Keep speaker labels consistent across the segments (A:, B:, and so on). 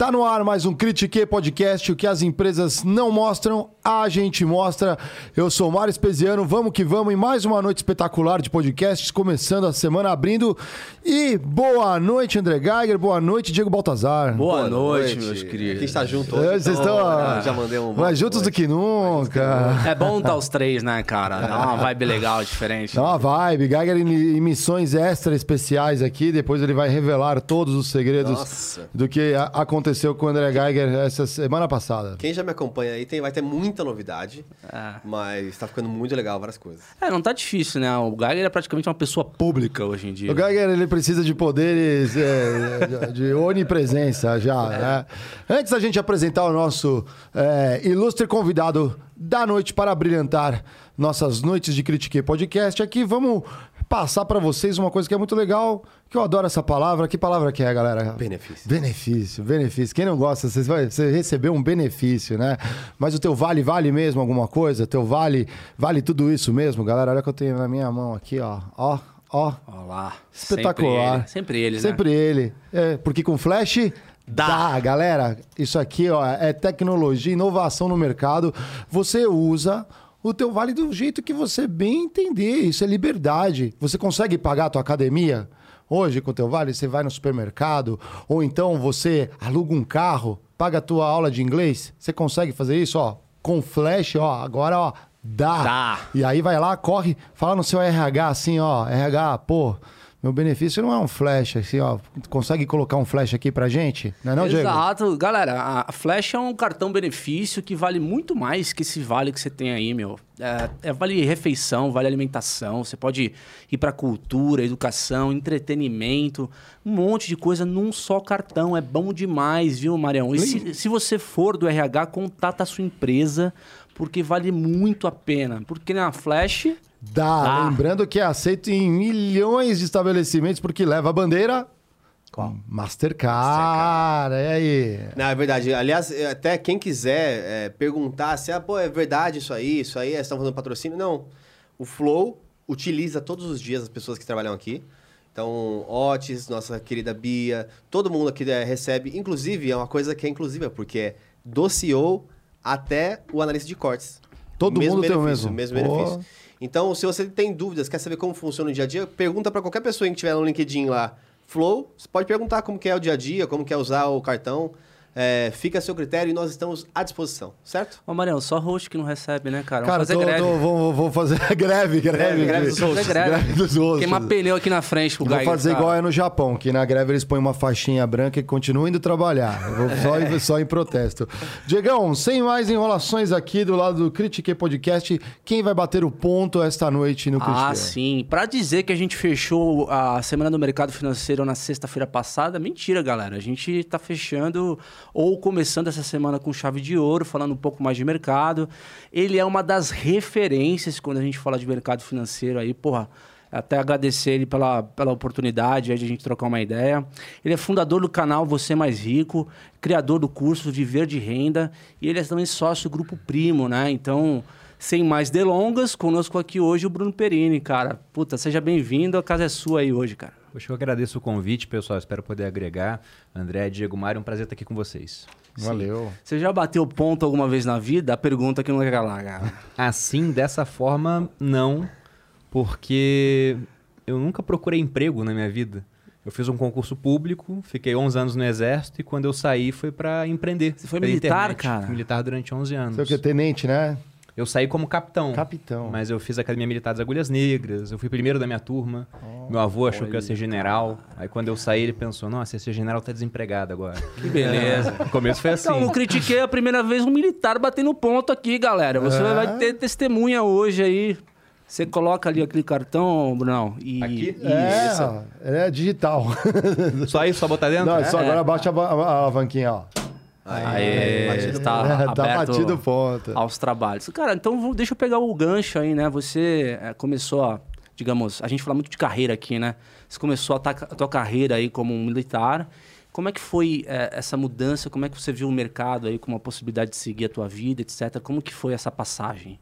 A: Tá no ar mais um Critique Podcast, o que as empresas não mostram, a gente mostra. Eu sou o Mário Espesiano, vamos que vamos em mais uma noite espetacular de podcasts, começando a semana abrindo. E boa noite, André Geiger, boa noite, Diego Baltazar.
B: Boa, boa noite, noite, meus queridos.
C: Aqui está junto hoje.
A: Vocês então, estão
C: ah, já mandei um
A: mais juntos do que nunca.
B: É bom estar os três, né, cara? Dá uma vibe legal, diferente.
A: Dá uma vibe. Geiger em missões extra especiais aqui, depois ele vai revelar todos os segredos Nossa. do que aconteceu aconteceu com o André Geiger essa semana passada.
C: Quem já me acompanha aí tem, vai ter muita novidade, é. mas tá ficando muito legal várias coisas.
B: É, não tá difícil, né? O Geiger é praticamente uma pessoa pública hoje em dia.
A: O Geiger ele precisa de poderes é, de onipresença já. É. Né? Antes da gente apresentar o nosso é, ilustre convidado da noite para brilhantar nossas noites de Critique Podcast, aqui vamos passar para vocês uma coisa que é muito legal, que eu adoro essa palavra. Que palavra que é, galera?
C: Benefício.
A: Benefício, benefício. Quem não gosta, você vai você recebeu um benefício, né? Mas o teu vale vale mesmo alguma coisa? Teu vale vale tudo isso mesmo, galera? Olha o que eu tenho na minha mão aqui, ó. Ó, ó.
B: Olá.
A: Espetacular.
B: Sempre ele,
A: Sempre ele, né? Sempre ele. É, porque com flash Dá. Dá, galera. Isso aqui ó, é tecnologia, inovação no mercado. Você usa o teu vale do jeito que você bem entender. Isso é liberdade. Você consegue pagar a tua academia? Hoje, com o teu vale, você vai no supermercado, ou então você aluga um carro, paga a tua aula de inglês. Você consegue fazer isso, ó, com flash, ó, agora, ó, dá.
B: Dá.
A: E aí vai lá, corre, fala no seu RH assim, ó, RH, pô, meu benefício não é um flash, assim, ó. Consegue colocar um flash aqui pra gente? Não é não, Diego?
B: Exato. Galera, a flash é um cartão benefício que vale muito mais que esse vale que você tem aí, meu. É, é vale refeição, vale alimentação. Você pode ir pra cultura, educação, entretenimento, um monte de coisa num só cartão. É bom demais, viu, Marião? E se, se você for do RH, contata a sua empresa, porque vale muito a pena. Porque na Flash
A: Dá. Dá. Lembrando que é aceito em milhões de estabelecimentos porque leva a bandeira.
B: Qual?
A: Mastercard. Mastercard. É aí.
C: Não, é verdade. Aliás, até quem quiser é, perguntar se ah, pô, é verdade isso aí, isso aí, estão fazendo patrocínio. Não. O Flow utiliza todos os dias as pessoas que trabalham aqui. Então, Otis, nossa querida Bia, todo mundo aqui é, recebe. Inclusive, é uma coisa que é inclusiva, porque é do CEO até o analista de cortes.
A: Todo mesmo mundo tem o mesmo.
C: Mesmo benefício. Então, se você tem dúvidas, quer saber como funciona o dia a dia, pergunta para qualquer pessoa que tiver no LinkedIn lá, Flow, você pode perguntar como que é o dia a dia, como que é usar o cartão. É, fica a seu critério e nós estamos à disposição, certo?
B: Ô, Marião, só host que não recebe, né, cara?
A: Vamos cara, fazer tô, greve. Tô, vou, vou, fazer greve, greve. Greve,
B: greve dos hosts. Greve. greve dos hosts. Queimar pneu aqui na frente pro
A: Vou fazer igual é no Japão, que na greve eles põem uma faixinha branca e continuam indo trabalhar. Eu vou só, é. só em protesto. Diegão, sem mais enrolações aqui do lado do Critique Podcast, quem vai bater o ponto esta noite no Critique?
B: Ah, sim. Pra dizer que a gente fechou a Semana do Mercado Financeiro na sexta-feira passada, mentira, galera. A gente tá fechando ou começando essa semana com chave de ouro, falando um pouco mais de mercado. Ele é uma das referências quando a gente fala de mercado financeiro aí, porra. Até agradecer ele pela, pela oportunidade de a gente trocar uma ideia. Ele é fundador do canal Você Mais Rico, criador do curso Viver de Renda e ele é também sócio do Grupo Primo, né? Então, sem mais delongas, conosco aqui hoje o Bruno Perini, cara. Puta, seja bem-vindo, a casa é sua aí hoje, cara.
D: Poxa, eu agradeço o convite, pessoal. Espero poder agregar. André, Diego, Mário, um prazer estar aqui com vocês.
A: Valeu. Sim.
B: Você já bateu ponto alguma vez na vida? A pergunta que não quer calar, cara.
D: Assim, dessa forma, não. Porque eu nunca procurei emprego na minha vida. Eu fiz um concurso público, fiquei 11 anos no exército e quando eu saí foi para empreender.
B: Você foi militar,
D: internet.
B: cara? Fui
D: militar durante 11 anos.
A: Você é o que? Tenente, né?
D: Eu saí como capitão.
A: Capitão.
D: Mas eu fiz a Academia Militar das Agulhas Negras, eu fui primeiro da minha turma. Oh, Meu avô achou olha, que eu ia ser general. Aí quando eu saí, ele pensou: nossa, esse general tá desempregado agora.
B: Que beleza.
D: É. No começo foi assim.
B: Então, eu critiquei a primeira vez um militar batendo ponto aqui, galera. Você é. vai ter testemunha hoje aí. Você coloca ali aquele cartão, Brunão, e...
A: Aqui? É, é digital.
D: só isso, só botar dentro?
A: Não, é só agora baixa a, a, a alavanquinha, ó.
B: Aí, está é, aberto tá batido ponto. aos trabalhos. Cara, então deixa eu pegar o gancho aí, né? Você é, começou a, digamos, a gente fala muito de carreira aqui, né? Você começou a, a tua carreira aí como um militar. Como é que foi é, essa mudança? Como é que você viu o mercado aí com uma possibilidade de seguir a tua vida, etc? Como que foi essa passagem?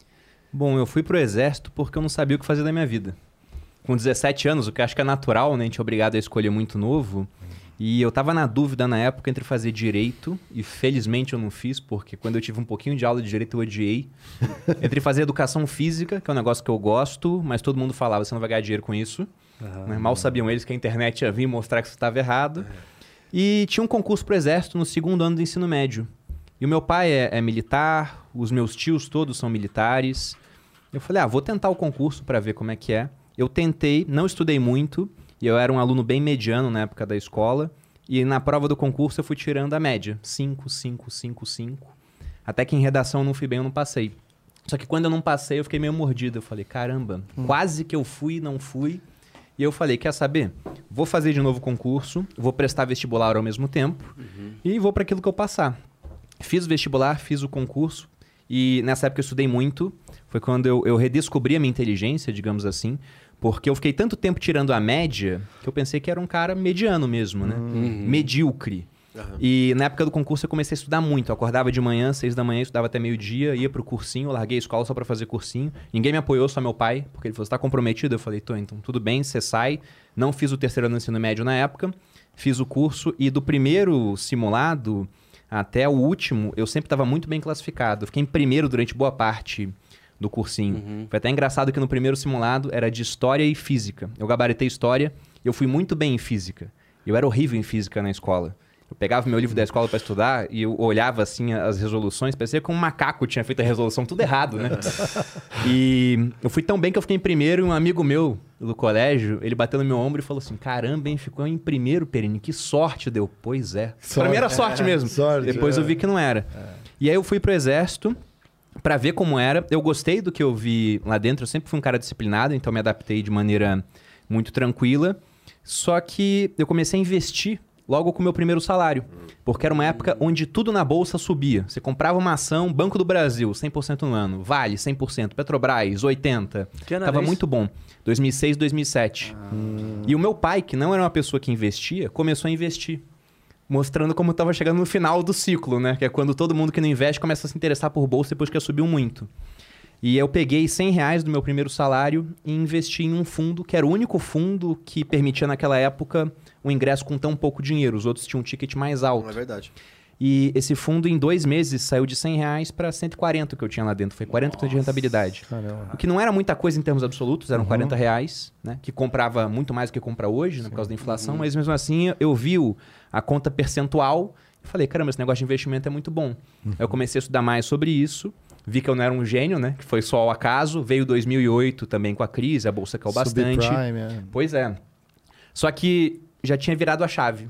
D: Bom, eu fui pro exército porque eu não sabia o que fazer da minha vida. Com 17 anos, o que eu acho que é natural, né? A gente é obrigado a escolher muito novo. E eu tava na dúvida na época entre fazer direito, e felizmente eu não fiz, porque quando eu tive um pouquinho de aula de direito eu odiei. entre fazer educação física, que é um negócio que eu gosto, mas todo mundo falava, você não vai ganhar dinheiro com isso. Né? Mal sabiam eles que a internet ia vir mostrar que isso estava errado. E tinha um concurso pro exército no segundo ano do ensino médio. E o meu pai é, é militar, os meus tios todos são militares. Eu falei, ah, vou tentar o concurso para ver como é que é. Eu tentei, não estudei muito, e eu era um aluno bem mediano na época da escola. E na prova do concurso eu fui tirando a média. 5, 5, 5, 5. Até que em redação eu não fui bem, eu não passei. Só que quando eu não passei, eu fiquei meio mordido. Eu falei, caramba, hum. quase que eu fui não fui. E eu falei, quer saber? Vou fazer de novo o concurso, vou prestar vestibular ao mesmo tempo uhum. e vou para aquilo que eu passar. Fiz o vestibular, fiz o concurso e nessa época eu estudei muito. Foi quando eu, eu redescobri a minha inteligência, digamos assim. Porque eu fiquei tanto tempo tirando a média que eu pensei que era um cara mediano mesmo, né? Uhum. Medíocre. Uhum. E na época do concurso eu comecei a estudar muito. Eu acordava de manhã, seis da manhã, estudava até meio-dia, ia pro cursinho, larguei a escola só para fazer cursinho. Ninguém me apoiou, só meu pai, porque ele falou: você tá comprometido? Eu falei, tô, então tudo bem, você sai. Não fiz o terceiro ano do ensino médio na época, fiz o curso e do primeiro simulado até o último, eu sempre estava muito bem classificado. fiquei em primeiro durante boa parte do cursinho. Uhum. Foi até engraçado que no primeiro simulado era de história e física. Eu gabaritei história e eu fui muito bem em física. Eu era horrível em física na escola. Eu pegava meu livro da escola para estudar e eu olhava assim as resoluções, parecia que um macaco tinha feito a resolução tudo errado, né? e eu fui tão bem que eu fiquei em primeiro e um amigo meu do colégio, ele bateu no meu ombro e falou assim: "Caramba, hein, ficou em primeiro, Perini, que sorte deu". Pois é. Sorte. Pra mim era sorte mesmo. Sorte, Depois é. eu vi que não era. É. E aí eu fui pro exército para ver como era. Eu gostei do que eu vi lá dentro. Eu sempre fui um cara disciplinado, então me adaptei de maneira muito tranquila. Só que eu comecei a investir logo com o meu primeiro salário. Porque era uma época onde tudo na bolsa subia. Você comprava uma ação, Banco do Brasil, 100% no ano. Vale, 100%. Petrobras, 80%. Que Tava muito bom. 2006, 2007. Ah. E o meu pai, que não era uma pessoa que investia, começou a investir mostrando como estava chegando no final do ciclo, né? Que é quando todo mundo que não investe começa a se interessar por bolsa depois que subiu muito. E eu peguei 100 reais do meu primeiro salário e investi em um fundo que era o único fundo que permitia naquela época o ingresso com tão pouco dinheiro. Os outros tinham um ticket mais alto.
C: É verdade.
D: E esse fundo, em dois meses, saiu de 100 reais para 140 que eu tinha lá dentro. Foi 40% Nossa, de rentabilidade. Caramba. O que não era muita coisa em termos absolutos, eram uhum. 40 reais, né? Que comprava muito mais do que compra hoje, né? por causa da inflação. Uhum. Mas mesmo assim, eu vi a conta percentual e falei, caramba, esse negócio de investimento é muito bom. Uhum. Eu comecei a estudar mais sobre isso. Vi que eu não era um gênio, né? Que foi só ao acaso. Veio 2008 também com a crise, a bolsa caiu bastante. Subprime, é. Pois é. Só que já tinha virado a chave.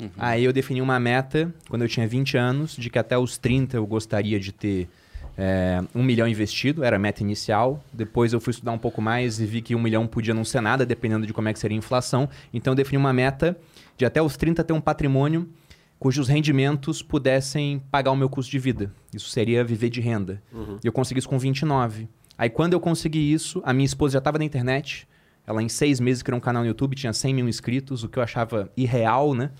D: Uhum. Aí eu defini uma meta, quando eu tinha 20 anos, de que até os 30 eu gostaria de ter é, um milhão investido, era a meta inicial. Depois eu fui estudar um pouco mais e vi que um milhão podia não ser nada, dependendo de como é que seria a inflação. Então eu defini uma meta de até os 30 ter um patrimônio cujos rendimentos pudessem pagar o meu custo de vida. Isso seria viver de renda. Uhum. E eu consegui isso com 29. Aí quando eu consegui isso, a minha esposa já estava na internet. Ela em seis meses criou um canal no YouTube, tinha 100 mil inscritos, o que eu achava irreal, né?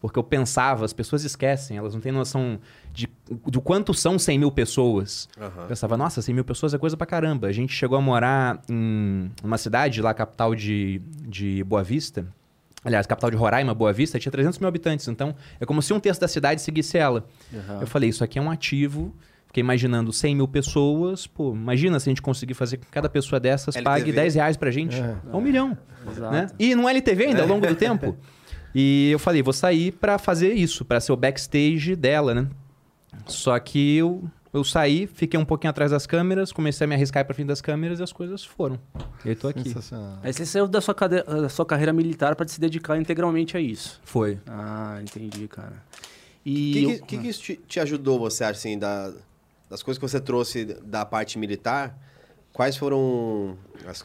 D: Porque eu pensava, as pessoas esquecem, elas não têm noção de, do quanto são 100 mil pessoas. Uhum. Eu pensava, nossa, 100 mil pessoas é coisa pra caramba. A gente chegou a morar em uma cidade, lá, capital de, de Boa Vista. Aliás, capital de Roraima, Boa Vista, tinha 300 mil habitantes. Então, é como se um terço da cidade seguisse ela. Uhum. Eu falei, isso aqui é um ativo. Fiquei imaginando 100 mil pessoas. Pô, imagina se a gente conseguir fazer com que cada pessoa dessas LTV. pague 10 reais pra gente. É, é um milhão. Né? E no LTV ainda, ao longo do tempo. E eu falei, vou sair para fazer isso, para ser o backstage dela, né? Só que eu, eu saí, fiquei um pouquinho atrás das câmeras, comecei a me arriscar para fim das câmeras e as coisas foram. E eu tô aqui.
B: Aí você saiu da sua, cade... da sua carreira militar para se dedicar integralmente a isso.
D: Foi.
B: Ah, entendi, cara.
C: E o que, eu... que, que, isso te, te, ajudou, você acha, assim, da, das coisas que você trouxe da parte militar? Quais foram as,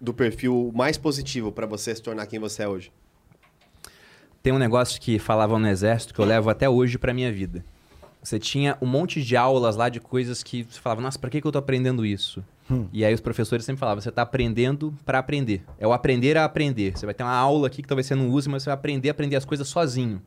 C: do perfil mais positivo para você se tornar quem você é hoje?
D: Tem um negócio que falavam no exército que eu levo até hoje para minha vida. Você tinha um monte de aulas lá de coisas que você falava, nossa, para que, que eu tô aprendendo isso? Hum. E aí os professores sempre falavam, você está aprendendo para aprender. É o aprender a aprender. Você vai ter uma aula aqui que talvez você não use, mas você vai aprender a aprender as coisas sozinho.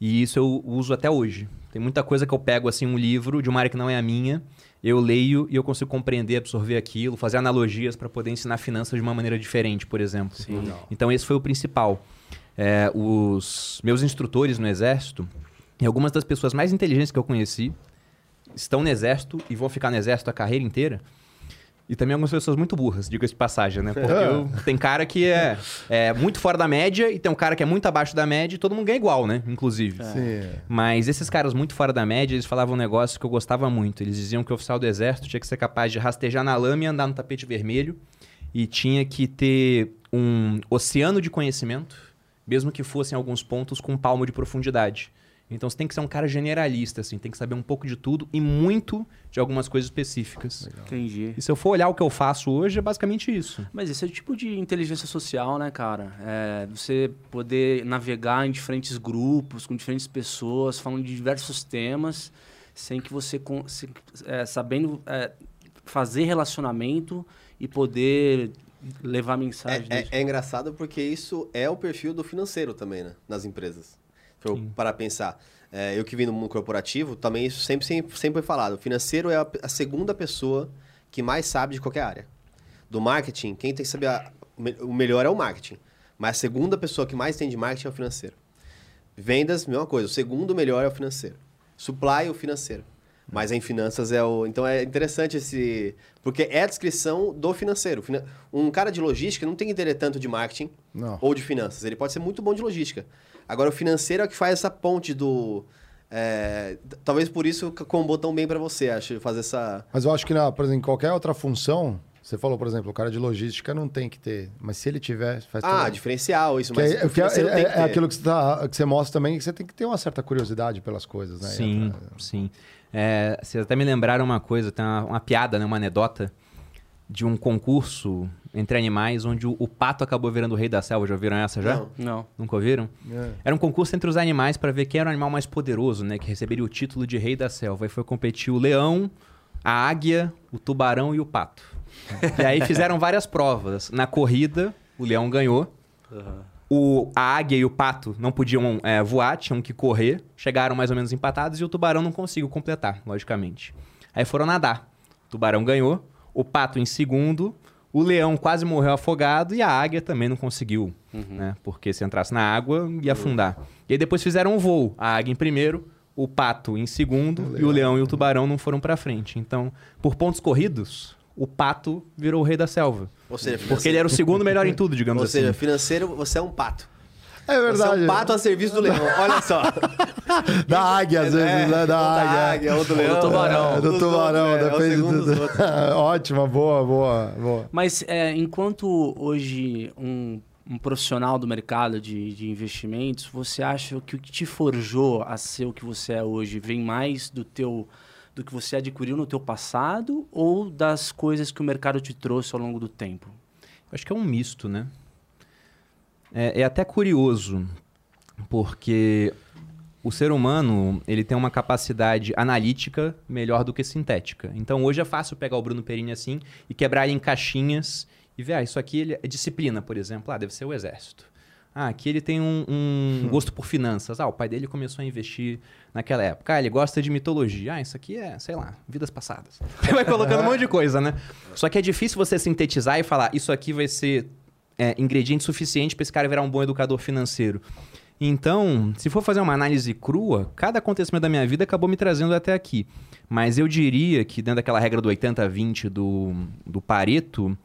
D: E isso eu uso até hoje. Tem muita coisa que eu pego assim um livro de uma área que não é a minha, eu leio e eu consigo compreender, absorver aquilo, fazer analogias para poder ensinar finanças de uma maneira diferente, por exemplo. Sim. Então esse foi o principal. É, os meus instrutores no Exército e algumas das pessoas mais inteligentes que eu conheci estão no Exército e vão ficar no Exército a carreira inteira. E também algumas pessoas muito burras, diga-se de passagem, né? Porque eu- tem cara que é, é muito fora da média e tem um cara que é muito abaixo da média e todo mundo ganha igual, né? Inclusive.
A: Sim.
D: Mas esses caras muito fora da média, eles falavam um negócio que eu gostava muito. Eles diziam que o oficial do exército tinha que ser capaz de rastejar na lama e andar no tapete vermelho. E tinha que ter um oceano de conhecimento, mesmo que fossem alguns pontos com um palmo de profundidade. Então você tem que ser um cara generalista, assim, tem que saber um pouco de tudo e muito de algumas coisas específicas.
B: Entendi.
D: E se eu for olhar o que eu faço hoje, é basicamente isso.
B: Mas esse é o tipo de inteligência social, né, cara? É você poder navegar em diferentes grupos, com diferentes pessoas, falando de diversos temas, sem que você, se- é, sabendo é, fazer relacionamento e poder levar mensagem.
C: É, é- é engraçado porque isso é o perfil do financeiro também, né? Nas empresas. Se eu parar a pensar. É, eu que vim do mundo corporativo, também isso sempre, sempre, sempre foi falado. O financeiro é a, a segunda pessoa que mais sabe de qualquer área. Do marketing, quem tem que saber a- o melhor é o marketing. Mas a segunda pessoa que mais tem de marketing é o financeiro. Vendas, mesma coisa. O segundo melhor é o financeiro. Supply, o financeiro. Mas em finanças é o. Então é interessante esse. Porque é a descrição do financeiro. Fina- Um cara de logística não tem que entender tanto de marketing
A: Não.
C: ou de finanças. Ele pode ser muito bom de logística. Agora, o financeiro é o que faz essa ponte do. é, talvez por isso combou tão bem para você, acho, fazer essa.
A: Mas eu acho que, na, por exemplo, em qualquer outra função, você falou, por exemplo, o cara de logística não tem que ter. Mas se ele tiver, faz
C: Ah,
A: tudo.
C: diferencial, isso.
A: Que
C: Mas
A: é,
C: o
A: que é- é-
C: que
A: é
C: ter.
A: aquilo que você, tá- que você mostra também, que você tem que ter uma certa curiosidade pelas coisas, né?
D: Sim, sim. É, vocês até me lembraram uma coisa, tem uma, uma piada, né, uma anedota de um concurso entre animais onde o, o pato acabou virando o rei da selva. Já ouviram essa já?
C: Não.
B: Não.
D: Nunca ouviram?
A: É.
D: Era um concurso entre os animais para ver quem era o animal mais poderoso, né, que receberia o título de rei da selva. E foi competir o leão, a águia, o tubarão e o pato. E aí fizeram várias provas. Na corrida, o leão ganhou. O, a águia e o pato não podiam é, voar, tinham que correr. Chegaram mais ou menos empatados e o tubarão não conseguiu completar, logicamente. Aí foram nadar. O tubarão ganhou, o pato em segundo, o leão quase morreu afogado e a águia também não conseguiu, né? Porque se entrasse na água, ia afundar. E aí depois fizeram um voo. A águia em primeiro, o pato em segundo e o leão e o tubarão não foram pra frente. Então, por pontos corridos, o pato virou o rei da selva.
C: Ou seja,
D: Porque ele era o segundo melhor em tudo, digamos
C: Ou
D: assim.
C: seja, financeiro, você é um pato.
A: É
C: Você é
A: verdade.
C: um pato a serviço do leão. Olha só.
A: Da águia, às vezes,
C: É,
A: né? Da
C: ou
A: águia.
C: ou do leão.
B: do tubarão.
A: É, do tubarão,
C: outros, é, é o
A: depende do...
C: dos outros.
A: Ótima, boa, boa, boa.
B: Mas é, enquanto hoje um, um profissional do mercado de, de investimentos, você acha que o que te forjou a ser o que você é hoje vem mais do teu do que você adquiriu no teu passado ou das coisas que o mercado te trouxe ao longo do tempo?
D: Acho que é um misto, né? É, é até curioso, porque o ser humano ele tem uma capacidade analítica melhor do que sintética. Então hoje é fácil pegar o Bruno Perini assim e quebrar ele em caixinhas e ver, ah, isso aqui é disciplina, por exemplo. Ah, deve ser o exército. Ah, aqui ele tem um, um gosto por finanças. Ah, o pai dele começou a investir naquela época. Ah, ele gosta de mitologia. Ah, isso aqui é, sei lá, vidas passadas. Você vai colocando um monte de coisa, né? Só que é difícil você sintetizar e falar, isso aqui vai ser é, ingrediente suficiente para esse cara virar um bom educador financeiro. Então, se for fazer uma análise crua, cada acontecimento da minha vida acabou me trazendo até aqui. Mas eu diria que dentro daquela regra do 80-20 do, do Pareto,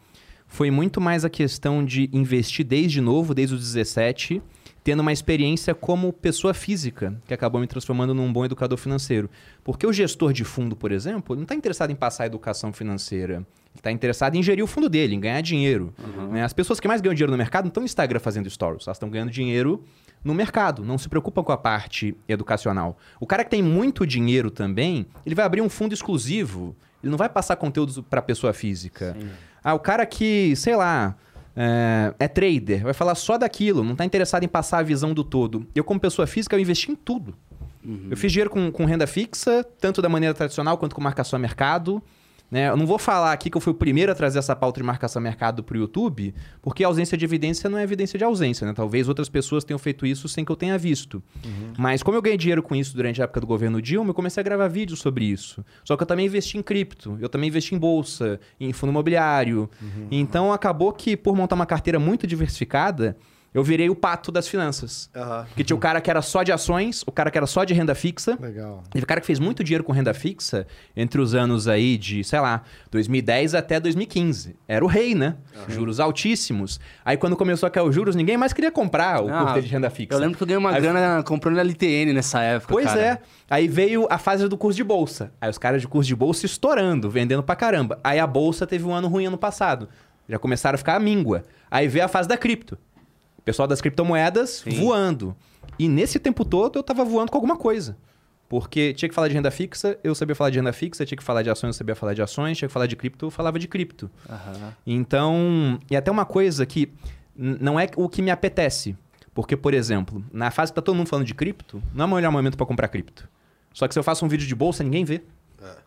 D: foi muito mais a questão de investir desde novo, desde os 17, tendo uma experiência como pessoa física, que acabou me transformando num bom educador financeiro. Porque o gestor de fundo, por exemplo, não está interessado em passar a educação financeira. Ele está interessado em gerir o fundo dele, em ganhar dinheiro. né? As pessoas que mais ganham dinheiro no mercado não estão no Instagram fazendo stories, elas estão ganhando dinheiro no mercado, não se preocupam com a parte educacional. O cara que tem muito dinheiro também, ele vai abrir um fundo exclusivo, ele não vai passar conteúdos para pessoa física. Ah, o cara que, sei lá, é, é trader, vai falar só daquilo, não está interessado em passar a visão do todo. Eu, como pessoa física, eu investi em tudo. Eu fiz dinheiro com, com renda fixa, tanto da maneira tradicional quanto com marcação a mercado. Né? Eu não vou falar aqui que eu fui o primeiro a trazer essa pauta de marcação mercado para o YouTube, porque a ausência de evidência não é evidência de ausência. Né? Talvez outras pessoas tenham feito isso sem que eu tenha visto. Mas como eu ganhei dinheiro com isso durante a época do governo Dilma, eu comecei a gravar vídeos sobre isso. Só que eu também investi em cripto, eu também investi em bolsa, em fundo imobiliário. Então acabou que, por montar uma carteira muito diversificada, Eu virei o pato das finanças.
C: Aham.
D: Que tinha o cara que era só de ações, o cara que era só de renda fixa.
A: Legal.
D: Teve cara que fez muito dinheiro com renda fixa entre os anos aí de, sei lá, 2010 até 2015. Era o rei, né? Juros altíssimos. Aí quando começou a cair os juros, ninguém mais queria comprar o
B: Ah,
D: curso de renda fixa.
B: Eu lembro que eu ganhei uma
D: Aí-
B: grana comprando LTN nessa época.
D: Pois
B: cara.
D: é. Aí veio a fase do curso de bolsa. Aí os caras de curso de bolsa estourando, vendendo pra caramba. Aí a bolsa teve um ano ruim ano passado. Já começaram a ficar míngua. Aí veio a fase da cripto. Pessoal das criptomoedas voando. E nesse tempo todo eu tava voando com alguma coisa. Porque tinha que falar de renda fixa, eu sabia falar de renda fixa, tinha que falar de ações, eu sabia falar de ações, tinha que falar de cripto, eu falava de cripto.
B: Aham.
D: Então, e até uma coisa que não é o que me apetece. Porque, por exemplo, na fase que tá todo mundo falando de cripto, não é o melhor momento para comprar cripto. Só que se eu faço um vídeo de bolsa, ninguém vê.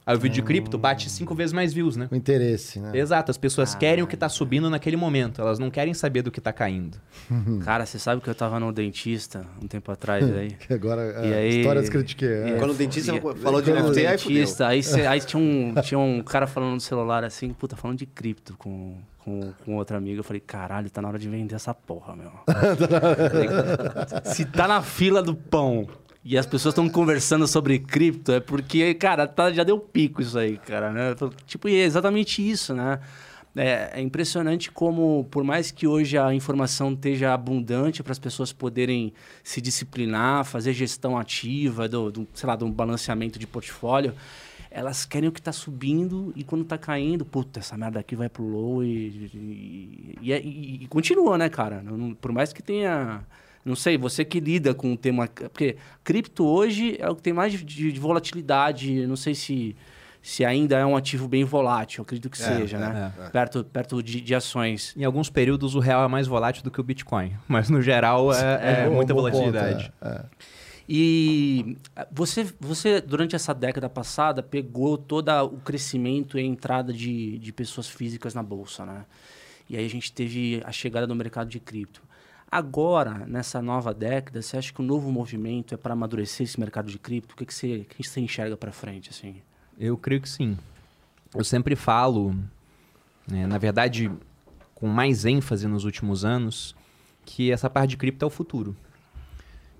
D: Aí o vídeo de cripto bate cinco vezes mais views, né?
A: O interesse, né?
D: Exato, as pessoas querem o que tá subindo naquele momento, elas não querem saber do que tá caindo.
B: Cara, você sabe que eu tava no dentista um tempo atrás aí.
A: Que agora,
B: E
A: é,
B: aí-
A: histórias critiquei. é.
C: Quando o dentista
B: e-
C: falou de
A: quando-
C: NFT, aí
B: dentista, aí, cê- aí tinha, um, tinha um cara falando no celular assim, puta, falando de cripto com, com, com outro amigo. Eu falei, caralho, tá na hora de vender essa porra, meu. Se tá na fila do pão e as pessoas estão conversando sobre cripto, é porque, cara, tá- já deu pico isso aí, cara, né? Tipo, e é exatamente isso, né? É, é impressionante como, por mais que hoje a informação esteja abundante para as pessoas poderem se disciplinar, fazer gestão ativa, do, do, sei lá, de um balanceamento de portfólio, elas querem o que está subindo e quando está caindo, puta, essa merda aqui vai pro low e, e, e, e- continua, né, cara? Não- por mais que tenha. Não sei, você que lida com o tema. Porque cripto hoje é o que tem mais de, de- de volatilidade. Não sei se, se ainda é um ativo bem volátil, eu acredito que
C: É,
B: seja,
C: é,
B: né?
C: é.
B: Perto, perto de, de ações.
D: Em alguns períodos o real é mais volátil do que o Bitcoin, mas no geral é, é
A: Bom-
D: muita
A: ponto,
D: volatilidade.
A: é, é.
B: E você, você, durante essa década passada, pegou todo o crescimento e a entrada de, de pessoas físicas na Bolsa, né? E aí a gente teve a chegada do mercado de cripto. Agora, nessa nova década, você acha que o novo movimento é para amadurecer esse mercado de cripto? O que, que, você, que você enxerga para frente, assim?
D: Eu creio que sim. Eu sempre falo, né, na verdade, com mais ênfase nos últimos anos, que essa parte de cripto é o futuro.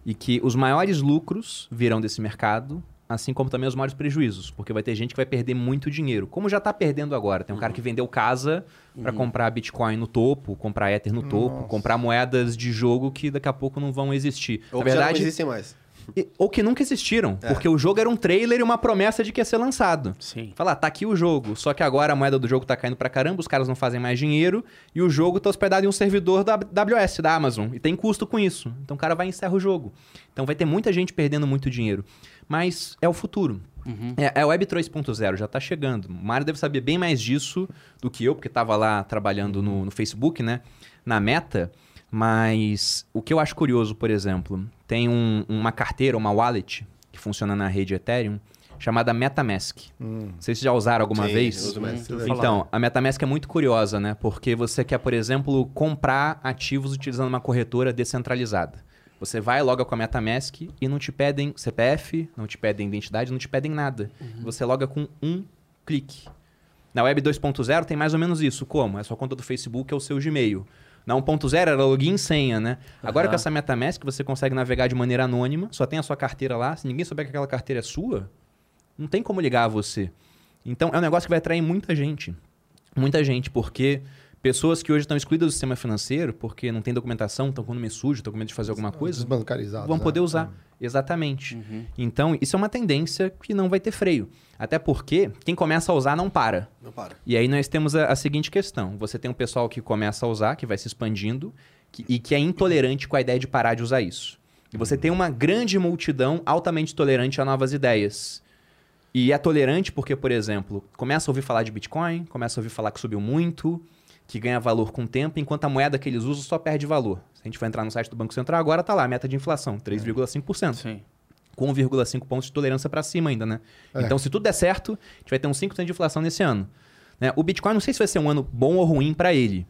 D: E que os maiores lucros virão desse mercado, assim como também os maiores prejuízos, porque vai ter gente que vai perder muito dinheiro, como já está perdendo agora. Tem um cara que vendeu casa para comprar Bitcoin no topo, comprar Ether no topo, comprar moedas de jogo que daqui a pouco não vão existir.
C: Ou
D: na
C: que já não
D: verdade,
C: existem mais.
D: e- ou que nunca existiram,
C: É.
D: porque o jogo era um trailer e uma promessa de que ia ser lançado.
B: Sim.
D: Fala, tá aqui o jogo. Só que agora a moeda do jogo tá caindo pra caramba, os caras não fazem mais dinheiro e o jogo tá hospedado em um servidor da AWS, da Amazon. E tem custo com isso. Então o cara vai e encerra o jogo. Então vai ter muita gente perdendo muito dinheiro. Mas é o futuro. É, é a Web 3.0, já tá chegando. O Mário deve saber bem mais disso do que eu, porque tava lá trabalhando no, no Facebook, né? Na meta. Mas o que eu acho curioso, por exemplo, tem um- uma carteira, uma wallet, que funciona na rede Ethereum, chamada MetaMask. Vocês já usaram alguma
C: Sim,
D: vez?
B: Hum.
D: Então, a MetaMask é muito curiosa, né? Porque você quer, por exemplo, comprar ativos utilizando uma corretora descentralizada. Você vai, loga com a MetaMask e não te pedem CPF, não te pedem identidade, não te pedem nada. Você loga com um clique. Na Web 2.0 tem mais ou menos isso. Como? É sua conta do Facebook, é o seu Gmail. Na 1.0 era login e senha, né? Agora
B: Aham.
D: com essa MetaMask você consegue navegar de maneira anônima, só tem a sua carteira lá. Se ninguém souber que aquela carteira é sua, não tem como ligar a você. Então é um negócio que vai atrair muita gente. Muita gente, porque pessoas que hoje estão excluídas do sistema financeiro, porque não tem documentação, estão com o nome sujo, estão com medo de fazer alguma coisa,
A: Desbancarizados.
D: vão
A: né?
D: poder usar. Exatamente. Então, isso é uma tendência que não vai ter freio. Até porque quem começa a usar não para.
C: Não para.
D: E aí nós temos a, a seguinte questão: você tem um pessoal que começa a usar, que vai se expandindo, que- e que é intolerante com a ideia de parar de usar isso. E você tem uma grande multidão altamente tolerante a novas ideias. E é tolerante porque, por exemplo, começa a ouvir falar de Bitcoin, começa a ouvir falar que subiu muito, que ganha valor com o tempo, enquanto a moeda que eles usam só perde valor. Se a gente for entrar no site do Banco Central, agora tá lá, a meta de inflação, 3,5%
B: Sim.
D: com 1,5 pontos de tolerância para cima ainda, né?
A: É.
D: Então, se tudo der certo, a gente vai ter uns 5% de inflação nesse ano. Né? O Bitcoin, não sei se vai ser um ano bom ou ruim para ele,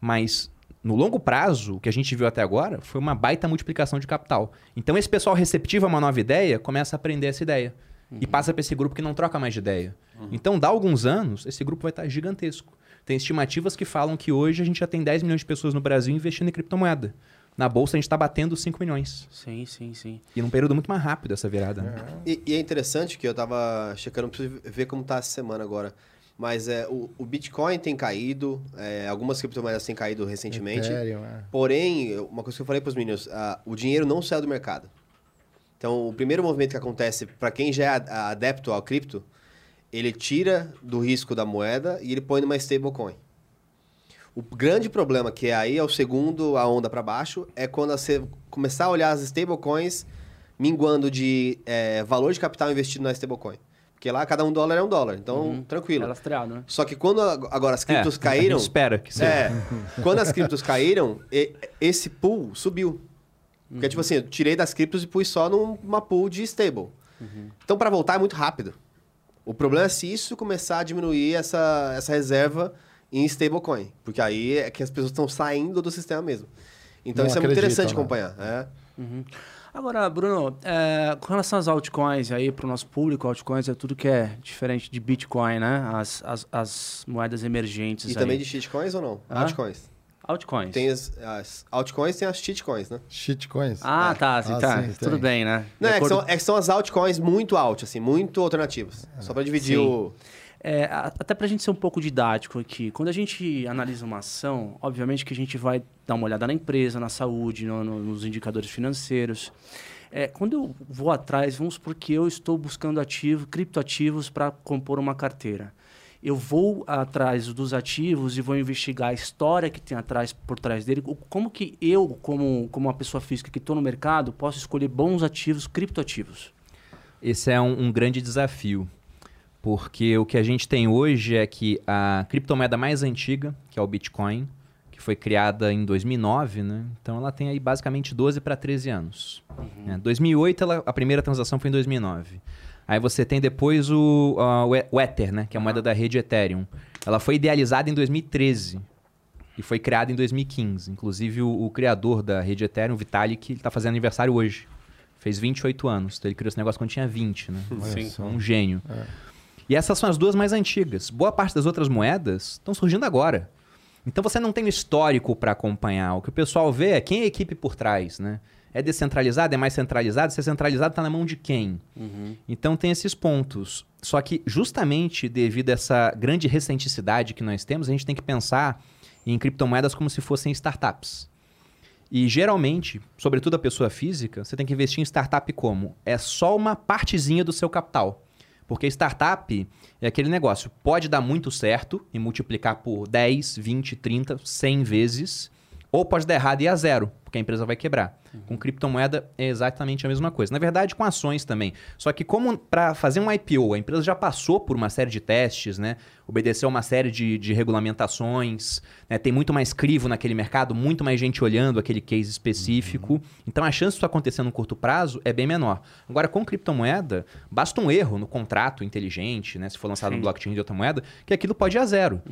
D: mas no longo prazo, o que a gente viu até agora foi uma baita multiplicação de capital. Então, esse pessoal receptivo a uma nova ideia começa a aprender essa ideia. E passa para esse grupo que não troca mais de ideia. Então, dá alguns anos, esse grupo vai estar gigantesco. Tem estimativas que falam que hoje a gente já tem 10 milhões de pessoas no Brasil investindo em criptomoeda. Na bolsa a gente está batendo 5 milhões.
B: Sim, sim, sim.
D: E num período muito mais rápido essa virada. né?
C: E, e é interessante que eu tava checando, preciso ver como tá essa semana agora. Mas é, o, o Bitcoin tem caído, é, algumas criptomoedas têm caído recentemente.
A: Ethereum, é.
C: Porém, uma coisa que eu falei para os meninos, ah, o dinheiro não saiu do mercado. Então, o primeiro movimento que acontece para quem já é adepto ao cripto, ele tira do risco da moeda e ele põe numa stablecoin. O grande problema, que é aí é o segundo a onda para baixo, é quando você começar a olhar as stablecoins minguando de é, valor de capital investido na stablecoin. Porque lá cada um dólar é um dólar, então tranquilo.
B: É lastreado, né?
C: Só que quando ag- agora as criptos
D: É,
C: caíram.
D: A gente espera que seja.
C: É. Quando as criptos caíram, e- esse pool subiu. Porque, tipo assim, eu tirei das criptos e pus só numa pool de stable. Então, para voltar é muito rápido. O problema é se isso começar a diminuir essa, essa reserva em stablecoin. Porque aí é que as pessoas estão saindo do sistema mesmo. Então,
A: Não
C: isso é muito interessante
A: né?
C: acompanhar. É.
B: Agora, Bruno, é, com relação às altcoins aí, para o nosso público, altcoins é tudo que é diferente de Bitcoin, né? As, as, as moedas emergentes
C: E
B: aí.
C: também de shitcoins ou não?
B: Hã?
C: Altcoins.
B: Altcoins.
C: Tem as, as altcoins tem as shitcoins, né?
A: Shitcoins.
B: Ah, tá, sim,
A: Ah,
B: tá.
A: sim,
B: tudo
A: tem.
B: bem, né?
C: Não, é que, são, é que são as altcoins muito alt, assim, muito alternativas. Só para dividir
B: Sim.
C: o...
B: É, até para a gente ser um pouco didático aqui, quando a gente analisa uma ação, obviamente que a gente vai dar uma olhada na empresa, na saúde, no- no- nos indicadores financeiros. É, quando eu vou atrás, vamos supor que eu estou buscando ativos, criptoativos para compor uma carteira. Eu vou atrás dos ativos e vou investigar a história que tem atrás por trás dele. Como que eu, como, como uma pessoa física que estou no mercado, posso escolher bons ativos, criptoativos?
D: Esse é um, um grande desafio. Porque o que a gente tem hoje é que a criptomoeda mais antiga, que é o Bitcoin, que foi criada em 2009, né? Então ela tem aí basicamente 12 para 13 anos. Né? 2008, ela- a primeira transação foi em 2009. Aí você tem depois o, ah, o o Ether, né? que é a moeda da rede Ethereum. Ela foi idealizada em 2013 e foi criada em 2015. Inclusive o, o criador da rede Ethereum, Vitalik, está fazendo aniversário hoje. Fez 28 anos. Então ele criou esse negócio quando tinha 20, né?
B: Sim.
D: É um gênio. E essas são as duas mais antigas. Boa parte das outras moedas estão surgindo agora. Então você não tem um histórico para acompanhar. O que o pessoal vê é quem é a equipe por trás, né? É descentralizado, é mais centralizado? Se é centralizado, está na mão de quem? Então tem esses pontos. Só que justamente devido a essa grande recenticidade que nós temos, a gente tem que pensar em criptomoedas como se fossem startups. E geralmente, sobretudo a pessoa física, você tem que investir em startup como? É só uma partezinha do seu capital. Porque startup é aquele negócio, pode dar muito certo e multiplicar por 10, 20, 30, 100 vezes, ou pode dar errado e ir a zero, porque a empresa vai quebrar. Com criptomoeda é exatamente a mesma coisa. Na verdade, com ações também. Só que como para fazer um IPO, a empresa já passou por uma série de testes, né? Obedeceu uma série de, de regulamentações, né? tem muito mais crivo naquele mercado, muito mais gente olhando aquele case específico. Então a chance disso acontecer no curto prazo é bem menor. Agora, com criptomoeda, basta um erro no contrato inteligente, né? Se for lançado
B: Sim.
D: no blockchain de outra moeda, que aquilo pode ir a zero.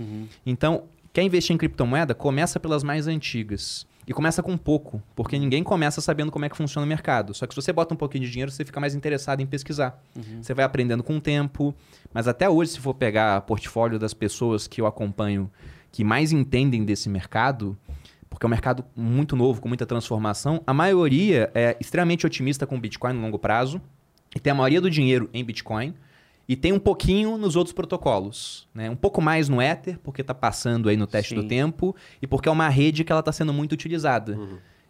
D: Então, quer investir em criptomoeda, começa pelas mais antigas. E começa com pouco, porque ninguém começa sabendo como é que funciona o mercado. Só que se você bota um pouquinho de dinheiro, você fica mais interessado em pesquisar. Você vai aprendendo com o tempo. Mas até hoje, se for pegar portfólio das pessoas que eu acompanho que mais entendem desse mercado, porque é um mercado muito novo, com muita transformação, a maioria é extremamente otimista com o Bitcoin no longo prazo e tem a maioria do dinheiro em Bitcoin e tem um pouquinho nos outros protocolos. Né? Um pouco mais no Ether, porque está passando aí no teste
B: Sim.
D: do tempo, e porque é uma rede que ela está sendo muito utilizada.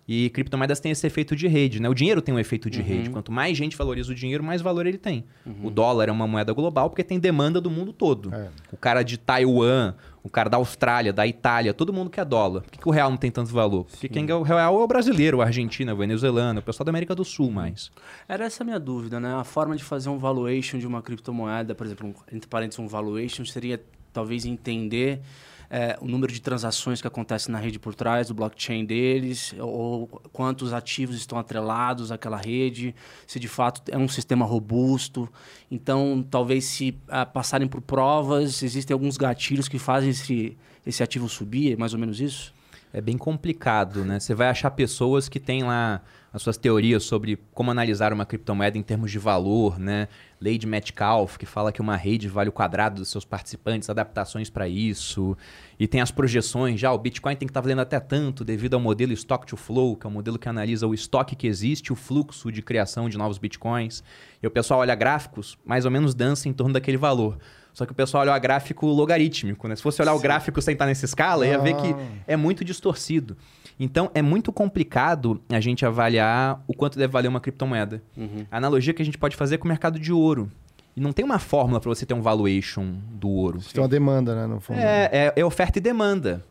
D: E criptomoedas têm esse efeito de rede, né? O dinheiro tem um efeito de rede. Quanto mais gente valoriza o dinheiro, mais valor ele tem. O dólar é uma moeda global porque tem demanda do mundo todo.
A: É.
D: O cara de Taiwan, o cara da Austrália, da Itália, todo mundo quer dólar. Por que, que o real não tem tanto valor? Porque quem ganha o real é o brasileiro, o argentino, o venezuelano, o pessoal da América do Sul mais.
B: Era essa a minha dúvida, né? A forma de fazer um valuation de uma criptomoeda, por exemplo, um, entre parênteses, um valuation, seria talvez entender é, o número de transações que acontece na rede por trás do blockchain deles, ou quantos ativos estão atrelados àquela rede, se de fato é um sistema robusto. Então, talvez se ah, passarem por provas, existem alguns gatilhos que fazem esse, esse ativo subir, é mais ou menos isso?
D: é bem complicado, né? Você vai achar pessoas que têm lá as suas teorias sobre como analisar uma criptomoeda em termos de valor, né? Lei de Metcalfe, que fala que uma rede vale o quadrado dos seus participantes, adaptações para isso. E tem as projeções, já o Bitcoin tem que estar tá valendo até tanto devido ao modelo Stock to Flow, que é o um modelo que analisa o estoque que existe, o fluxo de criação de novos Bitcoins. E o pessoal olha gráficos, mais ou menos dança em torno daquele valor. Só que o pessoal olha o gráfico logarítmico, né? Se fosse olhar Sim. o gráfico sem estar nessa escala, ia ver que ah. é muito distorcido. Então, é muito complicado a gente avaliar o quanto deve valer uma criptomoeda. Uhum. A analogia que a gente pode fazer é com o mercado de ouro. E não tem uma fórmula para você ter um valuation do ouro.
A: Você tem uma demanda, né? No fundo.
D: É, é, é oferta e demanda.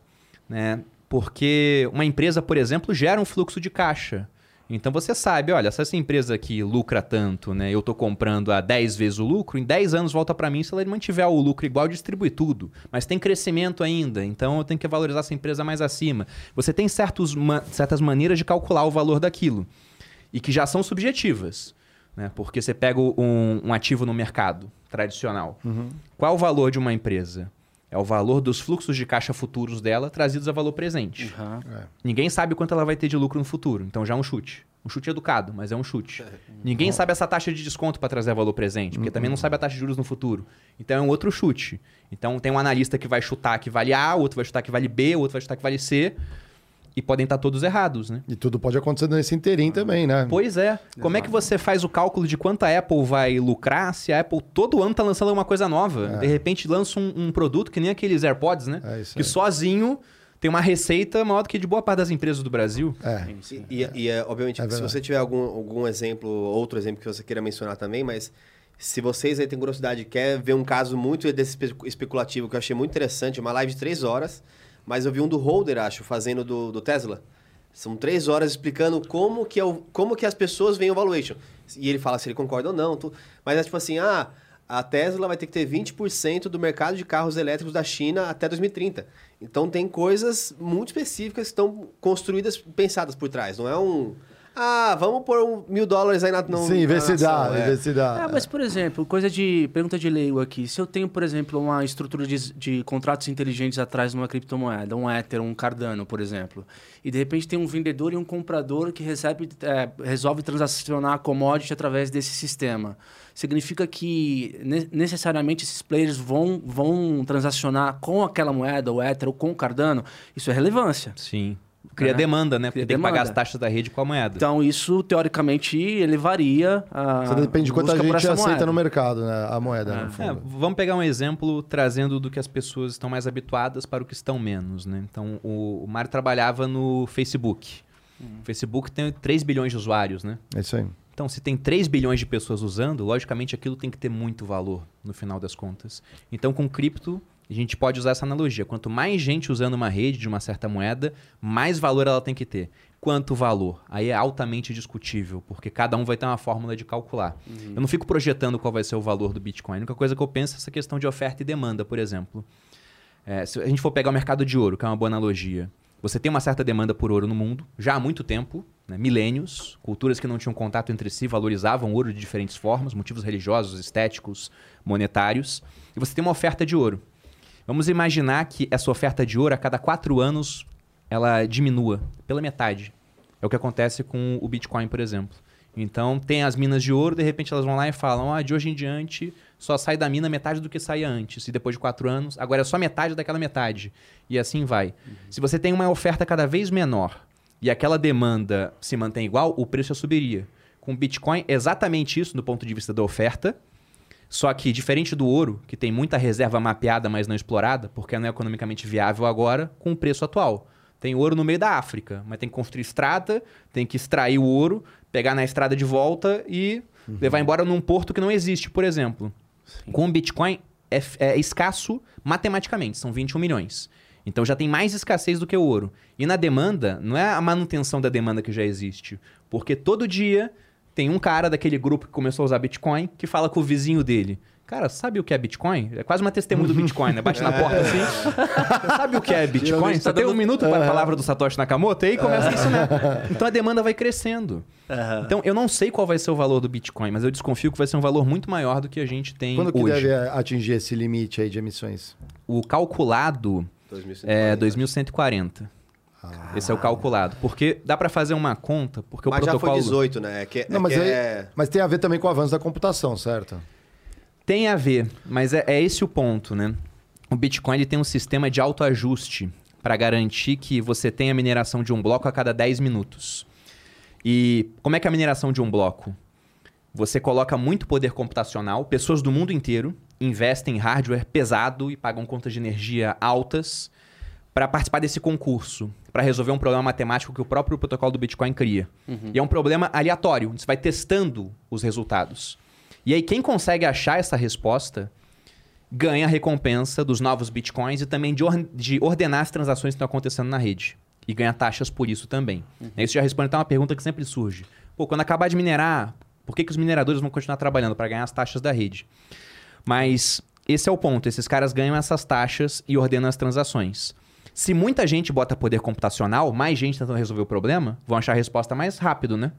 D: Né? Porque uma empresa, por exemplo, gera um fluxo de caixa. Então você sabe, olha, se essa empresa aqui lucra tanto, né? Eu estou comprando a 10 vezes o lucro, em 10 anos volta para mim se ela mantiver o lucro igual, distribui tudo. Mas tem crescimento ainda, então eu tenho que valorizar essa empresa mais acima. Você tem certos, certas maneiras de calcular o valor daquilo. E que já são subjetivas. Né? Porque você pega um, um ativo no mercado tradicional. Uhum. Qual o valor de uma empresa? É o valor dos fluxos de caixa futuros dela trazidos a valor presente. Uhum. É. Ninguém sabe quanto ela vai ter de lucro no futuro, então já é um chute. Um chute educado, mas é um chute. É. Ninguém sabe essa taxa de desconto para trazer valor presente, porque uhum. também não sabe a taxa de juros no futuro. Então é um outro chute. Então tem um analista que vai chutar que vale A, outro vai chutar que vale B, outro vai chutar que vale C. E podem estar todos errados, né?
A: E tudo pode acontecer nesse inteirinho também, né?
D: Pois é. Como é que você faz o cálculo de quanto a Apple vai lucrar se a Apple todo ano está lançando uma coisa nova? É. De repente lança um, um, produto que nem aqueles AirPods, né? É que sozinho tem uma receita maior do que de boa parte das empresas do Brasil.
C: É. E, e, e é, obviamente, é se você tiver algum, algum exemplo, outro exemplo que você queira mencionar também, mas se vocês aí têm curiosidade quer ver um caso muito desse especulativo que eu achei muito interessante, uma live de três horas mas eu vi um do Holder, acho, fazendo do, do Tesla. São três horas explicando como que, é o, como que as pessoas veem o valuation. E ele fala se ele concorda ou não. Tu... Mas é tipo assim, ah, a Tesla vai ter que ter 20% do mercado de carros elétricos da China até 2030. Então tem coisas muito específicas que estão construídas, pensadas por trás. Não é um ah, vamos pôr um mil dólares aí na
A: no, Sim, vê se dá, é. vê se dá.
B: Ah, mas, por exemplo, coisa de. Pergunta de leigo aqui. Se eu tenho, por exemplo, uma estrutura de, de contratos inteligentes atrás de uma criptomoeda, um Ether, um Cardano, por exemplo, e de repente tem um vendedor e um comprador que recebe, é, resolve transacionar a commodity através desse sistema. Significa que necessariamente esses players vão, vão transacionar com aquela moeda, o Ether ou com o Cardano? Isso é relevância.
D: Sim. Cria né? demanda, né? Porque Cria tem demanda. que pagar as taxas da rede com a moeda.
B: Então, isso, teoricamente, elevaria a.
A: Isso depende de quanta gente aceita moeda. no mercado, né? A moeda,
D: é. É, vamos pegar um exemplo trazendo do que as pessoas estão mais habituadas para o que estão menos, né? Então, o, o Mário trabalhava no Facebook. Hum. O Facebook tem 3 bilhões de usuários, né?
A: É isso aí.
D: Então, se tem 3 bilhões de pessoas usando, logicamente aquilo tem que ter muito valor no final das contas. Então, com cripto, a gente pode usar essa analogia. Quanto mais gente usando uma rede de uma certa moeda, mais valor ela tem que ter. Quanto valor? Aí é altamente discutível, porque cada um vai ter uma fórmula de calcular. Uhum. Eu não fico projetando qual vai ser o valor do Bitcoin. A única coisa que eu penso é essa questão de oferta e demanda, por exemplo. É, se a gente for pegar o mercado de ouro, que é uma boa analogia, você tem uma certa demanda por ouro no mundo, já há muito tempo, né? milênios, culturas que não tinham contato entre si valorizavam ouro de diferentes formas, motivos religiosos, estéticos, monetários, e você tem uma oferta de ouro. Vamos imaginar que essa oferta de ouro a cada quatro anos ela diminua pela metade. É o que acontece com o Bitcoin, por exemplo. Então, tem as minas de ouro, de repente elas vão lá e falam: ah, de hoje em diante só sai da mina metade do que saía antes. E depois de quatro anos, agora é só metade daquela metade. E assim vai. Uhum. Se você tem uma oferta cada vez menor e aquela demanda se mantém igual, o preço subiria. Com o Bitcoin, exatamente isso do ponto de vista da oferta. Só que, diferente do ouro, que tem muita reserva mapeada, mas não explorada, porque não é economicamente viável agora, com o preço atual. Tem ouro no meio da África, mas tem que construir estrada, tem que extrair o ouro, pegar na estrada de volta e uhum. levar embora num porto que não existe, por exemplo. Sim. Com o Bitcoin, é, é escasso matematicamente, são 21 milhões. Então já tem mais escassez do que o ouro. E na demanda, não é a manutenção da demanda que já existe. Porque todo dia tem um cara daquele grupo que começou a usar Bitcoin que fala com o vizinho dele. Cara, sabe o que é Bitcoin? É quase uma testemunha do Bitcoin, né? Bate na porta assim. sabe o que é Bitcoin? Você tá tem um minuto para a palavra do Satoshi Nakamoto e aí começa isso, né? Então a demanda vai crescendo. Uhum. Então eu não sei qual vai ser o valor do Bitcoin, mas eu desconfio que vai ser um valor muito maior do que a gente tem
A: Quando
D: hoje.
A: Quando que deve atingir esse limite aí de emissões?
D: O calculado 2140. é 2140. Esse é o calculado. Porque dá para fazer uma conta, porque
C: Mas
D: o protocolo...
C: já foi 18, né? É que,
A: Não,
C: é
A: mas,
C: que
A: aí-
C: é-
A: mas tem a ver também com o avanço da computação, certo?
D: Tem a ver, mas é, é esse o ponto, né? O Bitcoin ele tem um sistema de autoajuste para garantir que você tenha mineração de um bloco a cada 10 minutos. E como é que é a mineração de um bloco? Você coloca muito poder computacional, pessoas do mundo inteiro investem em hardware pesado e pagam contas de energia altas para participar desse concurso, para resolver um problema matemático que o próprio protocolo do Bitcoin cria. E é um problema aleatório, você vai testando os resultados. E aí quem consegue achar essa resposta ganha a recompensa dos novos Bitcoins e também de, or- de ordenar as transações que estão acontecendo na rede. E ganha taxas por isso também. Isso já responde até uma pergunta que sempre surge. Pô, quando acabar de minerar, por que, que os mineradores vão continuar trabalhando para ganhar as taxas da rede? Mas esse é o ponto. Esses caras ganham essas taxas e ordenam as transações. Se muita gente bota poder computacional, mais gente tentando resolver o problema, vão achar a resposta mais rápido, né?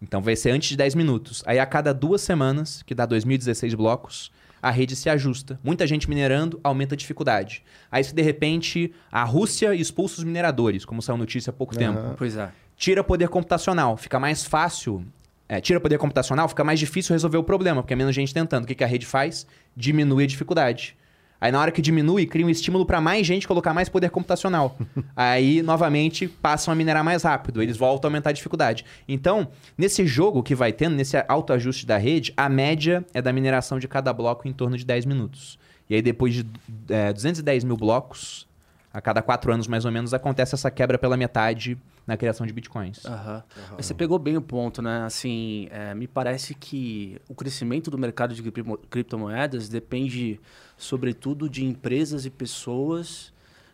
D: Então vai ser antes de 10 minutos. Aí a cada duas semanas, que dá 2016 blocos, a rede se ajusta. Muita gente minerando, aumenta a dificuldade. Aí se de repente a Rússia expulsa os mineradores, como saiu notícia há pouco tempo
B: Pois é.
D: tira poder computacional, fica mais fácil. é, tira poder computacional, fica mais difícil resolver o problema, porque é menos gente tentando. O que, que a rede faz? Diminui a dificuldade. Aí na hora que diminui, cria um estímulo para mais gente colocar mais poder computacional. Aí, novamente, passam a minerar mais rápido. Eles voltam a aumentar a dificuldade. Então, nesse jogo que vai tendo, nesse autoajuste da rede, a média é da mineração de cada bloco em torno de 10 minutos. E aí, depois de é, 210 mil blocos, a cada quatro anos mais ou menos, acontece essa quebra pela metade na criação de bitcoins.
B: Aham. Mas Você pegou bem o ponto, né? Assim, é, me parece que o crescimento do mercado de criptomoedas depende, sobretudo, de empresas e pessoas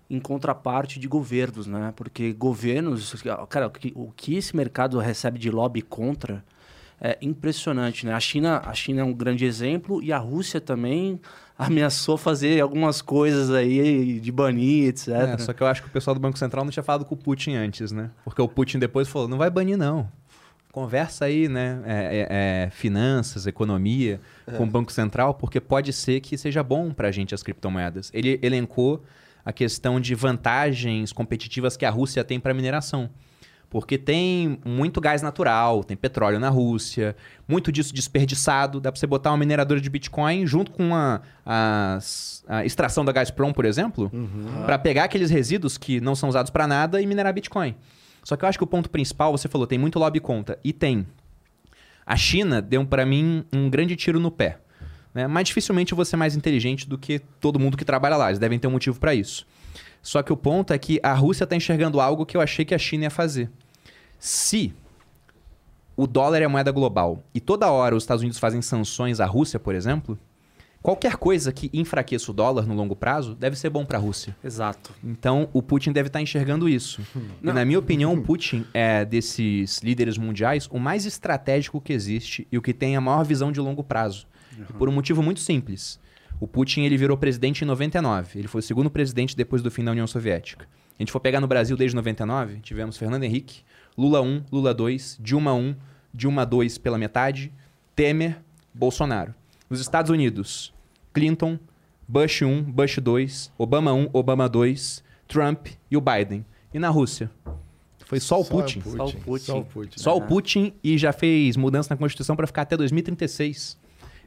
B: em contraparte de governos, né? Porque governos, cara, o que, esse mercado recebe de lobby contra é impressionante, né? A China, a China é um grande exemplo e a Rússia também ameaçou fazer algumas coisas aí de banir, etc.
D: É, só que eu acho que o pessoal do Banco Central não tinha falado com o Putin antes, né? Porque o Putin depois falou, não vai banir não. Conversa aí, né? É, é, é, finanças, economia com o Banco Central, porque pode ser que seja bom pra gente as criptomoedas. Ele elencou a questão de vantagens competitivas que a Rússia tem para mineração. Porque tem muito gás natural, tem petróleo na Rússia, muito disso desperdiçado. Dá para você botar uma mineradora de Bitcoin junto com a, as- a extração da Gazprom, por exemplo, para pegar aqueles resíduos que não são usados para nada e minerar Bitcoin. Só que eu acho que o ponto principal, você falou, tem muito lobby contra. E tem. A China deu para mim um grande tiro no pé. Né? Mas dificilmente eu vou ser mais inteligente do que todo mundo que trabalha lá. Eles devem ter um motivo para isso. Só que o ponto é que a Rússia está enxergando algo que eu achei que a China ia fazer. Se o dólar é a moeda global e toda hora os Estados Unidos fazem sanções à Rússia, por exemplo, qualquer coisa que enfraqueça o dólar no longo prazo deve ser bom para a Rússia.
B: Exato.
D: Então, o Putin deve estar enxergando isso. E, na minha opinião, o Putin é desses líderes mundiais o mais estratégico que existe e o que tem a maior visão de longo prazo. E Por um motivo muito simples. O Putin ele virou presidente em 99. Ele foi o segundo presidente depois do fim da União Soviética. A gente for pegar no Brasil desde 99, tivemos Fernando Henrique, Lula 1, Lula 2, Dilma 1, Dilma 2 pela metade, Temer, Bolsonaro. Nos Estados Unidos, Clinton, Bush 1, Bush 2, Obama 1, Obama 2, Trump e o Biden. E na Rússia? Foi só o Putin.
B: Só o Putin.
A: Só o Putin.
D: Só o Putin e já fez mudança na Constituição para ficar até 2036.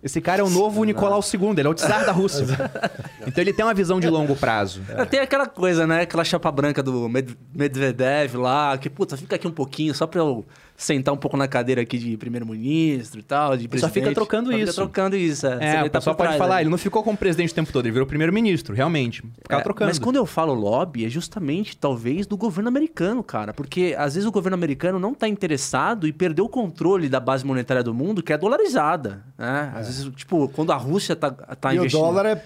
D: Esse cara é o novo Nicolau II, ele é o czar da Rússia. então ele tem uma visão de longo prazo.
B: Tem aquela coisa, né? Aquela chapa branca do Med- Medvedev lá, que, puta, fica aqui um pouquinho só pra eu sentar um pouco na cadeira aqui de primeiro-ministro e tal, de
D: Só
B: presidente.
D: fica trocando
B: Só
D: isso.
B: Fica trocando isso, é.
D: É,
B: Você
D: o
B: tá por
D: pode
B: trás,
D: falar,
B: né?
D: ele não ficou como presidente o tempo todo, ele virou primeiro-ministro, realmente. Ficava
B: É,
D: trocando.
B: Mas quando eu falo lobby, é justamente, talvez, do governo americano, cara. Porque, às vezes, o governo americano não tá interessado e perdeu o controle da base monetária do mundo, que é dolarizada, né? Às vezes, tipo, quando a Rússia tá, tá
A: E o
B: investindo...
A: dólar é...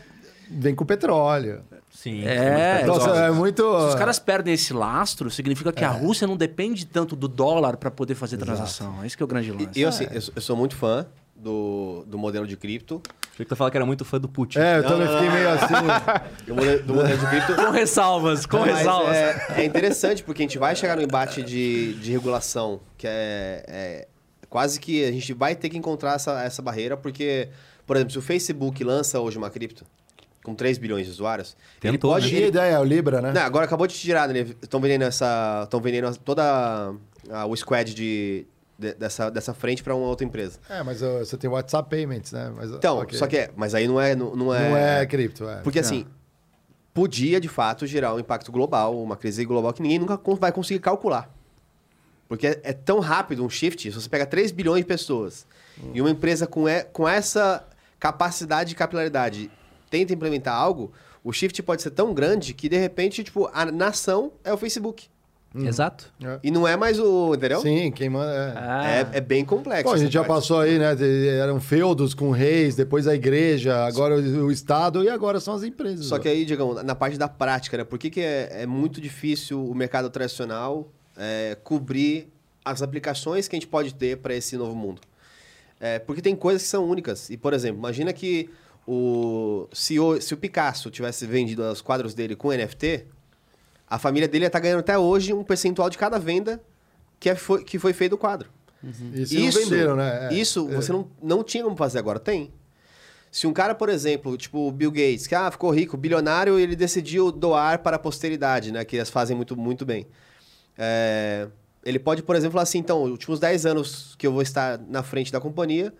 A: vem com petróleo.
D: Sim.
B: É,
A: Então,
B: então,
A: é muito...
B: Se os caras perdem esse lastro, significa que a Rússia não depende tanto do dólar para poder fazer transação. É isso que é o grande lance.
C: E eu, assim, eu, sou- eu sou muito fã do, do modelo de cripto.
D: Achei que tu falou que era muito fã do Putin.
A: É, eu
C: Não,
A: também
C: não,
A: fiquei
C: não.
A: meio assim.
C: Do modelo, do modelo de cripto.
B: Com ressalvas, com
C: Mas
B: ressalvas.
C: é, é interessante porque a gente vai chegar no embate de, de regulação, que é, é quase que a gente vai ter que encontrar essa, essa barreira, porque, por exemplo, se o Facebook lança hoje uma cripto, com 3 bilhões de usuários, ele
D: Tentou,
C: pode.
D: né?
A: Ideia, é o Libra, né?
C: Não, agora acabou de tirar, né? Estão vendendo essa. Estão vendendo toda a- o squad de, de- dessa, dessa frente para uma outra empresa.
A: É, mas uh, você tem o WhatsApp Payments, né? Mas, uh,
C: Então,
A: ok.
C: só que é. Mas aí não é. Não, não é,
A: Não é cripto, é.
C: Porque assim, podia de fato gerar um impacto global, uma crise global que ninguém nunca vai conseguir calcular. Porque é, é tão rápido um shift, se você pega 3 bilhões de pessoas e uma empresa com, e- com essa capacidade de capilaridade tenta implementar algo, o shift pode ser tão grande que de repente, tipo, a nação é o Facebook.
D: Exato.
A: É.
C: E não é mais o. Entendeu?
A: Sim, quem manda. É.
B: Ah,
C: É, é bem complexo.
A: Pô, a gente já
C: parte.
A: passou aí, né? Eram feudos com reis, depois a igreja, agora o, o Estado e agora são as empresas.
C: Só que aí, Diegão, na parte da prática, né? Por que, que é, é muito difícil o mercado tradicional é, cobrir as aplicações que a gente pode ter para esse novo mundo? É, porque tem coisas que são únicas. E, por exemplo, imagina que o, se, o, se o Picasso tivesse vendido os quadros dele com NFT, a família dele ia estar ganhando até hoje um percentual de cada venda que, é, foi, que foi feito o quadro.
A: E se não venderam, né? É.
C: Isso
A: É.
C: você não, não tinha como fazer agora, tem. Se um cara, por exemplo, tipo o Bill Gates, que ah, ficou rico, bilionário, ele decidiu doar para a posteridade, né? Que eles fazem muito, muito bem. É, ele pode, por exemplo, falar assim, então, os últimos 10 anos que eu vou estar na frente da companhia,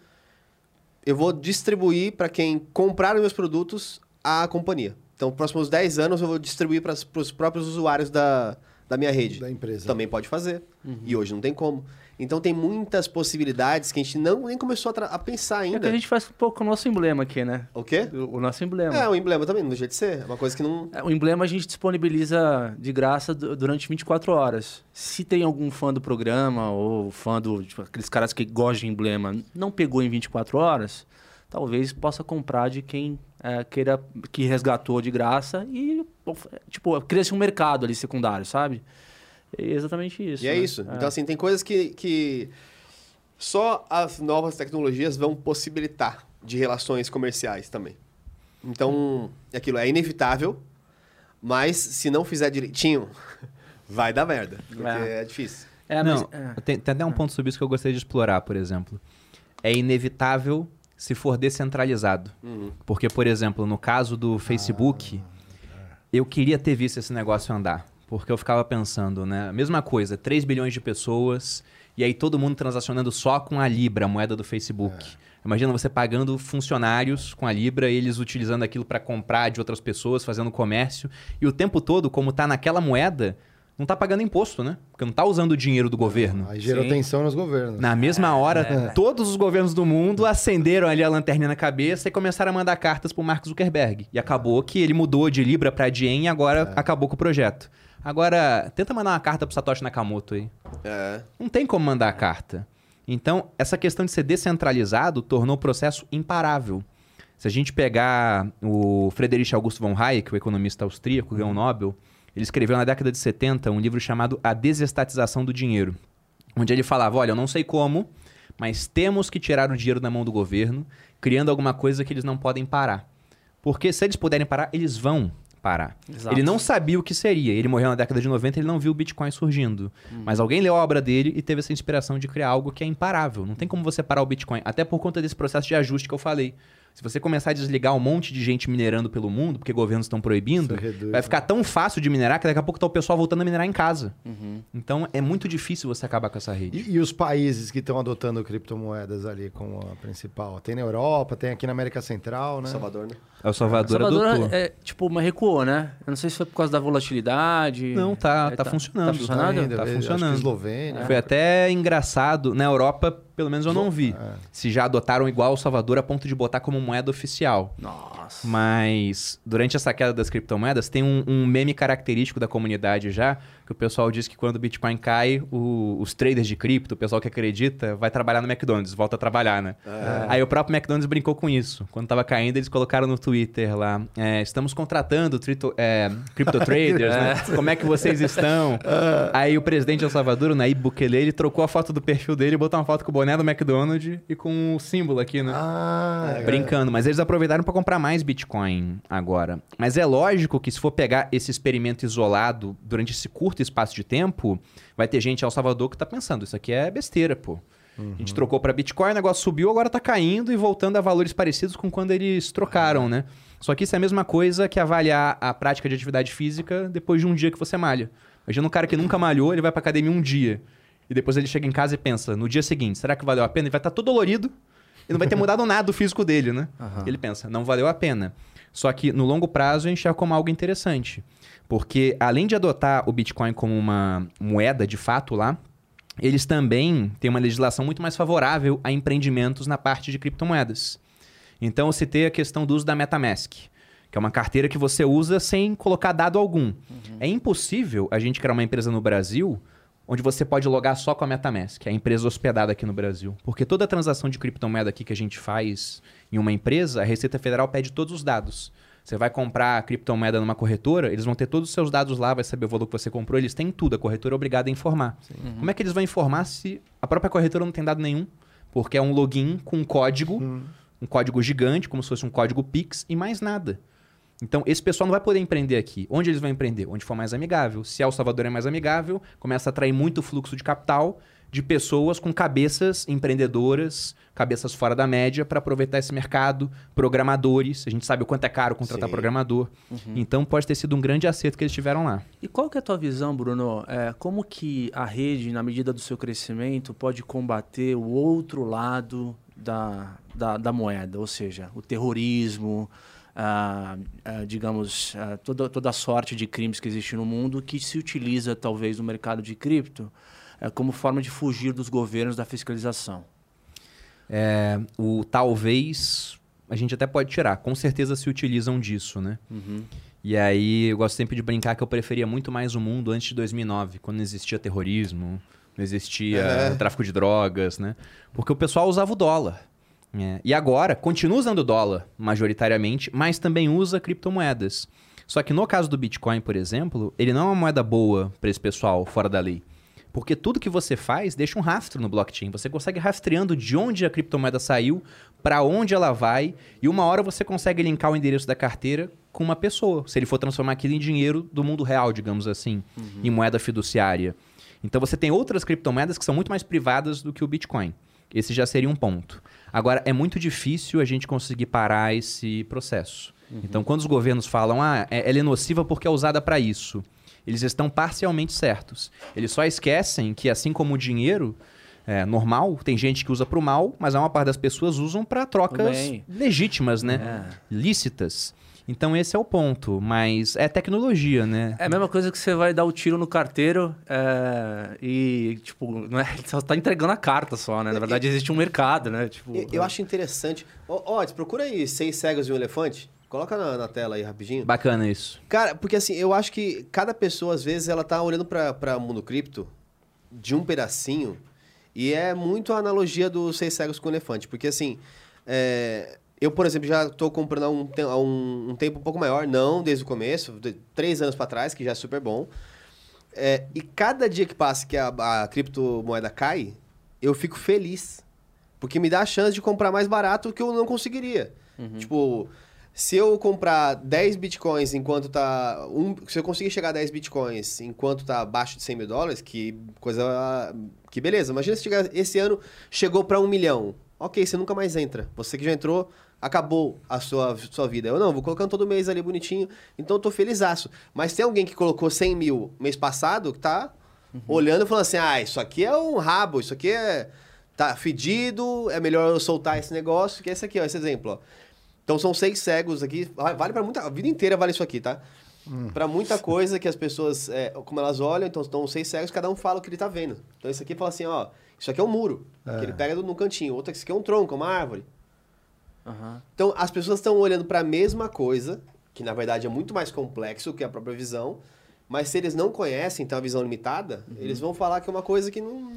C: eu vou distribuir para quem comprar os meus produtos a companhia. Então, nos próximos 10 anos eu vou distribuir para os próprios usuários da, da minha rede.
A: Da empresa.
C: Também pode fazer. E hoje não tem como. Então tem muitas possibilidades que a gente não nem começou a, a pensar
B: É que
C: ainda.
B: a gente faz um pouco o nosso emblema aqui, né?
C: O quê?
B: O, o nosso emblema.
C: É, o emblema também, do jeito de ser. É uma coisa que não.
B: É, O emblema a gente disponibiliza de graça du- durante 24 horas. Se tem algum fã do programa ou fã do. Tipo, aqueles caras que gostam de emblema, não pegou em 24 horas, talvez possa comprar de quem é, queira. que resgatou de graça e. Tipo, cria-se um mercado ali secundário, sabe? É exatamente isso.
C: e é
B: né?
C: isso. Então, assim, tem coisas que, que só as novas tecnologias vão possibilitar de relações comerciais também. Então, é aquilo é inevitável, mas se não fizer direitinho, vai dar merda. Porque
B: É.
C: é, difícil.
B: É, mas-
D: Não,
B: é.
D: tem, tem até um ponto sobre isso que eu gostaria de explorar, por exemplo. É inevitável se for descentralizado.
C: Uhum.
D: Porque, por exemplo, no caso do Facebook, eu queria ter visto esse negócio andar. Porque eu ficava pensando, né? Mesma coisa, 3 bilhões de pessoas, e aí todo mundo transacionando só com a Libra, a moeda do Facebook. Imagina você pagando funcionários com a Libra, eles utilizando aquilo para comprar de outras pessoas, fazendo comércio, e o tempo todo, como tá naquela moeda, não tá pagando imposto, né? Porque não tá usando o dinheiro do governo.
A: Aí gerou
B: Sim.
A: tensão nos governos.
D: Na mesma hora, todos os governos do mundo acenderam ali a lanterninha na cabeça e começaram a mandar cartas pro Mark Zuckerberg. E acabou que ele mudou de Libra pra Diem e agora acabou com o projeto. Agora, tenta mandar uma carta pro Satoshi Nakamoto aí.
C: É.
D: Não tem como mandar a carta. Então, essa questão de ser descentralizado tornou o processo imparável. Se a gente pegar o Friedrich August von Hayek, o economista austríaco, ganhou o Nobel, ele escreveu na década de 70 um livro chamado A Desestatização do Dinheiro, onde ele falava, olha, eu não sei como, mas temos que tirar o dinheiro da mão do governo, criando alguma coisa que eles não podem parar. Porque se eles puderem parar, eles vão parar.
B: Exato.
D: Ele não sabia o que seria. Ele morreu na década de 90 ele não viu o Bitcoin surgindo. Mas alguém leu a obra dele e teve essa inspiração de criar algo que é imparável. Não tem como você parar o Bitcoin. Até por conta desse processo de ajuste que eu falei. Se você começar a desligar um monte de gente minerando pelo mundo, porque governos estão proibindo,
A: reduz,
D: vai ficar tão fácil de minerar que daqui a pouco tá o pessoal voltando a minerar em casa.
B: Uhum.
D: Então é muito difícil você acabar com essa rede.
A: E, e os países que estão adotando criptomoedas ali como a principal? Tem na Europa, tem aqui na América Central, né?
C: Salvador, né?
D: É o Salvador,
B: Salvador
D: adotou.
B: é, tipo, mas recuou, né? Eu não sei se foi por causa da volatilidade.
D: Não, tá-
B: É,
D: tá funcionando.
B: Tá funcionando?
A: ainda,
D: Tá
A: acho que
D: funcionando.
A: Eslovênia.
D: Foi até engraçado. Na Europa, pelo menos eu não vi.
A: É.
D: Se já adotaram igual o Salvador a ponto de botar como moeda oficial.
B: Nossa.
D: Mas durante essa queda das criptomoedas, tem um, um meme característico da comunidade já, que o pessoal diz que quando o Bitcoin cai, o- os traders de cripto, o pessoal que acredita, vai trabalhar no McDonald's, volta a trabalhar, né? Aí o próprio McDonald's brincou com isso. Quando tava caindo, eles colocaram no Twitter lá, é, estamos contratando trito, é, crypto traders, né? Como é que vocês estão? Aí o presidente de El Salvador, o Nayib Bukele, ele trocou a foto do perfil dele e botou uma foto com o boné do McDonald's e com o símbolo aqui, né?
A: Ah, é.
D: Brincando, mas eles aproveitaram para comprar mais Bitcoin agora. Mas é lógico que se for pegar esse experimento isolado durante esse curto espaço de tempo, vai ter gente em El Salvador que tá pensando, isso aqui é besteira, pô. A gente trocou para Bitcoin, o negócio subiu, agora está caindo e voltando a valores parecidos com quando eles trocaram, né? Só que isso é a mesma coisa que avaliar a prática de atividade física depois de um dia que você malha. Imagina um cara que nunca malhou, ele vai para academia um dia. E depois ele chega em casa e pensa, no dia seguinte, será que valeu a pena? Ele vai estar tá todo dolorido e não vai ter mudado nada do físico dele, né? Uhum. Ele pensa, não valeu a pena. Só que no longo prazo eu enxergo como algo interessante. Porque além de adotar o Bitcoin como uma moeda de fato lá, eles também têm uma legislação muito mais favorável a empreendimentos na parte de criptomoedas. Então eu citei a questão do uso da MetaMask, que é uma carteira que você usa sem colocar dado algum. Uhum. É impossível a gente criar uma empresa no Brasil onde você pode logar só com a MetaMask, a empresa hospedada aqui no Brasil. Porque toda transação de criptomoeda aqui que a gente faz em uma empresa, a Receita Federal pede todos os dados. Você vai comprar criptomoeda numa corretora, eles vão ter todos os seus dados lá, vai saber o valor que você comprou, eles têm tudo, a corretora é obrigada a informar. Uhum. Como é que eles vão informar se a própria corretora não tem dado nenhum? Porque é um login com um código, uhum. um código gigante, como se fosse um código Pix e mais nada. Então, esse pessoal não vai poder empreender aqui. Onde eles vão empreender? Onde for mais amigável. Se El Salvador é mais amigável, começa a atrair muito fluxo de capital de pessoas com cabeças empreendedoras, cabeças fora da média, para aproveitar esse mercado, programadores. A gente sabe o quanto é caro contratar Sim. programador. Uhum. Então pode ter sido um grande acerto que eles tiveram lá.
B: E qual que é a tua visão, Bruno? É, como que a rede, na medida do seu crescimento, pode combater o outro lado da, da, da moeda? Ou seja, o terrorismo, ah, ah, digamos, ah, toda, toda a sorte de crimes que existe no mundo que se utiliza talvez no mercado de cripto como forma de fugir dos governos da fiscalização.
D: É, o talvez a gente até pode tirar. Com certeza se utilizam disso, né? Uhum. E aí eu gosto sempre de brincar que eu preferia muito mais o mundo antes de 2009, quando não existia terrorismo, não existia é. tráfico de drogas, né? Porque o pessoal usava o dólar. É. E agora continua usando o dólar majoritariamente, mas também usa criptomoedas. Só que no caso do Bitcoin, por exemplo, ele não é uma moeda boa para esse pessoal fora da lei. Porque tudo que você faz deixa um rastro no blockchain. Você consegue rastreando de onde a criptomoeda saiu, para onde ela vai, e uma hora você consegue linkar o endereço da carteira com uma pessoa, se ele for transformar aquilo em dinheiro do mundo real, digamos assim, uhum. em moeda fiduciária. Então você tem outras criptomoedas que são muito mais privadas do que o Bitcoin. Esse já seria um ponto. Agora, é muito difícil a gente conseguir parar esse processo. Uhum. Então, quando os governos falam, ah, é, ela é nociva porque é usada para isso eles estão parcialmente certos. Eles só esquecem que, assim como o dinheiro é, normal, tem gente que usa para o mal, mas a maior parte das pessoas usam para trocas legítimas, né? É. Lícitas. Então esse é o ponto, mas é tecnologia, né?
B: É a mesma coisa que você vai dar o tiro no carteiro é, e, tipo, não é, só está entregando a carta só, né? Na verdade, existe um mercado, né? Tipo,
C: eu, eu acho interessante. Ó, oh, procura aí seis cegos e um elefante. Coloca na, na, tela aí rapidinho.
D: Bacana isso.
C: Cara, porque assim, eu acho que cada pessoa, às vezes, ela tá olhando para o mundo cripto de um pedacinho e é muito a analogia dos seis cegos com o elefante. Porque assim, é, eu, por exemplo, já estou comprando há um, há um, um, tempo um pouco maior, não desde o começo, de, três anos para trás, que já é super bom. É, e cada dia que passa que a, a criptomoeda cai, eu fico feliz. Porque me dá a chance de comprar mais barato que eu não conseguiria. Uhum. Tipo, se eu comprar 10 bitcoins enquanto tá. Um, se eu conseguir chegar a 10 bitcoins enquanto tá abaixo de 100 mil dólares, que coisa. Que beleza. Imagina se chegar, esse ano chegou para um milhão. Ok, você nunca mais entra. Você que já entrou, acabou a sua, sua vida. Eu não, vou colocando todo mês ali bonitinho. Então eu tô felizaço. Mas tem alguém que colocou 100 mil mês passado que tá uhum. olhando e falando assim: ah, isso aqui é um rabo, isso aqui é. Tá fedido, é melhor eu soltar esse negócio, que é esse aqui, ó, esse exemplo, ó. Então são seis cegos aqui. Vale para muita. A vida inteira vale isso aqui, tá? Hum. Para muita coisa que as pessoas, é, como elas olham, então estão seis cegos, cada um fala o que ele tá vendo. Então esse aqui fala assim, ó, isso aqui é um muro, é. que ele pega no cantinho. Outro, esse aqui é um tronco, é uma árvore. Uhum. Então as pessoas estão olhando para a mesma coisa, que na verdade é muito mais complexo que a própria visão, mas se eles não conhecem, então a visão limitada, uhum. eles vão falar que é uma coisa que não.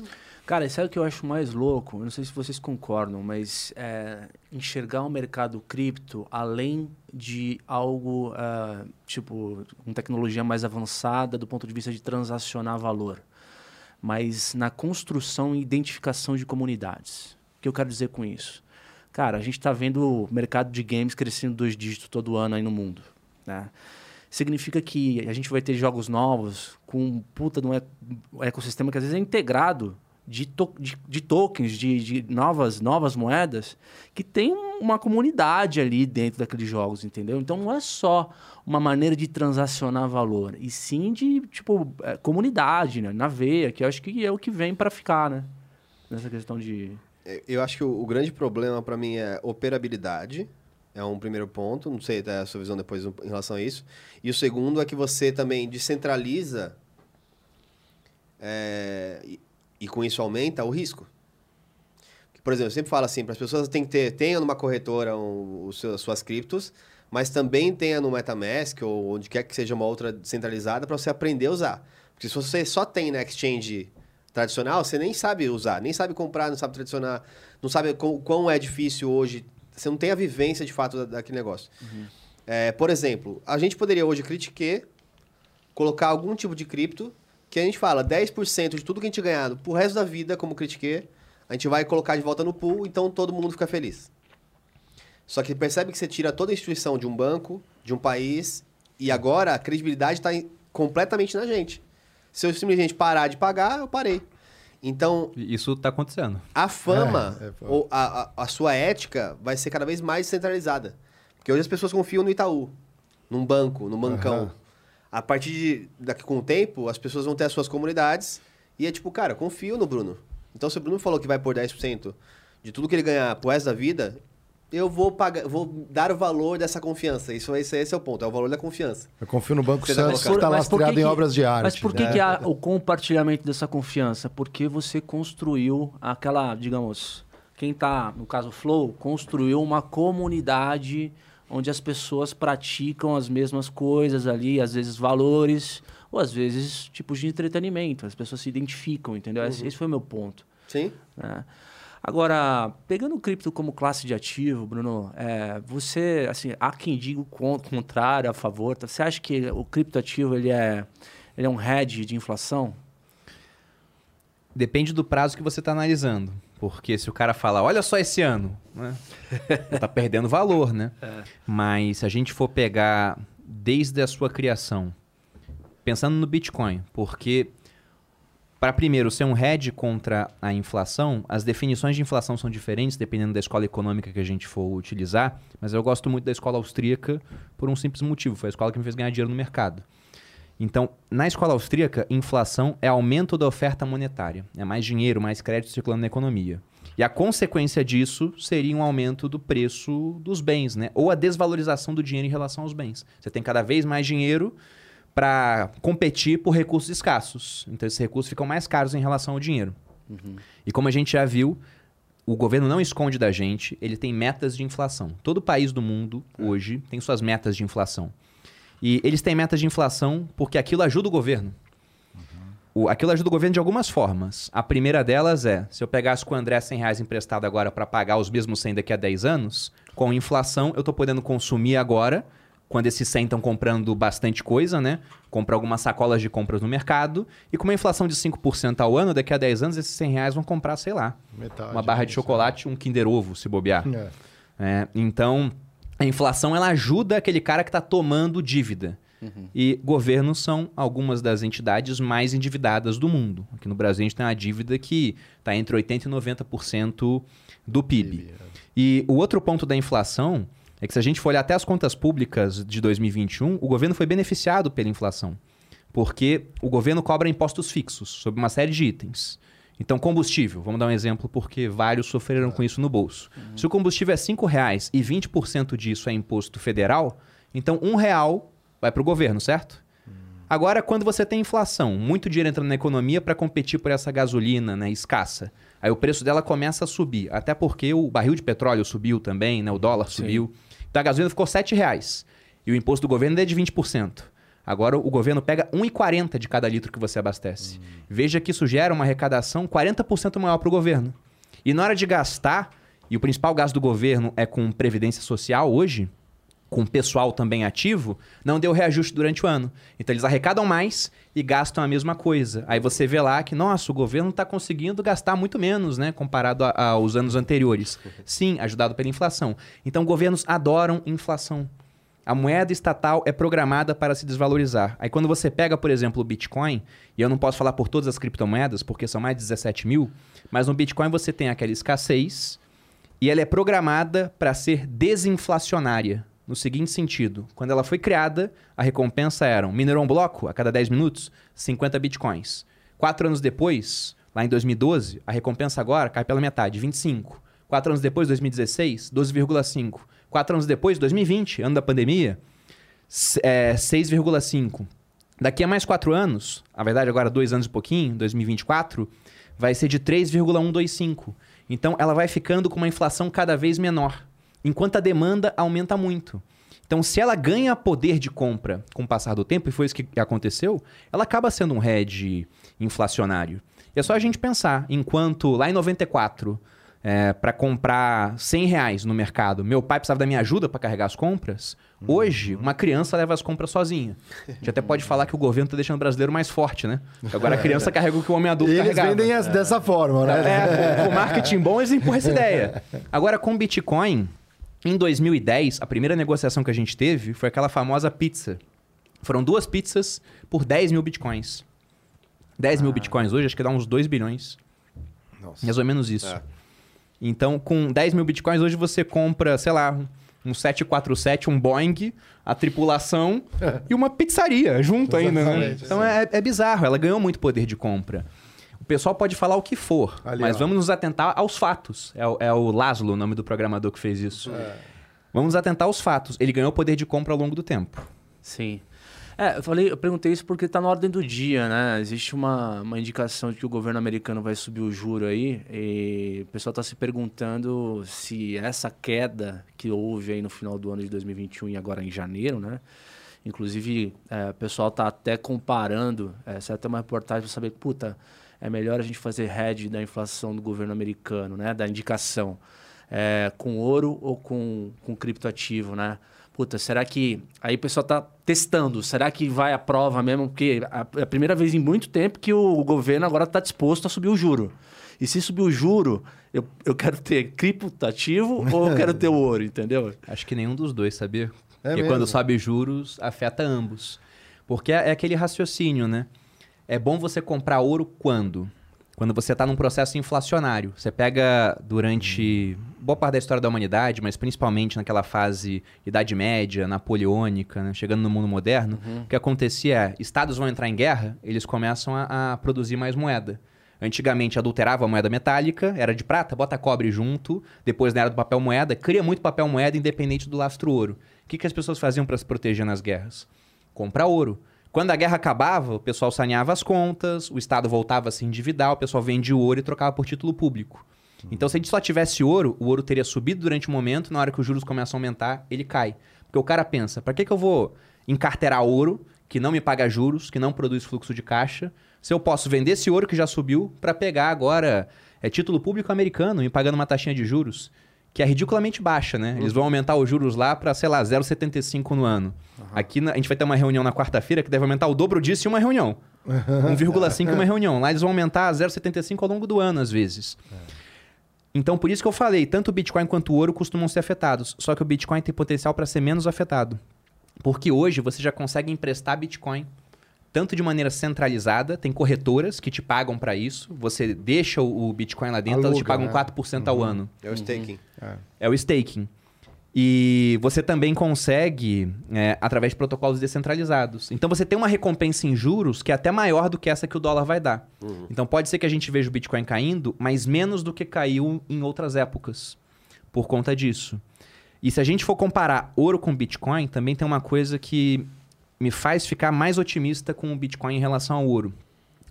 B: Cara, sabe o que eu acho mais louco? Eu não sei se vocês concordam, mas é, enxergar o mercado cripto além de algo, uh, tipo, com tecnologia mais avançada do ponto de vista de transacionar valor, mas na construção e identificação de comunidades. O que eu quero dizer com isso? Cara, a gente está vendo o mercado de games crescendo dois dígitos todo ano aí no mundo, né? significa que a gente vai ter jogos novos com puta de um ecossistema que às vezes é integrado de, to de, de, tokens, de, de, novas, novas moedas, que tem uma comunidade ali dentro daqueles jogos, entendeu? Então não é só uma maneira de transacionar valor, e sim de, tipo, é, comunidade, né? Na veia, que eu acho que é o que vem para ficar, né? Nessa questão de...
C: É, eu acho que o, o grande problema para mim é operabilidade, é um primeiro ponto, não sei a sua visão depois em relação a isso. E o segundo é que você também descentraliza é, e, com isso aumenta o risco. Por exemplo, eu sempre falo assim, para as pessoas tem que ter, tenha numa corretora um, os seus, suas criptos, mas também tenha no MetaMask ou onde quer que seja uma outra descentralizada para você aprender a usar. Porque se você só tem na exchange tradicional, você nem sabe usar, nem sabe comprar, não sabe tradicionar, não sabe quão, quão é difícil hoje, você não tem a vivência de fato daquele negócio. Uhum. É, por exemplo, a gente poderia hoje criticar, colocar algum tipo de cripto que a gente fala 10% de tudo que a gente ganhar pro resto da vida como critique, a gente vai colocar de volta no pool, então todo mundo fica feliz. Só que percebe que você tira toda a instituição de um banco, de um país, e agora a credibilidade está completamente na gente. Se eu simplesmente parar de pagar, eu parei. Então.
D: Isso está acontecendo.
C: A fama, é, é, ou a, a, a, sua ética, vai ser cada vez mais centralizada. Porque hoje as pessoas confiam no Itaú, num banco, no bancão. Uhum. A partir de daqui com o tempo, as pessoas vão ter as suas comunidades. E é tipo, cara, confio no Bruno. Então, se o Bruno falou que vai por 10% de tudo que ele ganhar pro resto da vida, eu vou pagar, vou dar o valor dessa confiança. Isso esse, esse é o ponto, é o valor da confiança.
A: Eu confio no Banco Santos que está lastreado que, em obras de arte.
B: Mas por que, é. que há o compartilhamento dessa confiança? Porque você construiu aquela, digamos, quem está, no caso Flow, construiu uma comunidade onde as pessoas praticam as mesmas coisas ali, às vezes valores, ou às vezes tipos de entretenimento. As pessoas se identificam, entendeu? Uhum. Esse, esse foi o meu ponto.
C: Sim.
B: É. Agora, pegando o cripto como classe de ativo, Bruno, é, você, assim, há quem diga o contrário, a favor. Tá? Você acha que o criptoativo ele é, ele é um hedge de inflação?
D: Depende do prazo que você está analisando. Porque se o cara fala, olha só esse ano, né? tá perdendo valor, né? É. Mas se a gente for pegar desde a sua criação, pensando no Bitcoin, porque para primeiro ser um hedge contra a inflação, as definições de inflação são diferentes dependendo da escola econômica que a gente for utilizar, mas eu gosto muito da escola austríaca por um simples motivo, foi a escola que me fez ganhar dinheiro no mercado. Então, na escola austríaca, inflação é aumento da oferta monetária, é mais dinheiro, mais crédito circulando na economia. E a consequência disso seria um aumento do preço dos bens, né? Ou a desvalorização do dinheiro em relação aos bens. Você tem cada vez mais dinheiro, para competir por recursos escassos. Então, esses recursos ficam mais caros em relação ao dinheiro. Uhum. E como a gente já viu, o governo não esconde da gente, ele tem metas de inflação. Todo país do mundo, é. hoje, tem suas metas de inflação. E eles têm metas de inflação porque aquilo ajuda o governo. Uhum. O, aquilo ajuda o governo de algumas formas. A primeira delas é, se eu pegasse com o André 100 reais emprestado agora para pagar os mesmos 100 daqui a 10 anos, com inflação eu estou podendo consumir agora quando esses 100 estão comprando bastante coisa, né? Compra algumas sacolas de compras no mercado. E com uma inflação de 5% ao ano, daqui a 10 anos, esses 100 reais vão comprar, sei lá, Metade uma barra de chocolate, um Kinder Ovo, se bobear. É. É, então, a inflação ela ajuda aquele cara que está tomando dívida. Uhum. E governos são algumas das entidades mais endividadas do mundo. Aqui no Brasil a gente tem uma dívida que está entre 80% e 90% do PIB. É. E o outro ponto da inflação é que se a gente for olhar até as contas públicas de 2021, o governo foi beneficiado pela inflação. Porque o governo cobra impostos fixos sobre uma série de itens. Então, combustível, vamos dar um exemplo porque vários sofreram com isso no bolso. Uhum. Se o combustível é R$ reais e 20% disso é imposto federal, então um real vai para o governo, certo? Uhum. Agora, quando você tem inflação, muito dinheiro entrando na economia para competir por essa gasolina né, escassa, aí o preço dela começa a subir. Até porque o barril de petróleo subiu também, né, o dólar Sim. subiu. Então a gasolina ficou R$ reais e o imposto do governo é de 20%. Agora o governo pega 1,40 de cada litro que você abastece. Veja que isso gera uma arrecadação 40% maior para o governo. E na hora de gastar, e o principal gasto do governo é com previdência social hoje, com pessoal também ativo, não deu reajuste durante o ano. Então eles arrecadam mais e gastam a mesma coisa. Aí você vê lá que, nossa, o governo está conseguindo gastar muito menos, né, comparado aos anos anteriores. Sim, ajudado pela inflação. Então governos adoram inflação. A moeda estatal é programada para se desvalorizar. Aí quando você pega, por exemplo, o Bitcoin, e eu não posso falar por todas as criptomoedas, porque são mais de 17 mil, mas no Bitcoin você tem aquela escassez e ela é programada para ser desinflacionária. No seguinte sentido, quando ela foi criada, a recompensa era: minerou um bloco a cada 10 minutos, 50 bitcoins. Quatro anos depois, lá em 2012, a recompensa agora cai pela metade, 25. Quatro anos depois, 2016, 12,5. Quatro anos depois, 2020, ano da pandemia, é, 6,5. Daqui a mais quatro anos, na verdade agora dois anos e pouquinho, 2024, vai ser de 3,125. Então ela vai ficando com uma inflação cada vez menor, enquanto a demanda aumenta muito. Então, se ela ganha poder de compra com o passar do tempo, e foi isso que aconteceu, ela acaba sendo um hedge inflacionário. E é só a gente pensar, enquanto lá em 94 é, para comprar 100 reais no mercado, meu pai precisava da minha ajuda para carregar as compras. Hoje, uma criança leva as compras sozinha. A gente até pode falar que o governo está deixando o brasileiro mais forte, né? Porque agora a criança carrega o que o homem adulto
A: eles
D: carregava.
A: vendem as- dessa forma, né?
D: É, com, com marketing bom, eles empurram essa ideia. Agora, com Bitcoin, em 2010, a primeira negociação que a gente teve foi aquela famosa pizza. Foram duas pizzas por 10 mil Bitcoins. 10 mil Bitcoins hoje, acho que dá uns 2 bilhões.
A: Nossa.
D: Mais ou menos isso.
C: É.
D: Então, com 10 mil bitcoins, hoje você compra, sei lá, um 747, um Boeing, a tripulação e uma pizzaria junto ainda, né? Então é, é bizarro, ela ganhou muito poder de compra. O pessoal pode falar o que for,
A: Ali,
D: mas
A: ó.
D: vamos nos atentar aos fatos. É, o- é o Laszlo, o nome do programador que fez isso. Vamos nos atentar aos fatos. Ele ganhou poder de compra ao longo do tempo.
B: Sim. É, eu falei, eu perguntei isso porque tá na ordem do dia, né? Existe uma, uma indicação de que o governo americano vai subir o juro aí, e o pessoal tá se perguntando se essa queda que houve aí no final do ano de 2021 e agora em janeiro, né? Inclusive, é, o pessoal tá até comparando, é, saiu até uma reportagem para saber, puta, é melhor a gente fazer hedge da inflação do governo americano, né? Da indicação, é, com ouro ou com, com criptoativo, né? Puta, será que. Aí o pessoal tá testando. Será que vai a prova mesmo? Porque a- é a primeira vez em muito tempo que o governo agora está disposto a subir o juro. E se subir o juro, eu, eu quero ter criptativo ou eu quero ter o ouro, entendeu?
D: Acho que nenhum dos dois, sabia?
A: É
D: Porque
A: mesmo?
D: quando sobe juros, afeta ambos. Porque é é aquele raciocínio, né? É bom você comprar ouro quando? Quando você está num processo inflacionário. Você pega durante boa parte da história da humanidade, mas principalmente naquela fase Idade Média, napoleônica, né? chegando no mundo moderno, o que acontecia é, estados vão entrar em guerra, eles começam a, a produzir mais moeda. Antigamente adulterava a moeda metálica, era de prata, bota cobre junto. Depois na era do papel moeda, cria muito papel moeda independente do lastro ouro. O que, que as pessoas faziam para se proteger nas guerras? Comprar ouro. Quando a guerra acabava, o pessoal saneava as contas, o Estado voltava a se endividar, o pessoal vendia o ouro e trocava por título público. Então, se a gente só tivesse ouro, o ouro teria subido durante um momento, na hora que os juros começam a aumentar, ele cai. Porque o cara pensa, para que, que eu vou encarterar ouro, que não me paga juros, que não produz fluxo de caixa, se eu posso vender esse ouro que já subiu para pegar agora é título público americano e pagando uma taxinha de juros, que é ridiculamente baixa, né? Eles vão aumentar os juros lá para, sei lá, 0,75 no ano. Aqui na- a gente vai ter uma reunião na quarta-feira que deve aumentar o dobro disso em uma reunião. 1,5 em uma reunião. Lá eles vão aumentar 0,75 ao longo do ano, às vezes. Então, por isso que eu falei, tanto o Bitcoin quanto o ouro costumam ser afetados. Só que o Bitcoin tem potencial para ser menos afetado. Porque hoje você já consegue emprestar Bitcoin tanto de maneira centralizada, tem corretoras que te pagam para isso. Você deixa o Bitcoin lá dentro, elas te
A: Aluga,
D: pagam
A: né?
D: 4% ao ano.
C: É o staking.
D: É o staking. E você também consegue é, através de protocolos descentralizados. Então você tem uma recompensa em juros que é até maior do que essa que o dólar vai dar. Então pode ser que a gente veja o Bitcoin caindo, mas menos do que caiu em outras épocas por conta disso. E se a gente for comparar ouro com Bitcoin, também tem uma coisa que me faz ficar mais otimista com o Bitcoin em relação ao ouro.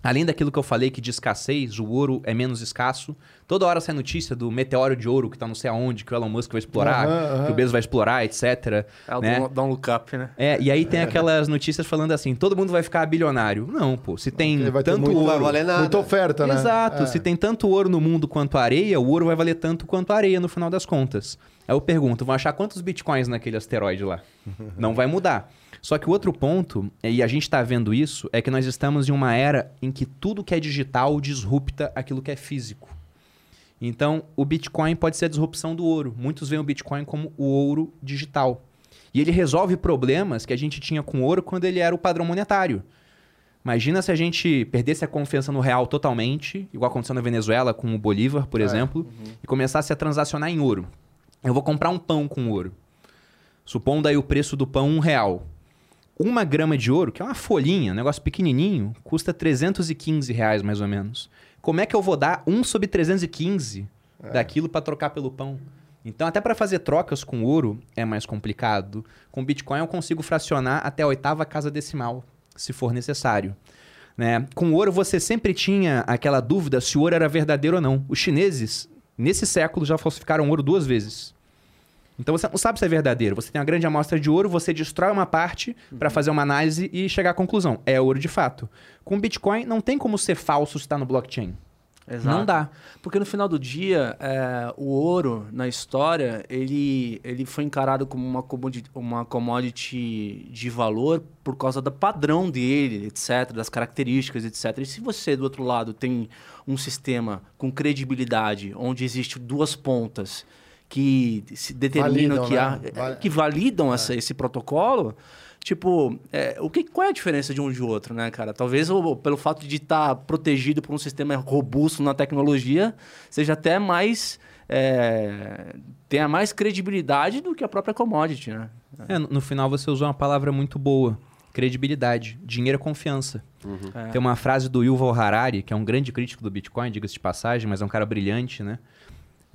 D: Além daquilo que eu falei que de escassez, o ouro é menos escasso. Toda hora sai notícia do meteoro de ouro que tá não sei aonde, que o Elon Musk vai explorar,
A: Aham, aham.
D: que o Bezos vai explorar, etc.
B: É o
D: né?
B: dá um look up, né?
D: É, e aí tem aquelas notícias falando assim, todo mundo vai ficar bilionário. Não, pô, se tem tanto
A: muito,
C: Não vai
D: ouro...
C: valer nada.
A: muita oferta, né?
D: Exato,
A: É.
D: se tem tanto ouro no mundo quanto areia, o ouro vai valer tanto quanto areia no final das contas. Aí eu pergunto, vão achar quantos bitcoins naquele asteroide lá? Não vai mudar. Só que o outro ponto, e a gente está vendo isso, é que nós estamos em uma era em que tudo que é digital disrupta aquilo que é físico. Então, o Bitcoin pode ser a disrupção do ouro. Muitos veem o Bitcoin como o ouro digital. E ele resolve problemas que a gente tinha com ouro quando ele era o padrão monetário. Imagina se a gente perdesse a confiança no real totalmente, igual aconteceu na Venezuela com o Bolívar, por é, exemplo, uhum. e começasse a transacionar em ouro. Eu vou comprar um pão com ouro. Supondo aí o preço do pão um real. Uma grama de ouro, que é uma folhinha, um negócio pequenininho, custa 315 reais mais ou menos. Como é que eu vou dar 1 sobre 315 é. daquilo para trocar pelo pão? Então, até para fazer trocas com ouro é mais complicado. Com Bitcoin eu consigo fracionar até a oitava casa decimal, se for necessário. Né? Com ouro você sempre tinha aquela dúvida se o ouro era verdadeiro ou não. Os chineses, nesse século, já falsificaram ouro duas vezes. Então você não sabe se é verdadeiro. Você tem uma grande amostra de ouro, você destrói uma parte uhum. para fazer uma análise e chegar à conclusão. É ouro de fato. Com Bitcoin não tem como ser falso se está no blockchain.
B: Exato. Não dá. Porque no final do dia, é, o ouro, na história, ele, ele foi encarado como uma commodity, uma commodity de valor por causa do padrão dele, etc., das características, etc. E se você, do outro lado, tem um sistema com credibilidade, onde existe duas pontas que se determinam validam, que, há, né? que validam é. essa, esse protocolo, tipo, é, o que, qual é a diferença de um de outro, né, cara? Talvez o, pelo fato de estar tá protegido por um sistema robusto na tecnologia, seja até mais. É, tenha mais credibilidade do que a própria commodity, né?
D: É, no final você usou uma palavra muito boa. Credibilidade. Dinheiro é confiança. Uhum. É. Tem uma frase do Yuval Harari, que é um grande crítico do Bitcoin, diga-se de passagem, mas é um cara brilhante, né?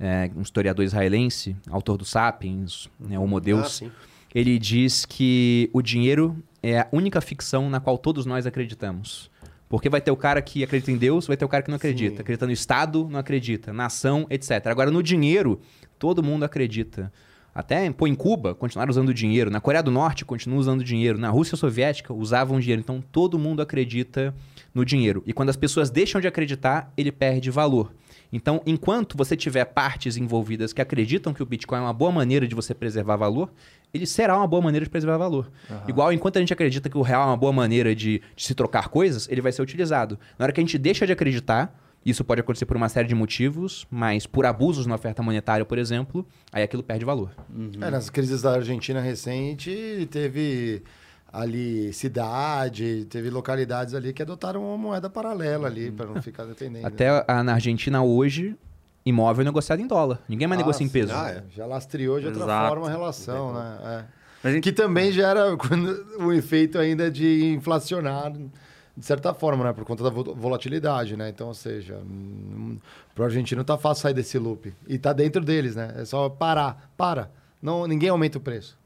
D: É, um historiador israelense, autor do Sapiens, né, Homo Deus, ah, ele diz que o dinheiro é a única ficção na qual todos nós acreditamos. Porque vai ter o cara que acredita em Deus, vai ter o cara que não acredita. Sim. Acredita no Estado, não acredita. Nação, etc. Agora, no dinheiro, todo mundo acredita. Até pô, em Cuba, continuaram usando dinheiro. Na Coreia do Norte, continuam usando dinheiro. Na Rússia Soviética, usavam dinheiro. Então, todo mundo acredita no dinheiro. E quando as pessoas deixam de acreditar, ele perde valor. Então, enquanto você tiver partes envolvidas que acreditam que o Bitcoin é uma boa maneira de você preservar valor, ele será uma boa maneira de preservar valor. Uhum. Igual, enquanto a gente acredita que o real é uma boa maneira de, de se trocar coisas, ele vai ser utilizado. Na hora que a gente deixa de acreditar, isso pode acontecer por uma série de motivos, mas por abusos na oferta monetária, por exemplo, aí aquilo perde valor.
A: Uhum. É, nas crises da Argentina recente, teve ali cidade, teve localidades ali que adotaram uma moeda paralela ali para não ficar dependendo.
D: Até a, na Argentina hoje, imóvel é negociado em dólar. Ninguém mais ah, negocia em peso.
A: Ah, é. Já lastreou de outra Exato. forma a relação, né? É. Mas gente... Que também gera quando, o efeito ainda de inflacionar de certa forma, né? Por conta da volatilidade, né? Então, ou seja, hum, para o argentino tá fácil sair desse loop. E tá dentro deles, né? É só parar. Para. Não, ninguém aumenta o preço.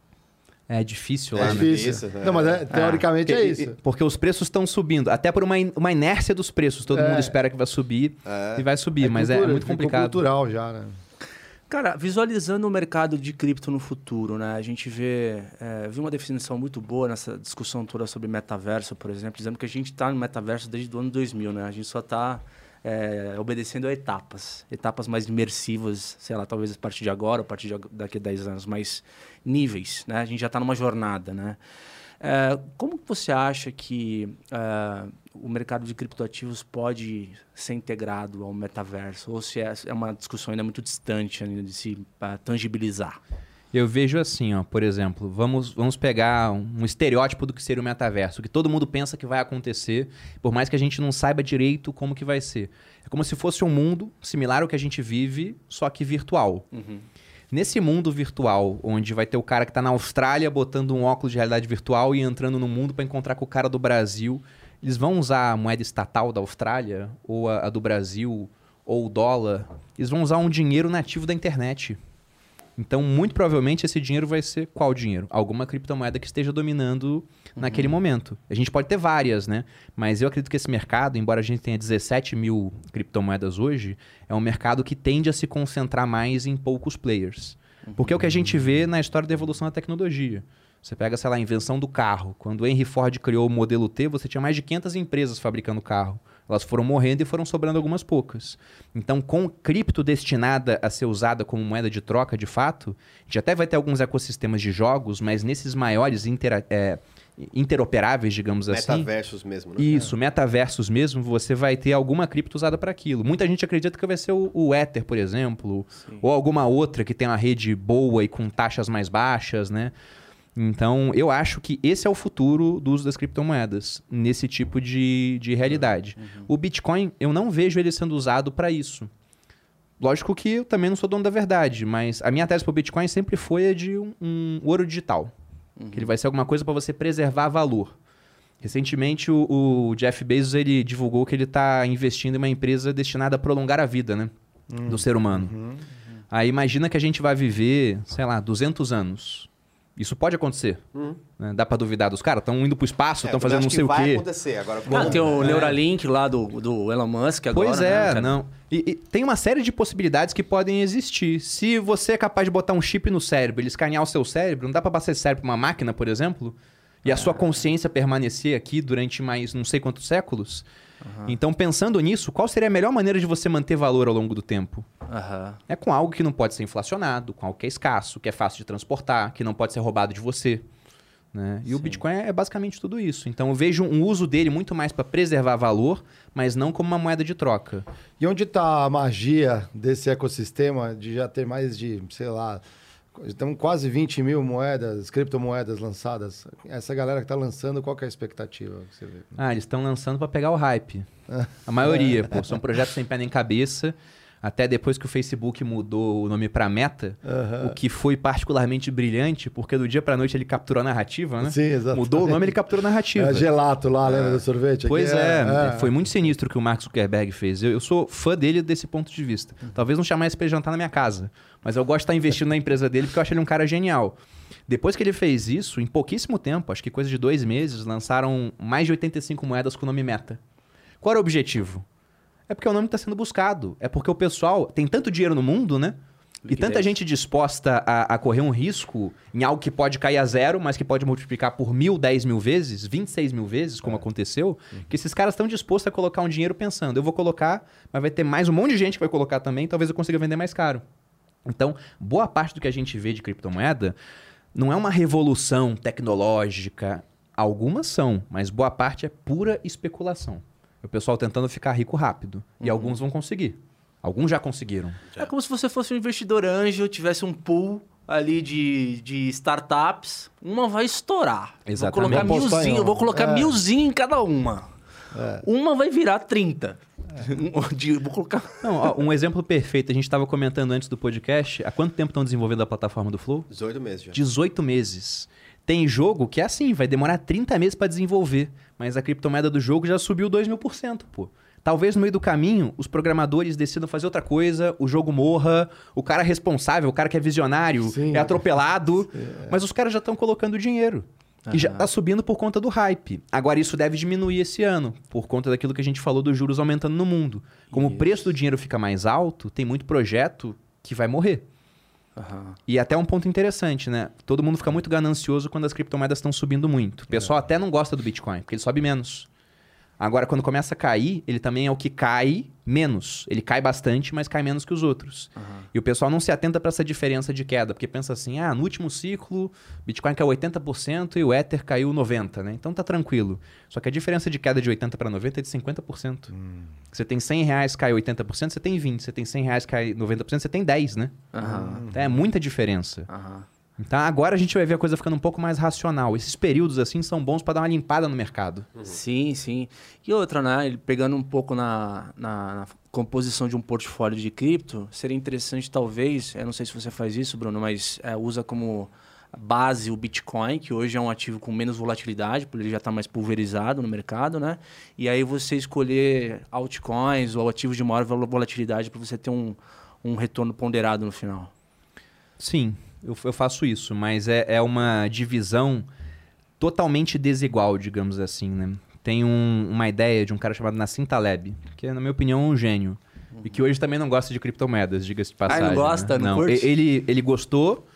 D: É difícil
A: é
D: lá,
A: é difícil. Né? Não, mas é, teoricamente é, é isso.
D: Porque os preços estão subindo. Até por uma, uma inércia dos preços. Todo é. mundo espera que vai subir e vai subir, mas cultura, é, muito complicado.
A: cultural já, né?
B: Cara, visualizando o mercado de cripto no futuro, né? A gente vê, é, viu uma definição muito boa nessa discussão toda sobre metaverso, por exemplo, dizendo que a gente está no metaverso desde o ano 2000, né? A gente só está é, obedecendo a etapas, etapas mais imersivas, sei lá, talvez a partir de agora, a partir de daqui a 10 anos, mas níveis, né? A gente já está numa jornada, né? É, como você acha que é, o mercado de criptoativos pode ser integrado ao metaverso? Ou se é, é uma discussão ainda muito distante ainda de se uh, tangibilizar?
D: Eu vejo assim, ó, por exemplo, vamos, vamos pegar um, um, estereótipo do que seria o metaverso, que todo mundo pensa que vai acontecer, por mais que a gente não saiba direito como que vai ser. É como se fosse um mundo similar ao que a gente vive, só que virtual. Uhum. Nesse mundo virtual, onde vai ter o cara que está na Austrália botando um óculos de realidade virtual e entrando no mundo para encontrar com o cara do Brasil, eles vão usar a moeda estatal da Austrália, ou a, a do Brasil, ou o dólar. Eles vão usar um dinheiro nativo da internet. Então, muito provavelmente, esse dinheiro vai ser qual dinheiro? Alguma criptomoeda que esteja dominando uhum. naquele momento. A gente pode ter várias, né? Mas eu acredito que esse mercado, embora a gente tenha 17 mil criptomoedas hoje, é um mercado que tende a se concentrar mais em poucos players. Uhum. Porque é o que a gente vê na história da evolução da tecnologia. Você pega, sei lá, a invenção do carro. Quando Henry Ford criou o modelo T, você tinha mais de 500 empresas fabricando carro. Elas foram morrendo e foram sobrando algumas poucas. Então, com cripto destinada a ser usada como moeda de troca de fato, a gente até vai ter alguns ecossistemas de jogos, mas nesses maiores intera é, interoperáveis, digamos
C: metaversos assim. Metaversos mesmo, né?
D: Isso, é. metaversos mesmo, você vai ter alguma cripto usada para aquilo. Muita gente acredita que vai ser o, o Ether, por exemplo, Sim. ou alguma outra que tem uma rede boa e com taxas mais baixas, né? Então, eu acho que esse é o futuro do uso das criptomoedas, nesse tipo de, de realidade. Uhum. O Bitcoin, eu não vejo ele sendo usado para isso. Lógico que eu também não sou dono da verdade, mas a minha tese para o Bitcoin sempre foi a de um, um ouro digital. Uhum. Que ele vai ser alguma coisa para você preservar valor. Recentemente, o, o, Jeff Bezos ele divulgou que ele está investindo em uma empresa destinada a prolongar a vida né, uhum. do ser humano. Uhum. Aí imagina que a gente vai viver, sei lá, 200 anos. Isso pode acontecer. Uhum. Né? Dá para duvidar dos caras? Estão indo pro espaço, estão é, fazendo não sei o quê.
C: Vai acontecer. Agora,
B: ah, tem o é. Neuralink lá do, do Elon Musk agora.
D: Pois é, né? não. E, e, tem uma série de possibilidades que podem existir. Se você é capaz de botar um chip no cérebro, ele escanear o seu cérebro, não dá para passar esse cérebro pra uma máquina, por exemplo, e a sua é. consciência permanecer aqui durante mais não sei quantos séculos? Uhum. Então, pensando nisso, qual seria a melhor maneira de você manter valor ao longo do tempo? Uhum. É com algo que não pode ser inflacionado, com algo que é escasso, que é fácil de transportar, que não pode ser roubado de você. Né? E Sim. o Bitcoin é basicamente tudo isso. Então eu vejo um uso dele muito mais para preservar valor, mas não como uma moeda de troca.
A: E onde está a magia desse ecossistema de já ter mais de, sei lá, Estamos quase 20 mil moedas, criptomoedas lançadas. Essa galera que está lançando, qual é a expectativa? Que você vê?
D: Ah, eles estão lançando para pegar o hype. A maioria, pô. São projetos sem pé nem cabeça. Até depois que o Facebook mudou o nome para Meta, uhum. o que foi particularmente brilhante, porque do dia para noite ele capturou a narrativa, né?
A: Sim, exato.
D: Mudou o nome, ele capturou a narrativa.
A: É gelato lá, lembra do sorvete?
D: Pois é, é, é, foi muito sinistro o que o Mark Zuckerberg fez. Eu, eu sou fã dele desse ponto de vista. Talvez não chamasse para jantar na minha casa, mas eu gosto de estar investindo na empresa dele porque eu acho ele um cara genial. Depois que ele fez isso, em pouquíssimo tempo, acho que coisa de dois meses, lançaram mais de 85 moedas com o nome Meta. Qual era o objetivo? É porque o nome está sendo buscado. É porque o pessoal tem tanto dinheiro no mundo, né? E tanta gente disposta a, a, correr um risco em algo que pode cair a zero, mas que pode multiplicar por mil, dez mil vezes, 26 mil vezes, como é. aconteceu, uhum. que esses caras estão dispostos a colocar um dinheiro pensando, eu vou colocar, mas vai ter mais um monte de gente que vai colocar também, talvez eu consiga vender mais caro. Então, boa parte do que a gente vê de criptomoeda não é uma revolução tecnológica. Algumas são, mas boa parte é pura especulação. O pessoal tentando ficar rico rápido. E uhum. alguns vão conseguir. Alguns já conseguiram.
B: É como se você fosse um investidor anjo, tivesse um pool ali de, de startups. Uma vai estourar.
D: Exatamente.
B: Vou colocar milzinho, vou colocar é. milzinho em cada uma. É. Uma vai virar 30.
D: De, vou colocar... Não, ó, um exemplo perfeito. A gente estava comentando antes do podcast. Há quanto tempo estão desenvolvendo a plataforma do Flow?
C: 18 meses já.
D: 18 meses. Tem jogo que é assim, vai demorar 30 meses para desenvolver. Mas a criptomoeda do jogo já subiu 2 mil por cento, pô. Talvez no meio do caminho os programadores decidam fazer outra coisa, o jogo morra, o cara responsável, o cara que é visionário, Sim. é atropelado. Sim, é. Mas os caras já estão colocando dinheiro. Uhum. E já está subindo por conta do hype. Agora, isso deve diminuir esse ano, por conta daquilo que a gente falou dos juros aumentando no mundo. Como isso. o preço do dinheiro fica mais alto, tem muito projeto que vai morrer. Uhum. E até um ponto interessante, né? Todo mundo fica muito ganancioso quando as criptomoedas estão subindo muito. O pessoal é. até não gosta do Bitcoin, porque ele sobe menos. Agora, quando começa a cair, ele também é o que cai menos. Ele cai bastante, mas cai menos que os outros. Uhum. E o pessoal não se atenta para essa diferença de queda, porque pensa assim: ah, no último ciclo, Bitcoin caiu 80% e o Ether caiu 90%, né? Então tá tranquilo. Só que a diferença de queda de 80% para 90% é de 50%. Hum. Você tem 100 reais, cai 80%, você tem 20%. Você tem 100 reais, cai 90%, você tem 10%, né? Uhum. Então é muita diferença. Uhum. Então agora a gente vai ver a coisa ficando um pouco mais racional. Esses períodos assim são bons para dar uma limpada no mercado.
B: Uhum. Sim, sim. E outra, né? Pegando um pouco na, na, na, composição de um portfólio de cripto, seria interessante talvez, eu não sei se você faz isso, Bruno, mas é, usa como base o Bitcoin, que hoje é um ativo com menos volatilidade, porque ele já está mais pulverizado no mercado, né? E aí você escolher altcoins ou ativos de maior volatilidade para você ter um, um retorno ponderado no final.
D: Sim, eu, eu faço isso, mas é, é uma divisão totalmente desigual, digamos assim, né? Tem um, uma ideia de um cara chamado Nassim Taleb, que é, na minha opinião, um gênio. E que hoje também não gosta de criptomoedas, diga-se de passagem. Ah,
B: não gosta?
D: Né?
B: Não, não
D: ele, ele gostou,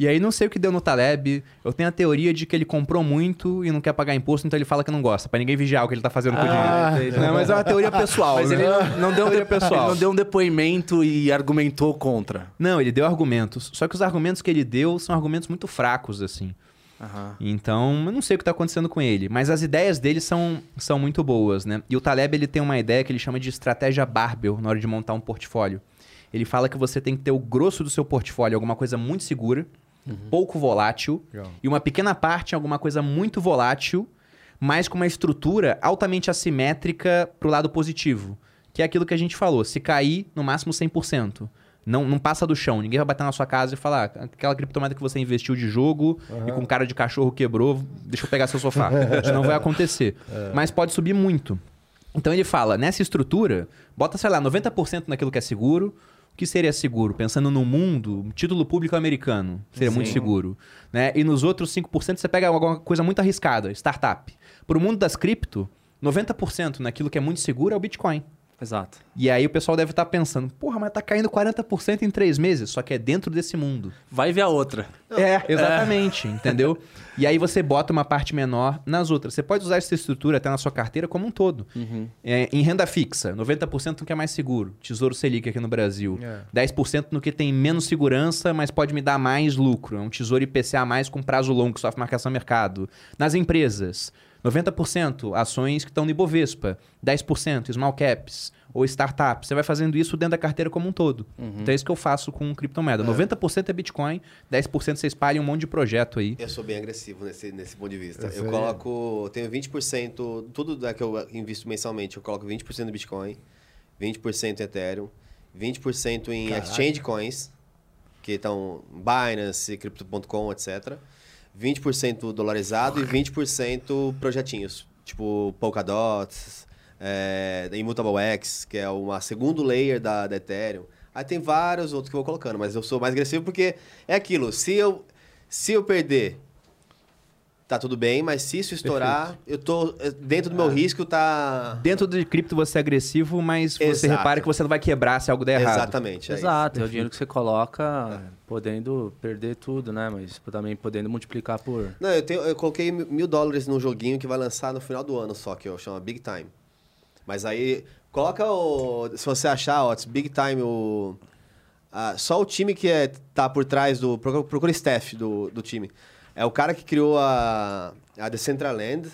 D: e aí não sei o que deu no Taleb. Eu tenho a teoria de que ele comprou muito e não quer pagar imposto, então ele fala que não gosta, para ninguém vigiar o que ele tá fazendo com o ah, dinheiro. Não, mas é uma teoria pessoal.
B: mas
D: né?
B: ele não, não deu teoria pessoal. Ele não deu um depoimento e argumentou contra.
D: Não, ele deu argumentos. Só que os argumentos que ele deu são argumentos muito fracos, assim. Uhum. Então, eu não sei o que está acontecendo com ele, mas as ideias dele são, são muito boas, né? E o Taleb ele tem uma ideia que ele chama de estratégia Barbell na hora de montar um portfólio. Ele fala que você tem que ter o grosso do seu portfólio, alguma coisa muito segura, pouco volátil,
A: Legal.
D: e uma pequena parte em alguma coisa muito volátil, mas com uma estrutura altamente assimétrica pro lado positivo. Que é aquilo que a gente falou. Se cair, no máximo 100%. Não, não passa do chão. Ninguém vai bater na sua casa e falar "Ah, aquela criptomoeda que você investiu de jogo e com cara de cachorro quebrou, deixa eu pegar seu sofá. Isso não vai acontecer. Mas pode subir muito. Então ele fala, nessa estrutura, bota, sei lá, 90% naquilo que é seguro. Que seria seguro? Pensando no mundo, título público americano seria muito
B: Sim.
D: seguro. Né? E nos outros 5% você pega alguma coisa muito arriscada, startup. Para o mundo das cripto, 90% naquilo que é muito seguro é o Bitcoin.
B: Exato.
D: E aí o pessoal deve estar pensando, porra, mas tá caindo 40% em três meses, só que é dentro desse mundo.
B: Vai ver a outra.
D: É, exatamente, entendeu? E aí você bota uma parte menor nas outras. Você pode usar essa estrutura até na sua carteira como um todo. É, em renda fixa, 90% no que é mais seguro. Tesouro Selic aqui no Brasil.
A: É.
D: 10% no que tem menos segurança, mas pode me dar mais lucro. É um tesouro IPCA mais com prazo longo, que sofre marcação mercado. Nas empresas, 90% ações que estão no Ibovespa. 10% small caps ou startups. Você vai fazendo isso dentro da carteira como um todo. Então é isso que eu faço com criptomoeda. 90% é Bitcoin, 10% você espalha um monte de projeto aí.
C: Eu sou bem agressivo nesse, nesse ponto de vista. Eu coloco. eu Tenho 20%. Tudo da que eu invisto mensalmente, eu coloco 20% no Bitcoin, 20% em Ethereum, 20% em
A: Caraca.
C: exchange coins, que estão Binance, Crypto.com, etc. 20% dolarizado e 20% projetinhos. Tipo Polkadot, é, Immutable X, que é uma segundo layer da, da Ethereum. Aí tem vários outros que eu vou colocando, mas eu sou mais agressivo porque é aquilo. Se eu, se eu perder, tá tudo bem, mas se isso estourar, eu tô eh, dentro do meu risco, tá.
D: Dentro de cripto você é agressivo, mas você
C: Exato.
D: repara que você não vai quebrar se algo der errado.
C: Exatamente. é isso.
B: Exato, é o dinheiro que você coloca podendo perder tudo, né? Mas também podendo multiplicar por.
C: Não, eu, tenho, eu coloquei mil mil dólares num joguinho que vai lançar no final do ano só, que eu chamo Big Time. Mas aí, coloca o. Se você achar, ó, Big Time, o. ah, só o time que é, tá por trás do. Procura, procura staff do, do time. É o cara que criou a, a Decentraland,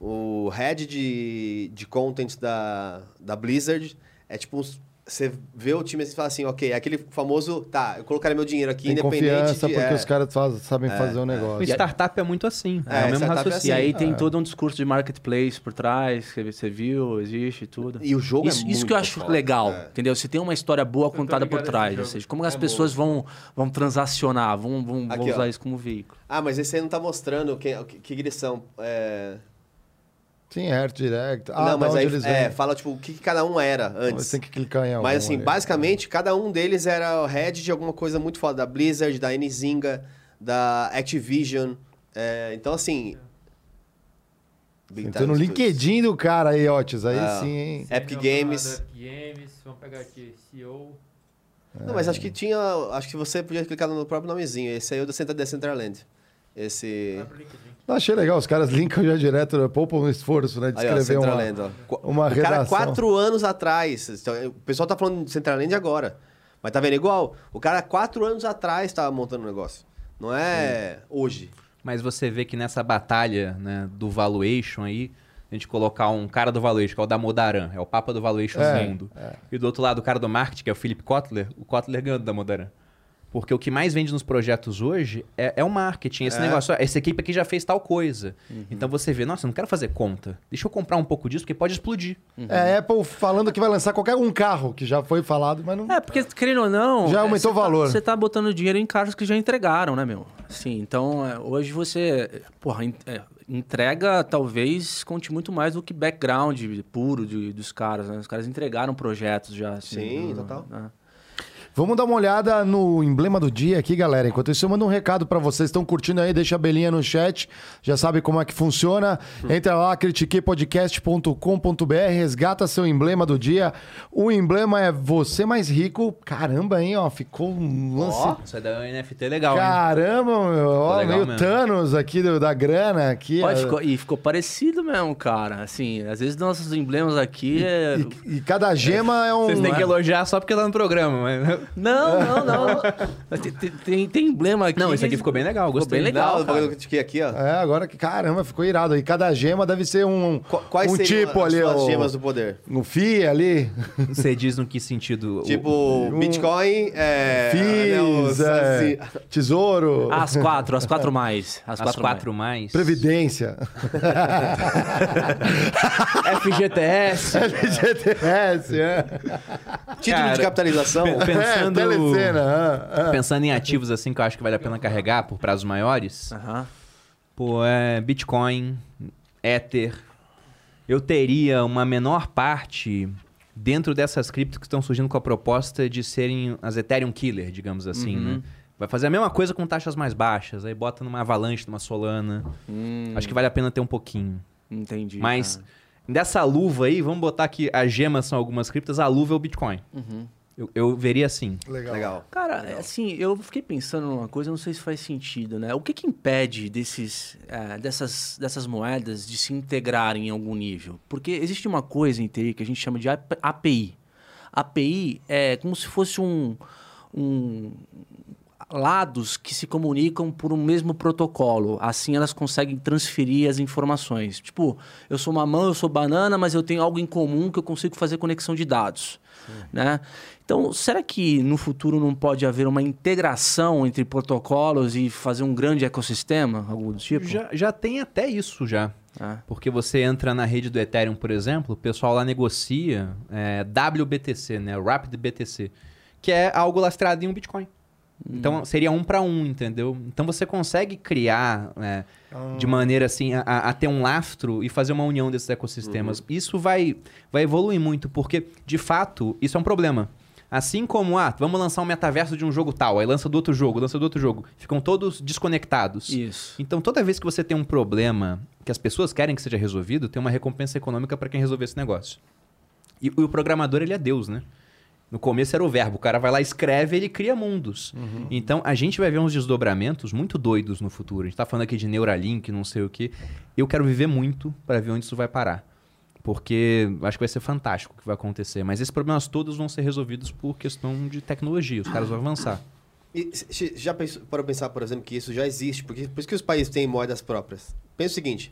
C: o head de, de content da, da Blizzard. É tipo Você vê o time e fala assim, ok, é aquele famoso. Tá, eu colocaria meu dinheiro aqui,
A: Tem
C: independente.
A: confiança
C: de,
A: porque
C: é,
A: os caras faz- sabem fazer o
D: O
A: negócio.
D: startup é muito assim. É,
C: É,
D: o mesmo
C: startup é
B: E
D: raciocínio.
C: assim.
B: aí tem todo um discurso de marketplace por trás, que você viu, existe tudo.
C: E o jogo
B: isso,
C: é
B: isso que eu
C: muito
B: acho
C: foda,
B: legal,
C: é.
B: entendeu? Você tem uma história boa contada por trás, ou seja, como as
E: É
B: pessoas vão, vão transacionar, vão, vão, vão
C: Aqui, ó.
B: usar isso como veículo.
C: Ah, mas esse aí não tá mostrando quem, o que, que eles são. É...
A: Sim, Art Direct. Ah,
C: não, mas aí
A: eles
C: é, fala tipo o que, que cada um era antes.
A: Você tem que clicar em algum
C: Mas assim,
A: ali.
C: basicamente, cada um deles era o head de alguma coisa muito foda. Da Blizzard, da Nzinga, da Activision. É, então, assim...
A: Então no LinkedIn do cara aí, Otis. Aí
C: Ah.
A: sim, hein?
C: Epic Games.
E: Epic Games, vamos pegar aqui, CEO.
C: Não, mas acho que tinha... Acho que você podia clicar no próprio nomezinho. Esse aí é o da Central Decentraland. Esse...
A: Não, achei legal. Os caras linkam já direto, né? poupam um esforço, né? De
C: Aí, ó,
A: escrever uma...
C: Ó. Qu-
A: uma
C: O cara,
A: redação.
C: quatro anos atrás. então, O pessoal tá falando de Centraland agora. Mas tá vendo igual? O cara, quatro anos atrás, tava montando um negócio. Não é hoje.
D: Mas você vê que nessa batalha né, do valuation aí, a gente colocar um cara do valuation, que é o Damodaran, é o papa do valuation
A: É,
D: do mundo. E do outro lado, o cara do marketing, que é o Philip Kotler, o Kotler ganhou do Damodaran. Porque o que mais vende nos projetos hoje é, é o marketing. Esse
C: É.
D: negócio, ó, essa equipe aqui já fez tal coisa.
A: Uhum.
D: Então você vê, nossa, eu não quero fazer conta. Deixa eu comprar um pouco disso, porque pode explodir.
A: É, Apple falando que vai lançar qualquer um carro, que já foi falado, mas não...
B: É, porque, querendo ou não.
A: Já
B: é,
A: aumentou
B: você
A: o valor.
B: Tá, você tá botando dinheiro em carros que já entregaram, né, meu? Sim, então é, hoje você. Porra, é, entrega talvez conte muito mais do que background puro de, dos caras, né? Os caras entregaram projetos já. Assim,
C: Sim,
B: né?
C: total.
B: É.
A: Vamos dar uma olhada no emblema do dia aqui, galera. Enquanto isso, eu mando um recado pra vocês. Estão curtindo aí? Deixa a belinha no chat. Já sabe como é que funciona. Entra lá, critiquepodcast.com.br, resgata seu emblema do dia. O emblema é você mais rico. Caramba, hein? Ó, ficou um lance...
D: Ó, isso aí um NFT legal, hein?
A: Caramba, meu. Ó,
D: legal
A: meio
D: mesmo.
A: Thanos aqui do- da grana. Aqui, ó.
B: ficou- e ficou parecido mesmo, cara. Assim, às vezes nossos emblemas aqui é.
A: E, e cada gema é um...
D: Vocês têm que elogiar só porque tá no programa, mas
B: Não, não, não. tem, tem- tem, emblema aqui.
D: Não, esse aqui ficou bem legal,
B: Ficou
D: gostei.
B: bem legal.
C: Não, o
B: cara.
C: bagulho que eu tiquei aqui, ó.
A: É, agora que caramba, ficou irado. E cada gema deve ser um,
C: Qu- Quais
A: um tipo
C: as
A: ali,
C: suas
A: o,
C: gemas do poder?
A: um FI ali,
D: Você diz no que sentido?
C: Tipo, Bitcoin, é...
A: FIIs, é, tesouro,
B: As quatro, as quatro mais. As,
D: as
B: quatro,
D: quatro mais.
A: previdência,
D: FGTS.
A: LGTS, é.
C: Título
D: Cara,
C: de capitalização.
D: Pe- Pensando,
A: É, telecena, ah, ah.
D: pensando em ativos assim que eu acho que vale a pena carregar por prazos maiores,
B: Aham.
D: pô, é Bitcoin, Ether. Eu teria uma menor parte dentro dessas criptos que estão surgindo com a proposta de serem as Ethereum Killer, digamos assim, né? Vai fazer a mesma coisa com taxas mais baixas, aí bota numa Avalanche, numa Solana.
B: Hum,
D: Acho que vale a pena ter um pouquinho.
B: entendi.
D: Mas
B: cara.
D: dessa luva aí, vamos botar que as gemas são algumas criptas, a luva é o Bitcoin.
B: Uhum.
D: Eu, eu veria assim.
A: Legal.
C: Legal.
B: Cara, assim, eu fiquei pensando numa coisa, não sei se faz sentido, né? O que que impede desses, eh, dessas, dessas moedas de se integrarem em algum nível? Porque existe uma coisa em TI que a gente chama de AP- API. API é como se fosse um, um lados que se comunicam por um mesmo protocolo. Assim elas conseguem transferir as informações. Tipo, eu sou mamão, eu sou banana, mas eu tenho algo em comum que eu consigo fazer conexão de dados. Né? Então, será que no futuro não pode haver uma integração entre protocolos e fazer um grande ecossistema? Algo do tipo?
D: Já, já tem até isso já.
B: Ah,
D: Porque você entra na rede do Ethereum, por exemplo, o pessoal lá negocia é, WBTC, né? Rapid BTC, que é algo lastreado em um Bitcoin. Então seria um para um, entendeu? Então você consegue criar é, de maneira assim a, a ter um lastro e fazer uma união desses ecossistemas. Isso vai, vai evoluir muito, porque de fato isso é um problema. Assim como, ah, vamos lançar um metaverso de um jogo tal, aí lança do outro jogo, lança do outro jogo. Ficam todos desconectados.
B: isso.
D: Então, toda vez que você tem um problema que as pessoas querem que seja resolvido, tem uma recompensa econômica para quem resolver esse negócio. E, o programador, ele é Deus, né? No começo era o verbo, o cara vai lá, escreve, ele cria mundos. Então, a gente vai ver uns desdobramentos muito doidos no futuro. A gente tá falando aqui de Neuralink, não sei o quê. Eu quero viver muito para ver onde isso vai parar. Porque acho que vai ser fantástico o que vai acontecer. Mas esses problemas todos vão ser resolvidos por questão de tecnologia. Os caras vão avançar.
C: E já para pensar, por exemplo, que isso já existe, porque por isso que os países têm moedas próprias. Pensa o seguinte,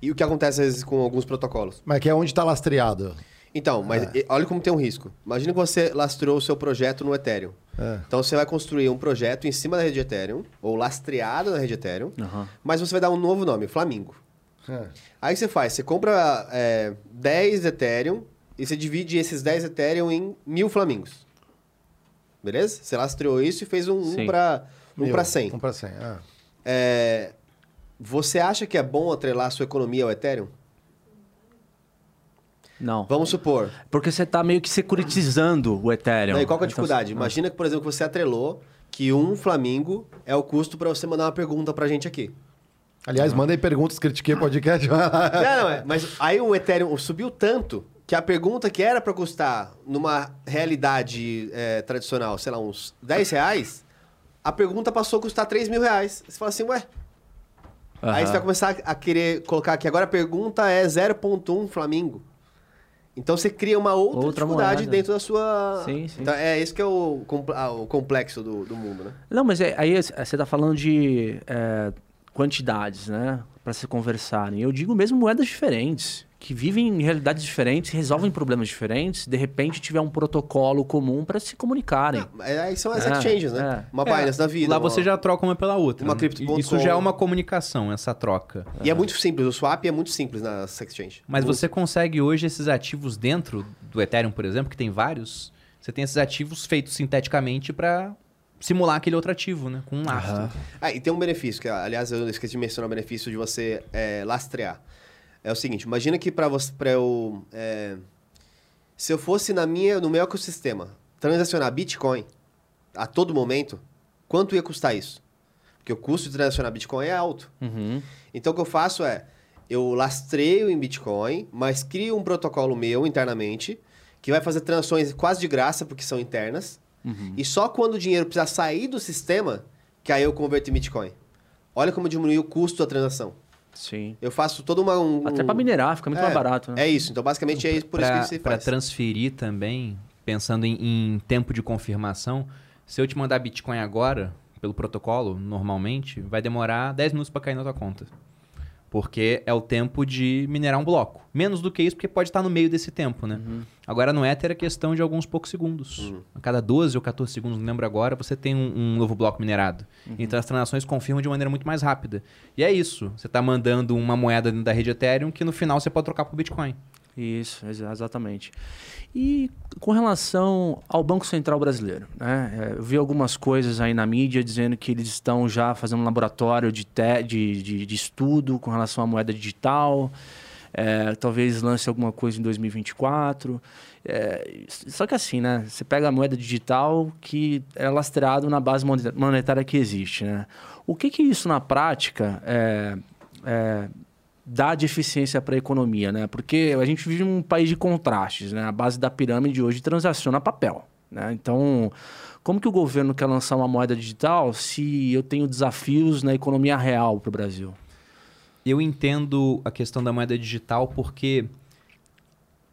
C: e o que acontece às vezes com alguns protocolos.
A: Mas que é onde está lastreado.
C: Então, mas e- olha como tem um risco. Imagina que você lastreou o seu projeto no Ethereum.
A: É.
C: Então você vai construir um projeto em cima da rede Ethereum, ou lastreado na rede Ethereum,
B: Aham.
C: mas você vai dar um novo nome, Flamingo.
A: É.
C: Aí você faz, você compra é, 10 Ethereum e você divide esses 10 Ethereum em mil Flamingos. Beleza? Você lastreou isso e fez um, um para um pra 100.
A: Um para 100, é.
C: É, você acha que é bom atrelar a sua economia ao Ethereum?
B: Não.
C: Vamos supor.
B: Porque você está meio que securitizando o Ethereum.
C: Né, e qual que é a
B: Então,
C: dificuldade? Imagina que, por exemplo, você atrelou que um Flamingo é o custo para você mandar uma pergunta pra gente aqui.
A: Aliás, manda aí perguntas, critiquei o podcast.
C: Não, não, é. Mas aí o Ethereum subiu tanto que a pergunta que era para custar numa realidade é, tradicional, sei lá, uns 10 reais, a pergunta passou a custar 3 mil reais. Você fala assim, ué.
B: aham.
C: Aí você vai começar a querer colocar aqui. Agora a pergunta é 0.1 Flamingo. Então você cria uma outra,
B: Outra
C: dificuldade
B: moeda.
C: dentro da sua.
B: Sim, sim.
C: Então, é esse que é o, ah, o complexo do, do mundo, né?
B: Não, mas é- aí você está falando de é, quantidades, né? Para se conversarem. Eu digo mesmo moedas diferentes, que vivem em realidades diferentes, resolvem problemas diferentes, de repente tiver um protocolo comum para se comunicarem.
C: É, Aí são as
B: É,
C: exchanges, né?
B: é.
C: Uma
D: É,
C: Binance da vida.
D: Lá
C: uma-
D: você já troca uma pela outra.
C: Uma
D: né?
C: Crypto.com.
D: Isso já é uma comunicação, essa troca.
C: E é muito simples, o swap é muito simples nas exchanges.
D: Mas
C: Muito
D: você consegue hoje esses ativos dentro do Ethereum, por exemplo, que tem vários. Você tem esses ativos feitos sinteticamente para simular aquele outro ativo, né? Com um lastro.
C: Ah, e tem um benefício, que aliás eu esqueci de mencionar o benefício de você é, lastrear. É o seguinte, imagina que para você, para eu, é, se eu fosse na minha, no meu ecossistema, transacionar Bitcoin a todo momento, quanto ia custar isso? Porque o custo de transacionar Bitcoin é alto.
B: Uhum.
C: Então o que eu faço é, eu lastreio em Bitcoin, mas crio um protocolo meu internamente, que vai fazer transações quase de graça, porque são internas,
B: Uhum.
C: e só quando o dinheiro precisar sair do sistema, que aí eu converto em Bitcoin. Olha como diminuiu o custo da transação.
B: Sim.
C: Eu faço todo uma... Um,
B: Até para minerar, fica muito
C: É,
B: mais barato, né?
C: É isso. Então, basicamente, é isso, por isso que
D: Pra- pra
C: faz.
D: transferir também, pensando em, em tempo de confirmação, se eu te mandar Bitcoin agora, pelo protocolo, normalmente, vai demorar 10 minutos para cair na tua conta. Porque é o tempo de minerar um bloco. Menos do que isso, porque pode estar no meio desse tempo, né? Agora no Ether é questão de alguns poucos segundos. A cada 12 ou 14 segundos, não lembro agora, você tem um, um novo bloco minerado. Então as transações confirmam de maneira muito mais rápida. E é isso. Você está mandando uma moeda dentro da rede Ethereum que no final você pode trocar por Bitcoin.
B: Isso, exa- exatamente. E com relação ao Banco Central Brasileiro, né? É, Eu vi algumas coisas aí na mídia dizendo que eles estão já fazendo um laboratório de, te- de, de, de estudo com relação à moeda digital. É, talvez lance alguma coisa em 2024. É, só que assim, né? Você pega a moeda digital que é lastreado na base monetária que existe, né? O que que isso na prática é, é, dá de eficiência para a economia, né? Porque a gente vive um país de contrastes, né? A base da pirâmide hoje transaciona papel, né? Então, como que o governo quer lançar uma moeda digital se eu tenho desafios na economia real para o Brasil?
D: Eu entendo a questão da moeda digital porque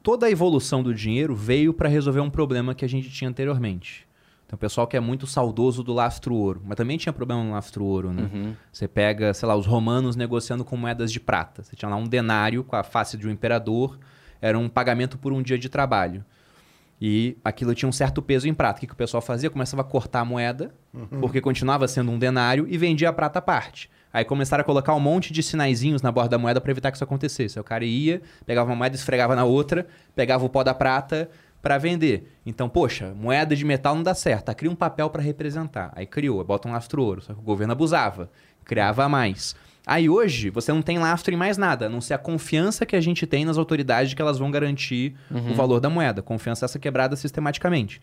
D: toda a evolução do dinheiro veio para resolver um problema que a gente tinha anteriormente. Então, o pessoal que é muito saudoso do lastro ouro, mas também tinha problema no lastro ouro, né? Você pega, sei lá, os romanos negociando com moedas de prata. Você tinha lá um denário com a face de um imperador, era um pagamento por um dia de trabalho. E aquilo tinha um certo peso em prata. O que, que o pessoal fazia? Começava a cortar a moeda, porque continuava sendo um denário, e vendia a prata à parte. Aí começaram a colocar um monte de sinaizinhos na borda da moeda para evitar que isso acontecesse. Aí o cara ia, pegava uma moeda, esfregava na outra, pegava o pó da prata para vender. Então, poxa, moeda de metal não dá certo. Tá, cria um papel para representar. Aí criou, bota um lastro ouro. Só que o governo abusava, criava mais. Aí hoje você não tem lastro em mais nada, a não ser a confiança que a gente tem nas autoridades de que elas vão garantir o valor da moeda. Confiança essa quebrada sistematicamente.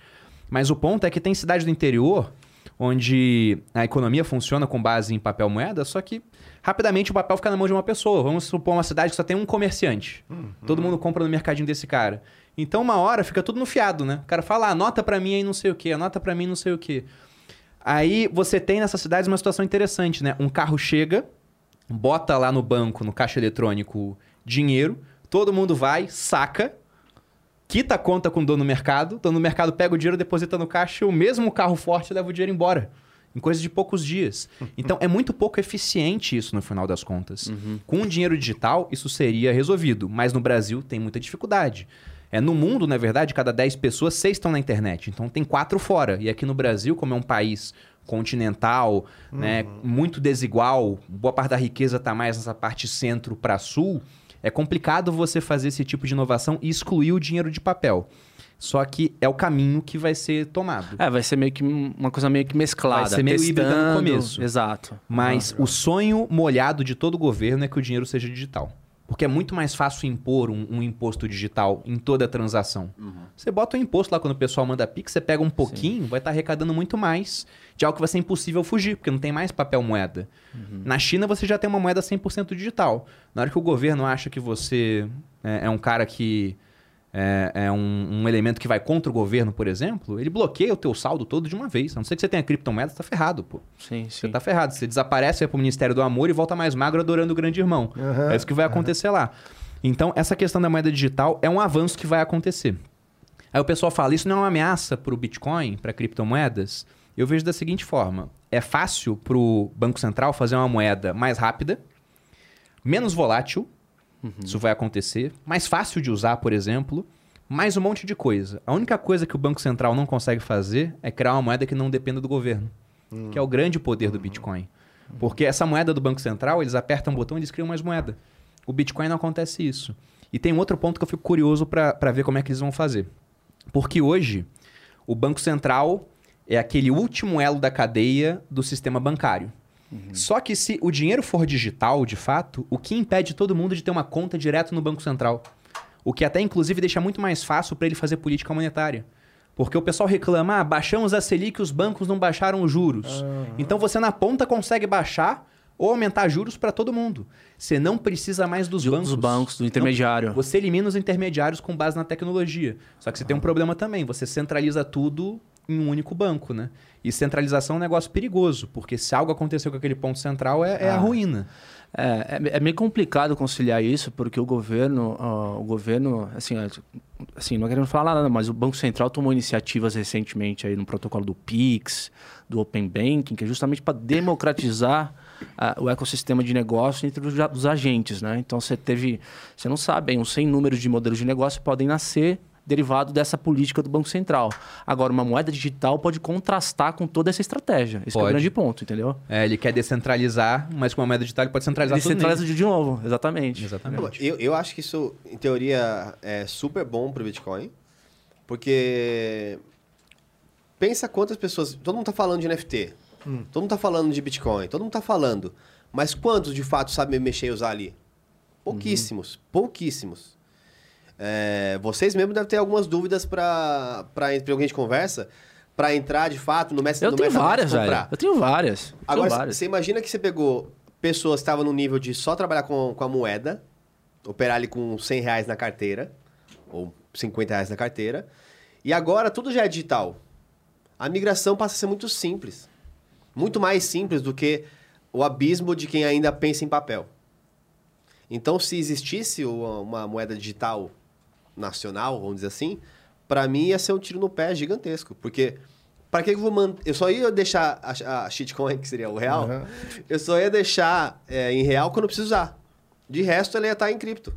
D: Mas o ponto é que tem cidade do interior onde a economia funciona com base em papel moeda, só que rapidamente o papel fica na mão de uma pessoa. Vamos supor uma cidade que só tem um comerciante. Todo mundo compra no mercadinho desse cara. Então uma hora fica tudo no fiado, né? O cara fala, ah, anota pra mim aí não sei o quê, anota pra mim não sei o quê. Aí você tem nessas cidades uma situação interessante, né? Um carro chega, bota lá no banco, no caixa eletrônico, dinheiro, todo mundo vai, saca, quita a conta com o dono do mercado, o dono do mercado pega o dinheiro, deposita no caixa e o mesmo carro forte leva o dinheiro embora. Em coisa de poucos dias. Então é muito pouco eficiente isso no final das contas. Com o dinheiro digital, isso seria resolvido. Mas no Brasil tem muita dificuldade. É, no mundo, na verdade, cada 10 pessoas, 6 estão na internet. Então tem quatro fora. E aqui no Brasil, como é um país continental, né, muito desigual, boa parte da riqueza está mais nessa parte centro para sul, é complicado você fazer esse tipo de inovação e excluir o dinheiro de papel. Só que é o caminho que vai ser tomado.
B: É, vai ser meio que um- uma coisa meio que mesclada.
D: Vai ser meio híbrida no
B: testando.
D: começo.
B: Exato.
D: Mas o sonho molhado de todo governo é que o dinheiro seja digital. Porque é muito mais fácil impor um, um imposto digital em toda transação. Você bota o imposto lá quando o pessoal manda Pix, você pega um pouquinho, vai estar arrecadando muito mais de algo que vai ser impossível fugir, porque não tem mais papel moeda. Na China você já tem uma moeda 100% digital. Na hora que o governo acha que você é, é um cara que é, é um, um elemento que vai contra o governo, por exemplo, ele bloqueia o teu saldo todo de uma vez. A não ser que você tenha criptomoeda, você tá ferrado, pô.
B: Sim,
D: Você
B: sim.
D: tá ferrado. Você desaparece, vai pro Ministério do Amor e volta mais magro adorando o grande irmão.
A: Aham,
D: é isso que vai acontecer lá. Então, essa questão da moeda digital é um avanço que vai acontecer. Aí o pessoal fala, isso não é uma ameaça pro Bitcoin, para criptomoedas? Eu vejo da seguinte forma. É fácil pro Banco Central fazer uma moeda mais rápida, menos volátil, isso vai acontecer, mais fácil de usar, por exemplo, mais um monte de coisa. A única coisa que o Banco Central não consegue fazer é criar uma moeda que não dependa do governo, que é o grande poder do Bitcoin. Porque essa moeda do Banco Central, eles apertam um botão e eles criam mais moeda. O Bitcoin não acontece isso. E tem um outro ponto que eu fico curioso para ver como é que eles vão fazer. Porque hoje, o Banco Central é aquele último elo da cadeia do sistema bancário. Só que se o dinheiro for digital, de fato, o que impede todo mundo de ter uma conta direto no Banco Central? O que até, inclusive, deixa muito mais fácil para ele fazer política monetária. Porque o pessoal reclama, ah, baixamos a Selic e os bancos não baixaram os juros. Então você na ponta consegue baixar ou aumentar juros para todo mundo. Você não precisa mais dos
B: De-
D: bancos.
B: Dos bancos, do
D: Não
B: intermediário.
D: você elimina os intermediários com base na tecnologia. Só que você tem um problema também. Você centraliza tudo em um único banco, né? E centralização é um negócio perigoso, porque se algo aconteceu com aquele ponto central, é, é a
B: Ah.
D: ruína.
B: É, é, é meio complicado conciliar isso, porque o governo, ó, o governo, assim, assim, não querendo falar nada, mas o Banco Central tomou iniciativas recentemente aí no protocolo do Pix, do Open Banking, que é justamente para democratizar ah, o ecossistema de negócio entre os, a- os agentes, né? Então você teve, você não sabe, hein, uns 100 números de modelos de negócio podem nascer derivado dessa política do Banco Central. Agora, uma moeda digital pode contrastar com toda essa estratégia. Esse é o grande ponto, entendeu?
D: É, ele quer descentralizar, mas com uma moeda digital ele pode centralizar
B: Ele
D: tudo
B: centraliza
D: nele.
B: de novo, exatamente.
D: Exatamente.
C: Eu, eu acho que isso, em teoria, é super bom pro Bitcoin. Porque. Pensa quantas pessoas. Todo mundo tá falando de NFT. Todo mundo tá falando de Bitcoin. Todo mundo tá falando. Mas quantos de fato sabem mexer e usar ali? Pouquíssimos. Pouquíssimos. É, vocês mesmos devem ter algumas dúvidas para pelo que a gente conversa. Para entrar de fato no Mestre
B: Eu
C: no
B: tenho várias, velho. Eu tenho várias. Eu
C: Agora,
B: tenho várias.
C: você imagina que você pegou pessoas que estavam no nível de só trabalhar com, com a moeda, operar ali com 100 reais na carteira, ou 50 reais na carteira, e agora tudo já é digital. A migração passa a ser muito simples. Muito mais simples do que o abismo de quem ainda pensa em papel. Então, se existisse uma moeda digital nacional, vamos dizer assim, para mim ia ser um tiro no pé gigantesco. Porque, para que eu vou manter. Eu só ia deixar a, a shitcoin, que seria o real,
A: Uhum.
C: eu só ia deixar é, em real quando eu preciso usar. De resto, ela ia estar em cripto.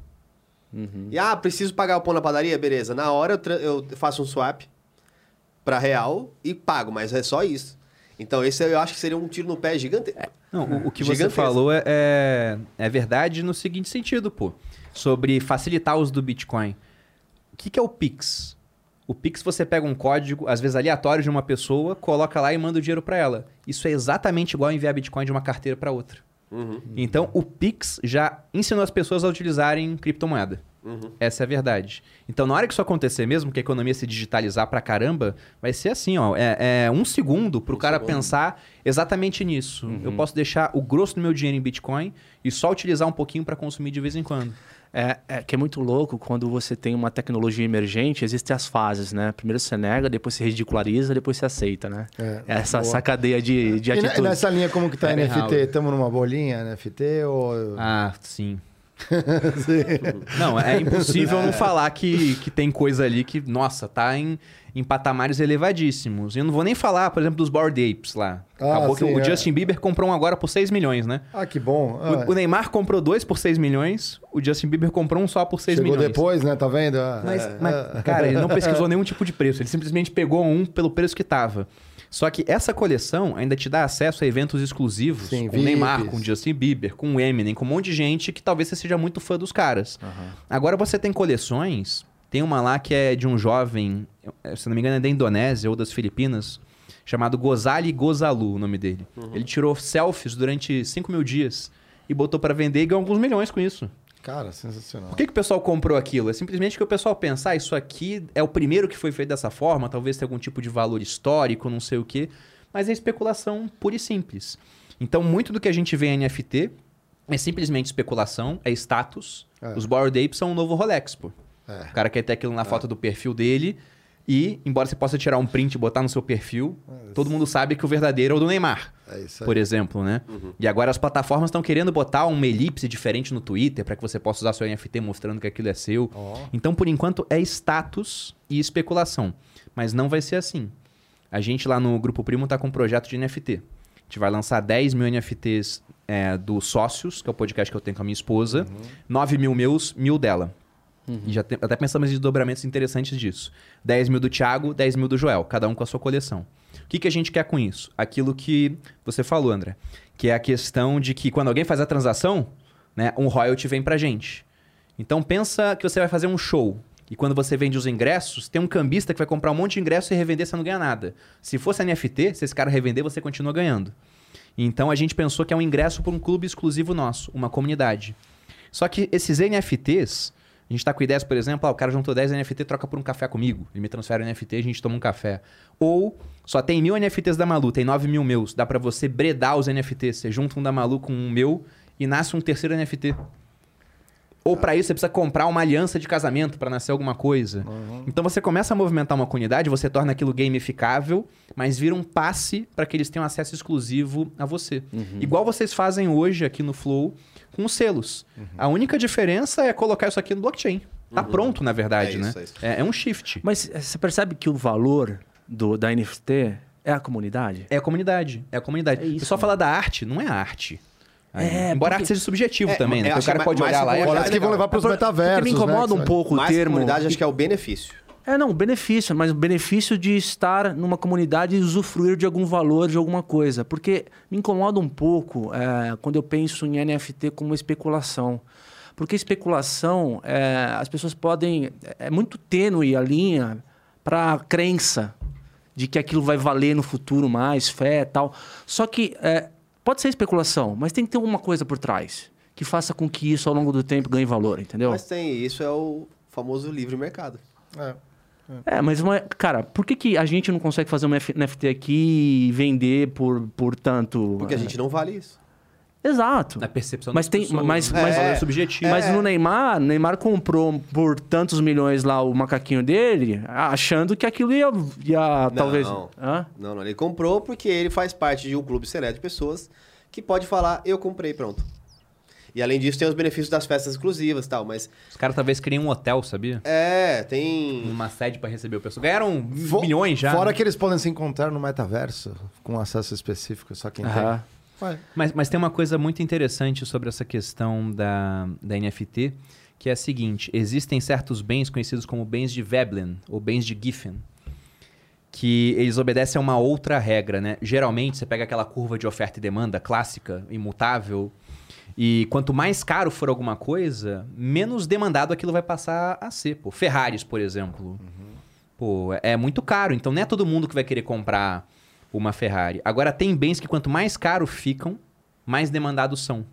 C: E ah, preciso pagar o pão na padaria? Beleza. Na hora eu, eu faço um swap para real e pago, mas é só isso. Então, esse eu acho que seria um tiro no pé gigantesco.
D: Não, o, o que você falou é, é, é verdade no seguinte sentido, pô. Sobre facilitar o uso do Bitcoin. O que, que é o Pix? O Pix você pega um código, às vezes aleatório de uma pessoa, coloca lá e manda o dinheiro para ela. Isso é exatamente igual enviar Bitcoin de uma carteira para outra.
C: Uhum.
D: Então, o Pix já ensinou as pessoas a utilizarem criptomoeda.
C: Uhum.
D: Essa é a verdade. Então, na hora que isso acontecer mesmo, que a economia se digitalizar pra caramba, vai ser assim, ó. É, é um segundo pro
C: Um
D: cara
C: segundo.
D: pensar exatamente nisso.
B: Uhum.
D: Eu posso deixar o grosso do meu dinheiro em Bitcoin e só utilizar um pouquinho pra consumir de vez em quando.
B: É, é que é muito louco quando você tem uma tecnologia emergente, existem as fases, né? Primeiro você nega, depois você ridiculariza, depois você aceita, né?
A: É,
B: essa,
A: boa.
B: essa cadeia de, de
A: E
B: atitudes.
A: nessa linha, como que tá NFT? Estamos numa bolinha NFT ou...
D: Ah, sim. Não, é impossível não falar que, que tem coisa ali que, nossa, tá em, em patamares elevadíssimos. E eu não vou nem falar, por exemplo, dos Bored Apes lá.
A: Ah,
D: Acabou que
A: sim,
D: o
A: é.
D: Justin Bieber comprou um agora por 6 milhões, né?
A: Ah, que bom. Ah,
D: O, o Neymar comprou dois por 6 milhões, o Justin Bieber comprou um só por 6
A: Chegou
D: milhões.
A: depois, né? Tá vendo? Ah,
D: Mas,
A: é,
D: mas, cara, ele não pesquisou nenhum tipo de preço. Ele simplesmente pegou um pelo preço que tava. Só que essa coleção ainda te dá acesso a eventos exclusivos
A: Sim,
D: com o Neymar, com o Justin Bieber, com o Eminem, com um monte de gente que talvez você seja muito fã dos caras. Agora você tem coleções, tem uma lá que é de um jovem, eh, se não me engano é da Indonésia ou das Filipinas, chamado Gozali Gozalu, o nome dele. Ele tirou selfies durante 5 mil dias e botou pra vender e ganhou alguns milhões com isso.
A: Cara, sensacional.
D: Por que, que o pessoal comprou aquilo? É simplesmente que o pessoal pensar, ah, isso aqui é o primeiro que foi feito dessa forma, talvez tenha algum tipo de valor histórico, não sei o quê, mas é especulação pura e simples. Então, muito do que a gente vê em NFT é simplesmente especulação, é status.
A: É.
D: Os Bored Apes são o novo Rolex, pô.
A: É.
D: O cara quer ter aquilo na foto do perfil dele e, embora você possa tirar um print e botar no seu perfil, todo mundo sabe que o verdadeiro é o do Neymar
A: É isso aí.
D: por exemplo, né? E agora as plataformas estão querendo botar uma elipse diferente no Twitter para que você possa usar seu NFT mostrando que aquilo é seu.
A: Ó.
D: Então, por enquanto, é status e especulação. Mas não vai ser assim. A gente lá no Grupo Primo tá com um projeto de NFT. A gente vai lançar 10 mil NFTs é, do Sócios, que é o podcast que eu tenho com a minha esposa. 9 mil meus, mil dela. E já tem- até pensamos em desdobramentos interessantes disso. 10 mil do Thiago, 10 mil do Joel, cada um com a sua coleção. O que, que a gente quer com isso? Aquilo que você falou, André. Que é a questão de que quando alguém faz a transação, né, um royalty vem pra gente. Então pensa que você vai fazer um show. E quando você vende os ingressos, tem um cambista que vai comprar um monte de ingressos e revender, você não ganha nada. Se fosse NFT, se esse cara revender, você continua ganhando. Então a gente pensou que é um ingresso para um clube exclusivo nosso, uma comunidade. Só que esses NFTs, a gente tá com ideias, por exemplo, ah, o cara juntou 10 NFT, troca por um café comigo. Ele me transfere o NFT, a gente toma um café. Ou só tem mil NFTs da Malu, tem 9 mil meus. Dá pra você bredar os NFTs. Você junta um da Malu com um meu e nasce um terceiro NFT. Ou pra isso você precisa comprar uma aliança de casamento pra nascer alguma coisa. Então você começa a movimentar uma comunidade, você torna aquilo gamificável, mas vira um passe pra que eles tenham acesso exclusivo a você. Igual vocês fazem hoje aqui no Flow com os selos. A única diferença é colocar isso aqui no blockchain. Tá pronto, na verdade,
C: É
D: né?
C: isso, é isso.
D: É, é um shift.
B: Mas eh, você percebe que o valor do, da NFT é a comunidade?
D: É a comunidade. É a comunidade.
B: É isso,
D: o pessoal fala da arte, não é arte.
B: É,
D: Embora a
B: porque-
D: arte seja subjetivo
C: É,
D: também, né? Porque o cara pode olhar lá e
C: comunidade
A: Olha,
D: achar
A: que vão levar pros
B: Porque
A: metaversos.
B: me incomoda
A: né,
B: um pouco o
C: Mais
B: termo.
C: comunidade, acho que é o benefício.
B: É, não, benefício, mas o benefício de estar numa comunidade e usufruir de algum valor, de alguma coisa. Porque me incomoda um pouco é, quando eu penso em NFT como especulação. Porque especulação, é, as pessoas podem. É muito tênue a linha para a crença de que aquilo vai valer no futuro mais, fé e tal. Só que é, pode ser especulação, mas tem que ter alguma coisa por trás que faça com que isso ao longo do tempo ganhe valor, entendeu?
C: Mas tem, isso é o famoso livre mercado.
A: É.
B: É, mas, uma- cara, por que, que a gente não consegue fazer uma F- NFT aqui e vender por, por tanto...
C: Porque a
B: é,
C: gente não vale isso.
B: Exato.
D: Na percepção
B: Mas tem-
D: pessoas,
B: mas-
D: né?
B: mas-
D: valor
C: É.
D: subjetivo.
B: Mas no Neymar, Neymar comprou por tantos milhões lá o macaquinho dele, achando que aquilo ia, ia talvez... Hã?
C: Não, não. Ele comprou porque ele faz parte de um clube seleto de pessoas que pode falar, eu comprei, pronto. E além disso, tem os benefícios das festas exclusivas e tal, mas...
D: Os caras talvez criem um hotel, sabia?
C: É, tem...
D: Uma sede pra receber o pessoal. Ganharam
A: Fo-
D: milhões já.
A: Fora
D: né?
A: que eles podem se encontrar no metaverso, com acesso específico, só quem
B: Aham.
A: tem.
D: Mas, mas tem uma coisa muito interessante sobre essa questão da, da NFT, que é a seguinte: existem certos bens conhecidos como bens de Veblen ou bens de Giffen, que eles obedecem a uma outra regra, né? Geralmente você pega aquela curva de oferta e demanda clássica, imutável, e quanto mais caro for alguma coisa, menos demandado aquilo vai passar a ser. Pô, Ferraris, por exemplo. Pô, é- muito caro, então não é todo mundo que vai querer comprar uma Ferrari. Agora, tem bens que quanto mais caro ficam, mais demandados são.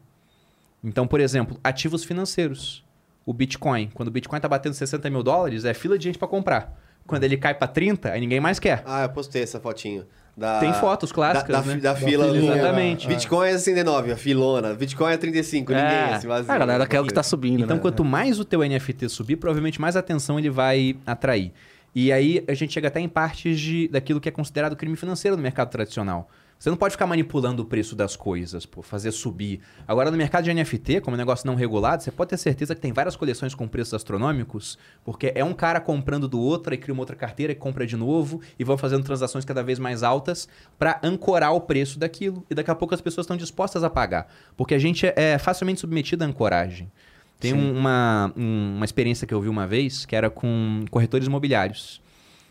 D: Então, por exemplo, ativos financeiros. O Bitcoin. Quando o Bitcoin tá batendo 60 mil dólares, é fila de gente para comprar. Quando ele cai para 30, aí ninguém mais quer.
C: Ah, eu postei essa fotinho. Da,
D: Tem fotos clássicas,
C: da, da,
D: né?
C: da fila.
A: filinha,
D: Exatamente.
C: Bitcoin é 69, a filona. Bitcoin é 35, ninguém
B: É,
C: assim, vazio.
B: a galera quer o que tá subindo,
D: Então,
B: né?
D: quanto mais o teu NFT subir, provavelmente mais atenção ele vai atrair. E aí a gente chega até em partes de, daquilo que é considerado crime financeiro no mercado tradicional. Você não pode ficar manipulando o preço das coisas, pô, fazer subir. Agora, no mercado de NFT, como é um negócio não regulado, você pode ter certeza que tem várias coleções com preços astronômicos, porque é um cara comprando do outro, aí cria uma outra carteira e compra de novo, e vão fazendo transações cada vez mais altas para ancorar o preço daquilo. E daqui a pouco as pessoas estão dispostas a pagar. Porque a gente é facilmente submetido à ancoragem. Tem um- uma, um- uma experiência que eu vi uma vez, que era com corretores imobiliários.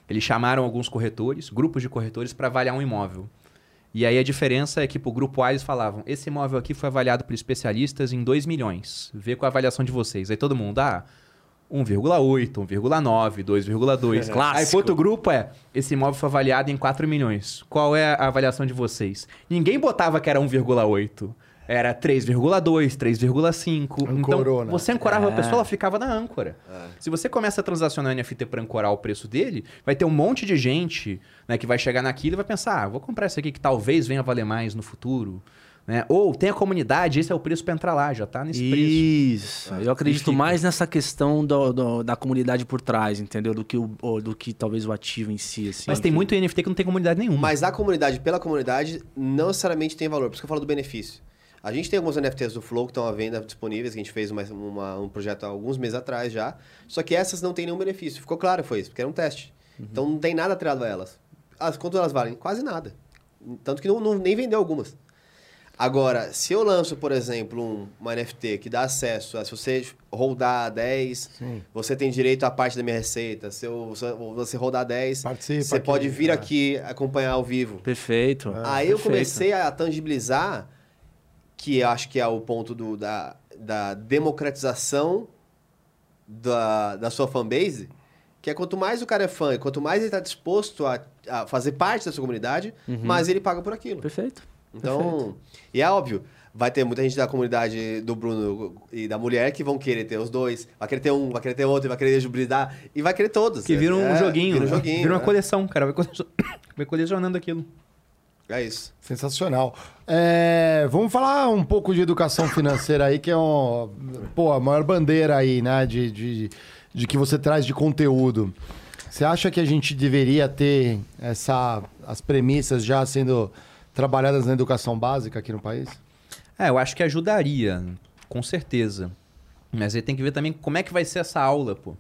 D: Eles chamaram alguns corretores, grupos de corretores, para avaliar um imóvel. E aí a diferença é que pro grupo A eles falavam: esse imóvel aqui foi avaliado por especialistas em 2 milhões. Vê com a avaliação de vocês. Aí todo mundo, ah, 1,8, 1,9, 2,2.
B: Clássico.
D: Aí pro outro grupo é: esse imóvel foi avaliado em 4 milhões. Qual é a avaliação de vocês? Ninguém botava que era 1,8. Era 3,2, 3,5.
A: Ancorou,
D: Então,
A: né?
D: você ancorava a
B: É.
D: pessoa, ela ficava na âncora. Se você começa a transacionar NFT para ancorar o preço dele, vai ter um monte de gente né, que vai chegar naquilo e vai pensar: ah, vou comprar isso aqui que talvez venha a valer mais no futuro. Né? Ou tem a comunidade, esse é o preço para entrar lá, já tá nesse preço.
B: Isso. Eu acredito
D: fica.
B: mais nessa questão do- do- da comunidade por trás, entendeu? Do que, o, do que talvez o ativo em si, assim.
D: Mas tem muito NFT que não tem comunidade nenhuma.
C: Mas a comunidade, pela comunidade, não necessariamente tem valor. Por isso que eu falo do benefício. A gente tem alguns NFTs do Flow que estão à venda disponíveis, que a gente fez uma- uma- um projeto há alguns meses atrás já. Só que essas não têm nenhum benefício. Ficou claro, foi isso, porque era um teste. Então não tem nada atrelado a elas. As, quanto elas valem? Quase nada. Tanto que não, não- nem vendeu algumas. Agora, se eu lanço, por exemplo, um, uma NFT que dá acesso a se você rodar 10, você tem direito à parte da minha receita. Se eu, se você rodar 10,
A: Participa
C: você
A: aqui,
C: pode vir
A: é.
C: aqui acompanhar ao vivo.
B: Perfeito.
C: Aí eu
B: Perfeito.
C: comecei a tangibilizar, que eu acho que é o ponto do, da, da democratização da, da sua fanbase, que é quanto mais o cara é fã e quanto mais ele está disposto a, a fazer parte da sua comunidade, mais ele paga por aquilo.
B: Perfeito.
C: Então, e é óbvio, vai ter muita gente da comunidade do Bruno e da mulher que vão querer ter os dois, vai querer ter um, vai querer ter outro, vai querer jubilizar, e vai querer todos.
D: Que vira um
C: É,
D: joguinho.
C: Vira um
D: né?
C: joguinho.
D: Vira uma
C: é.
D: coleção, cara. Vai colecionando aquilo.
C: É isso.
A: Sensacional. É, vamos falar um pouco de educação financeira aí, que é um, pô, a maior bandeira aí, né? De, de, de que você traz de conteúdo. Você acha que a gente deveria ter essa, as premissas já sendo trabalhadas na educação básica aqui no país?
D: É, eu acho que ajudaria, com certeza. Mas aí tem que ver também como é que vai ser essa aula, pô.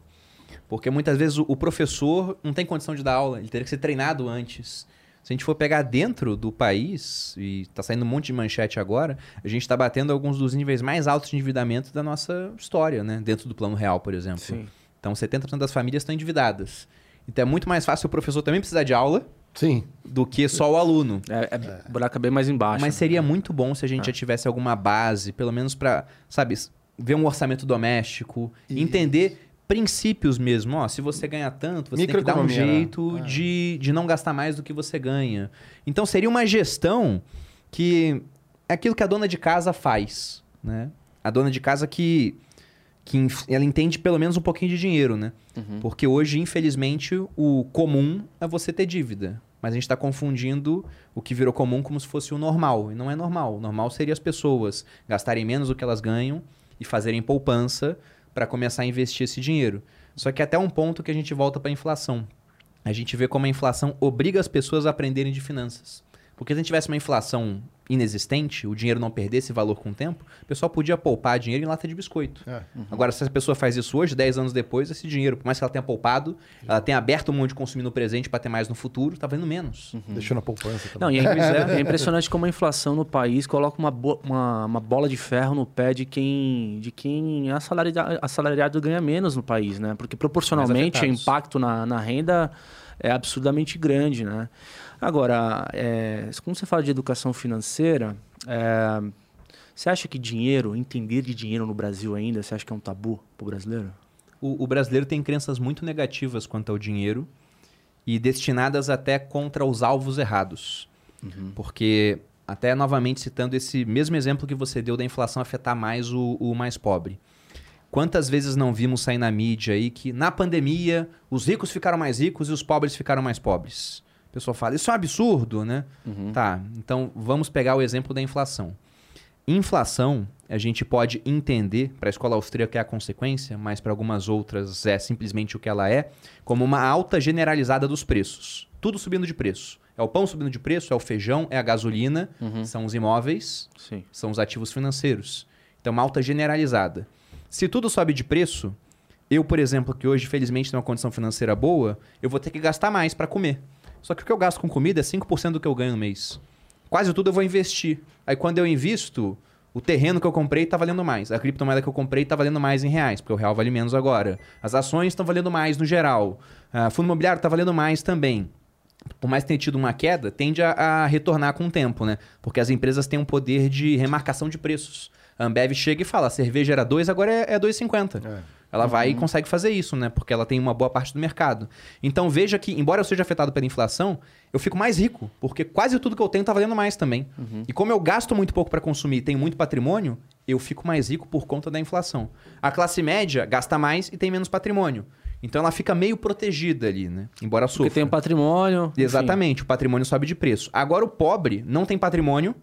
D: Porque muitas vezes o o professor não tem condição de dar aula, ele teria que ser treinado antes. Se a gente for pegar dentro do país, e tá saindo um monte de manchete agora, a gente tá batendo alguns dos níveis mais altos de endividamento da nossa história, né? Dentro do plano real, por exemplo.
B: Sim.
D: Então 70% das famílias estão endividadas. Então é muito mais fácil o professor também precisar de aula
A: Sim.
D: do que só o aluno.
B: É, é, O buraco é bem mais embaixo.
D: Mas
B: né?
D: seria muito bom se a gente já tivesse alguma base, pelo menos para, sabe, ver um orçamento doméstico,
A: Isso.
D: entender princípios mesmo. Ó, se você ganha tanto, você tem que dar um
A: né?
D: jeito
A: É.
D: de, de não gastar mais do que você ganha. Então seria uma gestão que é aquilo que a dona de casa faz, né? A dona de casa que, que ela entende pelo menos um pouquinho de dinheiro, né?
B: Uhum.
D: Porque hoje, infelizmente, o comum é você ter dívida. Mas a gente está confundindo o que virou comum como se fosse o normal. E não é normal. O normal seria as pessoas gastarem menos do que elas ganham e fazerem poupança para começar a investir esse dinheiro. Só que até um ponto que a gente volta para a inflação. A gente vê como a inflação obriga as pessoas a aprenderem de finanças. Porque se a gente tivesse uma inflação inexistente, o dinheiro não perdesse valor com o tempo, o pessoal podia poupar dinheiro em lata de biscoito.
A: É.
D: Agora, se a pessoa faz isso hoje, 10 anos depois, esse dinheiro, por mais que ela tenha poupado, ela tenha aberto mão de consumir no presente para ter mais no futuro, tá valendo menos.
A: Deixou na poupança
B: Não,
A: também.
B: e é, é impressionante como a inflação no país coloca uma, bo- uma, uma bola de ferro no pé de quem, de quem é assalariado, assalariado ganha menos no país, né? Porque proporcionalmente o impacto na, na renda é absurdamente grande, né? Agora, é, como você fala de educação financeira, é, você acha que dinheiro, entender de dinheiro no Brasil ainda, você acha que é um tabu pro brasileiro?
D: O, o brasileiro tem crenças muito negativas quanto ao dinheiro e destinadas até contra os alvos errados. Porque, até novamente citando esse mesmo exemplo que você deu da inflação afetar mais o, o mais pobre. Quantas vezes não vimos sair na mídia aí que na pandemia os ricos ficaram mais ricos e os pobres ficaram mais pobres? O pessoal fala, isso é um absurdo, né? Tá, então vamos pegar o exemplo da inflação. Inflação, a gente pode entender, para a escola austríaca é a consequência, mas para algumas outras é simplesmente o que ela é, como uma alta generalizada dos preços. Tudo subindo de preço. É o pão subindo de preço, é o feijão, é a gasolina, são os imóveis,
B: Sim.
D: são os ativos financeiros. Então, uma alta generalizada. Se tudo sobe de preço, eu, por exemplo, que hoje felizmente tenho uma condição financeira boa, eu vou ter que gastar mais para comer. Só que o que eu gasto com comida é 5% do que eu ganho no mês. Quase tudo eu vou investir. Aí quando eu invisto, o terreno que eu comprei está valendo mais. A criptomoeda que eu comprei está valendo mais em reais, porque o real vale menos agora. As ações estão valendo mais no geral. Ah, fundo imobiliário está valendo mais também por mais que tenha tido uma queda, tende a, a retornar com o tempo, né? Porque as empresas têm um poder de remarcação de preços. A Ambev chega e fala, a cerveja era 2, agora é, é 2,50.
A: É.
D: Ela vai e consegue fazer isso, né? Porque ela tem uma boa parte do mercado. Então veja que, embora eu seja afetado pela inflação, eu fico mais rico, porque quase tudo que eu tenho tá valendo mais também. E como eu gasto muito pouco para consumir e tenho muito patrimônio, eu fico mais rico por conta da inflação. A classe média gasta mais e tem menos patrimônio. Então ela fica meio protegida ali, né? Embora sofra.
B: Porque tem um patrimônio. enfim.
D: Exatamente, o patrimônio sobe de preço. Agora o pobre não tem patrimônio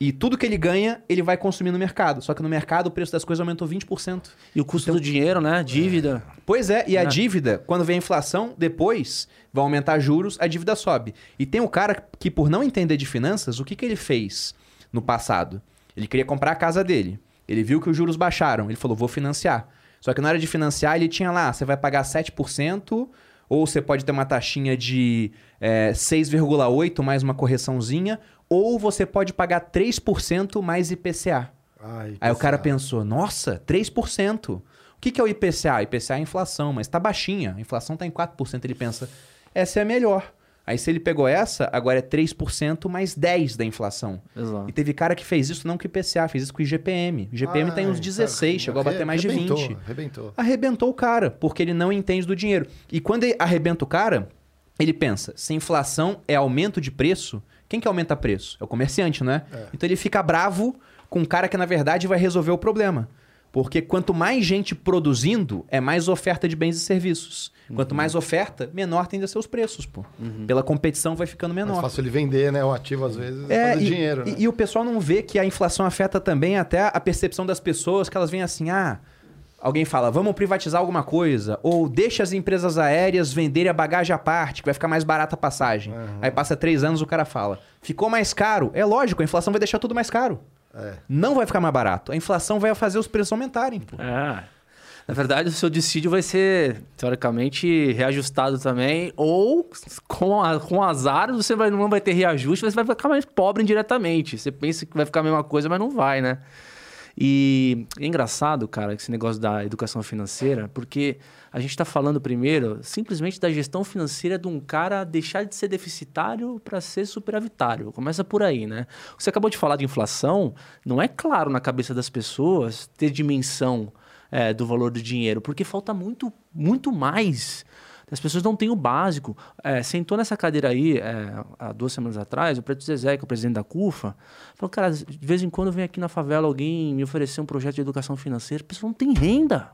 D: e tudo que ele ganha, ele vai consumir no mercado. Só que no mercado o preço das coisas aumentou 20%.
B: E o custo do dinheiro, né? Dívida.
D: Pois é, e a
B: Né?
D: dívida, quando vem a inflação, depois vai aumentar juros, a dívida sobe. E tem o cara que, por não entender de finanças, o que, que ele fez no passado? Ele queria comprar a casa dele. Ele viu que os juros baixaram. Ele falou, vou financiar. Só que na hora de financiar, ele tinha lá, você vai pagar 7%, ou você pode ter uma taxinha de é, 6,8% mais uma correçãozinha, ou você pode pagar 3% mais IPCA.
A: Ai,
D: Aí o cara pensou, nossa, 3%. O que, que é o IPCA? IPCA é a inflação, mas tá baixinha. A inflação tá em 4%. Ele pensa, essa é a melhor. Aí se ele pegou essa, agora é 3% mais 10% da inflação.
B: Exato.
D: E teve cara que fez isso não com o IPCA, fez isso com o IGPM. O IGPM tá em uns
A: Ai,
D: 16,
A: tá-
D: chegou a bater mais de 20
A: arrebentou, Arrebentou.
D: arrebentou o cara, porque ele não entende do dinheiro. E quando ele arrebenta o cara, ele pensa: se inflação é aumento de preço, quem que aumenta preço? É o comerciante, não é? Então ele fica bravo com um cara que na verdade vai resolver o problema. Porque quanto mais gente produzindo, é mais oferta de bens e serviços. Quanto mais oferta, menor tende a ser os preços, pô. Pela competição vai ficando
A: Mais
D: menor.
A: fácil ele vender, né? O ativo, às vezes,
D: É, e,
A: dinheiro, né?
D: e- e o pessoal não vê que a inflação afeta também até a percepção das pessoas, que elas veem assim, ah, alguém fala, vamos privatizar alguma coisa, ou deixa as empresas aéreas venderem a bagagem à parte, que vai ficar mais barata a passagem. Aí passa três anos o cara fala, ficou mais caro? É lógico, a inflação vai deixar tudo mais caro.
A: É.
D: Não vai ficar mais barato. A inflação vai fazer os preços aumentarem. Pô.
B: É. Na verdade, o seu dissídio vai ser, teoricamente, reajustado também. Ou, com, a, com azar, você vai, não vai ter reajuste, você vai ficar mais pobre indiretamente. Você pensa que vai ficar a mesma coisa, mas não vai, né? E é engraçado, cara, esse negócio da educação financeira, porque a gente está falando primeiro simplesmente da gestão financeira de um cara deixar de ser deficitário para ser superavitário. Começa por aí, né? Você acabou de falar de inflação, não é claro na cabeça das pessoas ter dimensão é, do valor do dinheiro, porque falta muito, muito mais. As pessoas não têm o básico. É, sentou nessa cadeira aí, é, há duas semanas atrás, o Preto Zezé, que é o presidente da CUFA, falou, cara, de vez em quando vem aqui na favela alguém me oferecer um projeto de educação financeira, a pessoa não tem renda.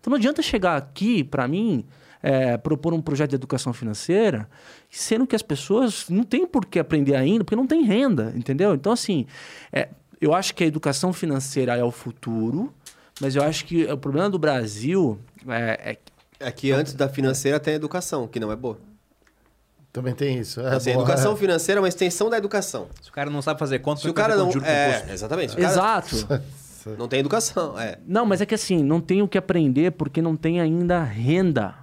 B: Então não adianta chegar aqui, para mim, é, propor um projeto de educação financeira, sendo que as pessoas não têm por que aprender ainda, porque não tem renda, entendeu? Então, assim, é, eu acho que a educação financeira é o futuro, mas eu acho que o problema do Brasil é, é
C: É que antes da financeira tem a educação, que não é boa.
A: Também tem isso. É,
C: assim, a
A: boa,
C: educação
A: é.
C: financeira é uma extensão da educação.
D: Se o cara não sabe fazer conta,
C: Se o
D: vai
C: cara
D: fazer
C: não. É, exatamente. Cara
B: exato.
C: não tem educação, é.
B: Não, mas é que assim, não tem o que aprender porque não tem ainda renda.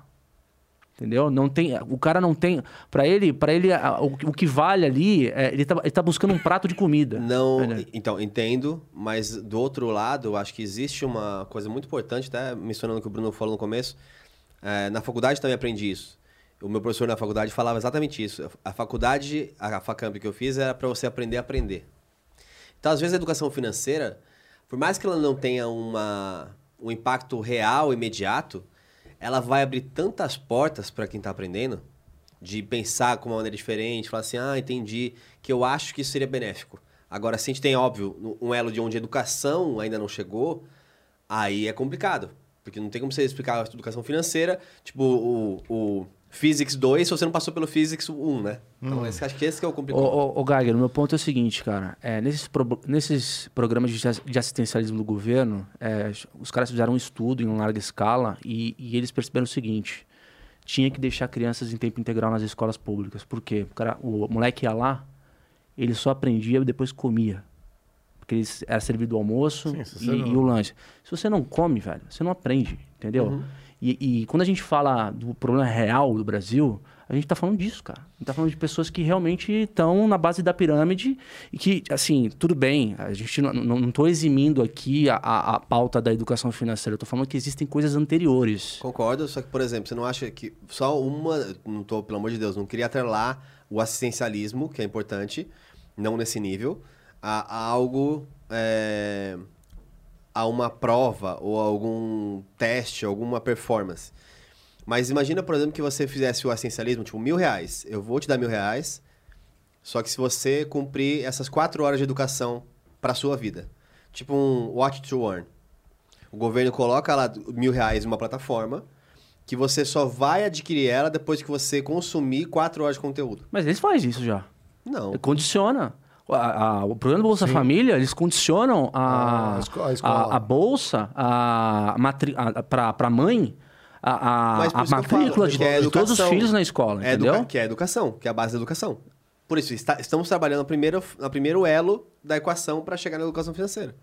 B: Entendeu? Não tem, o cara não tem, Pra ele, para ele a- o, o que vale ali, é, ele, tá, ele tá buscando um prato de comida.
C: Não,
B: Olha.
C: então, entendo, mas do outro lado, eu acho que existe uma coisa muito importante, até mencionando o que o Bruno falou no começo. É, na faculdade também aprendi isso. O meu professor na faculdade falava exatamente isso. A faculdade, a FACAMP que eu fiz, era para você aprender a aprender. Então, às vezes, a educação financeira, por mais que ela não tenha uma, um impacto real, imediato, ela vai abrir tantas portas para quem está aprendendo, de pensar com uma maneira diferente, falar assim, ah, entendi, que eu acho que isso seria benéfico. Agora, se a gente tem, óbvio, um elo de onde a educação ainda não chegou, aí é complicado. Porque não tem como você explicar a educação financeira, tipo o, o Physics 2, se você não passou pelo Physics 1, né? Então, esse- acho que esse que é o
B: Ô,
C: complicado.
B: ô, ô Geiger, o meu ponto é o seguinte, cara. É, nesses, pro- nesses programas de, as- de assistencialismo do governo, é, os caras fizeram um estudo em larga escala e, e eles perceberam o seguinte: tinha que deixar crianças em tempo integral nas escolas públicas. Por quê? O, cara, o moleque ia lá, ele só aprendia e depois comia. Porque ele s- era servido o almoço
A: Sim,
B: e,
A: não-
B: e o lanche. Se você não come, velho, você não aprende, entendeu? E, e quando a gente fala do problema real do Brasil, a gente tá falando disso, cara. A gente tá falando de pessoas que realmente estão na base da pirâmide e que, assim, tudo bem, a gente não, não, não tô eximindo aqui a, a, a pauta da educação financeira, eu tô falando que existem coisas anteriores.
C: Concordo, só que, por exemplo, você não acha que só uma. Não tô, pelo amor de Deus, não queria atrelar o assistencialismo, que é importante, não nesse nível, a, a algo. é, a uma prova ou algum teste, alguma performance. Mas imagina, por exemplo, que você fizesse o assistencialismo, tipo, mil reais. Eu vou te dar mil reais, só que se você cumprir essas quatro horas de educação para sua vida. Tipo um Watch to Earn. O governo coloca lá mil reais em uma plataforma que você só vai adquirir ela depois que você consumir quatro horas de conteúdo.
B: Mas eles fazem isso já.
C: Não.
B: Condiciona. A- a- o programa do Bolsa
A: Sim.
B: Família, eles condicionam a,
A: A esco- a
B: a, a bolsa a, matri, a, mãe a, a, a
C: eu falo,
B: matrícula de,
C: que é
B: de todos os filhos na escola,
C: É
B: entendeu?
C: educa- que é a educação, que é a base da educação. Por isso, está- estamos trabalhando no primeiro, no primeiro elo da equação para chegar na educação financeira.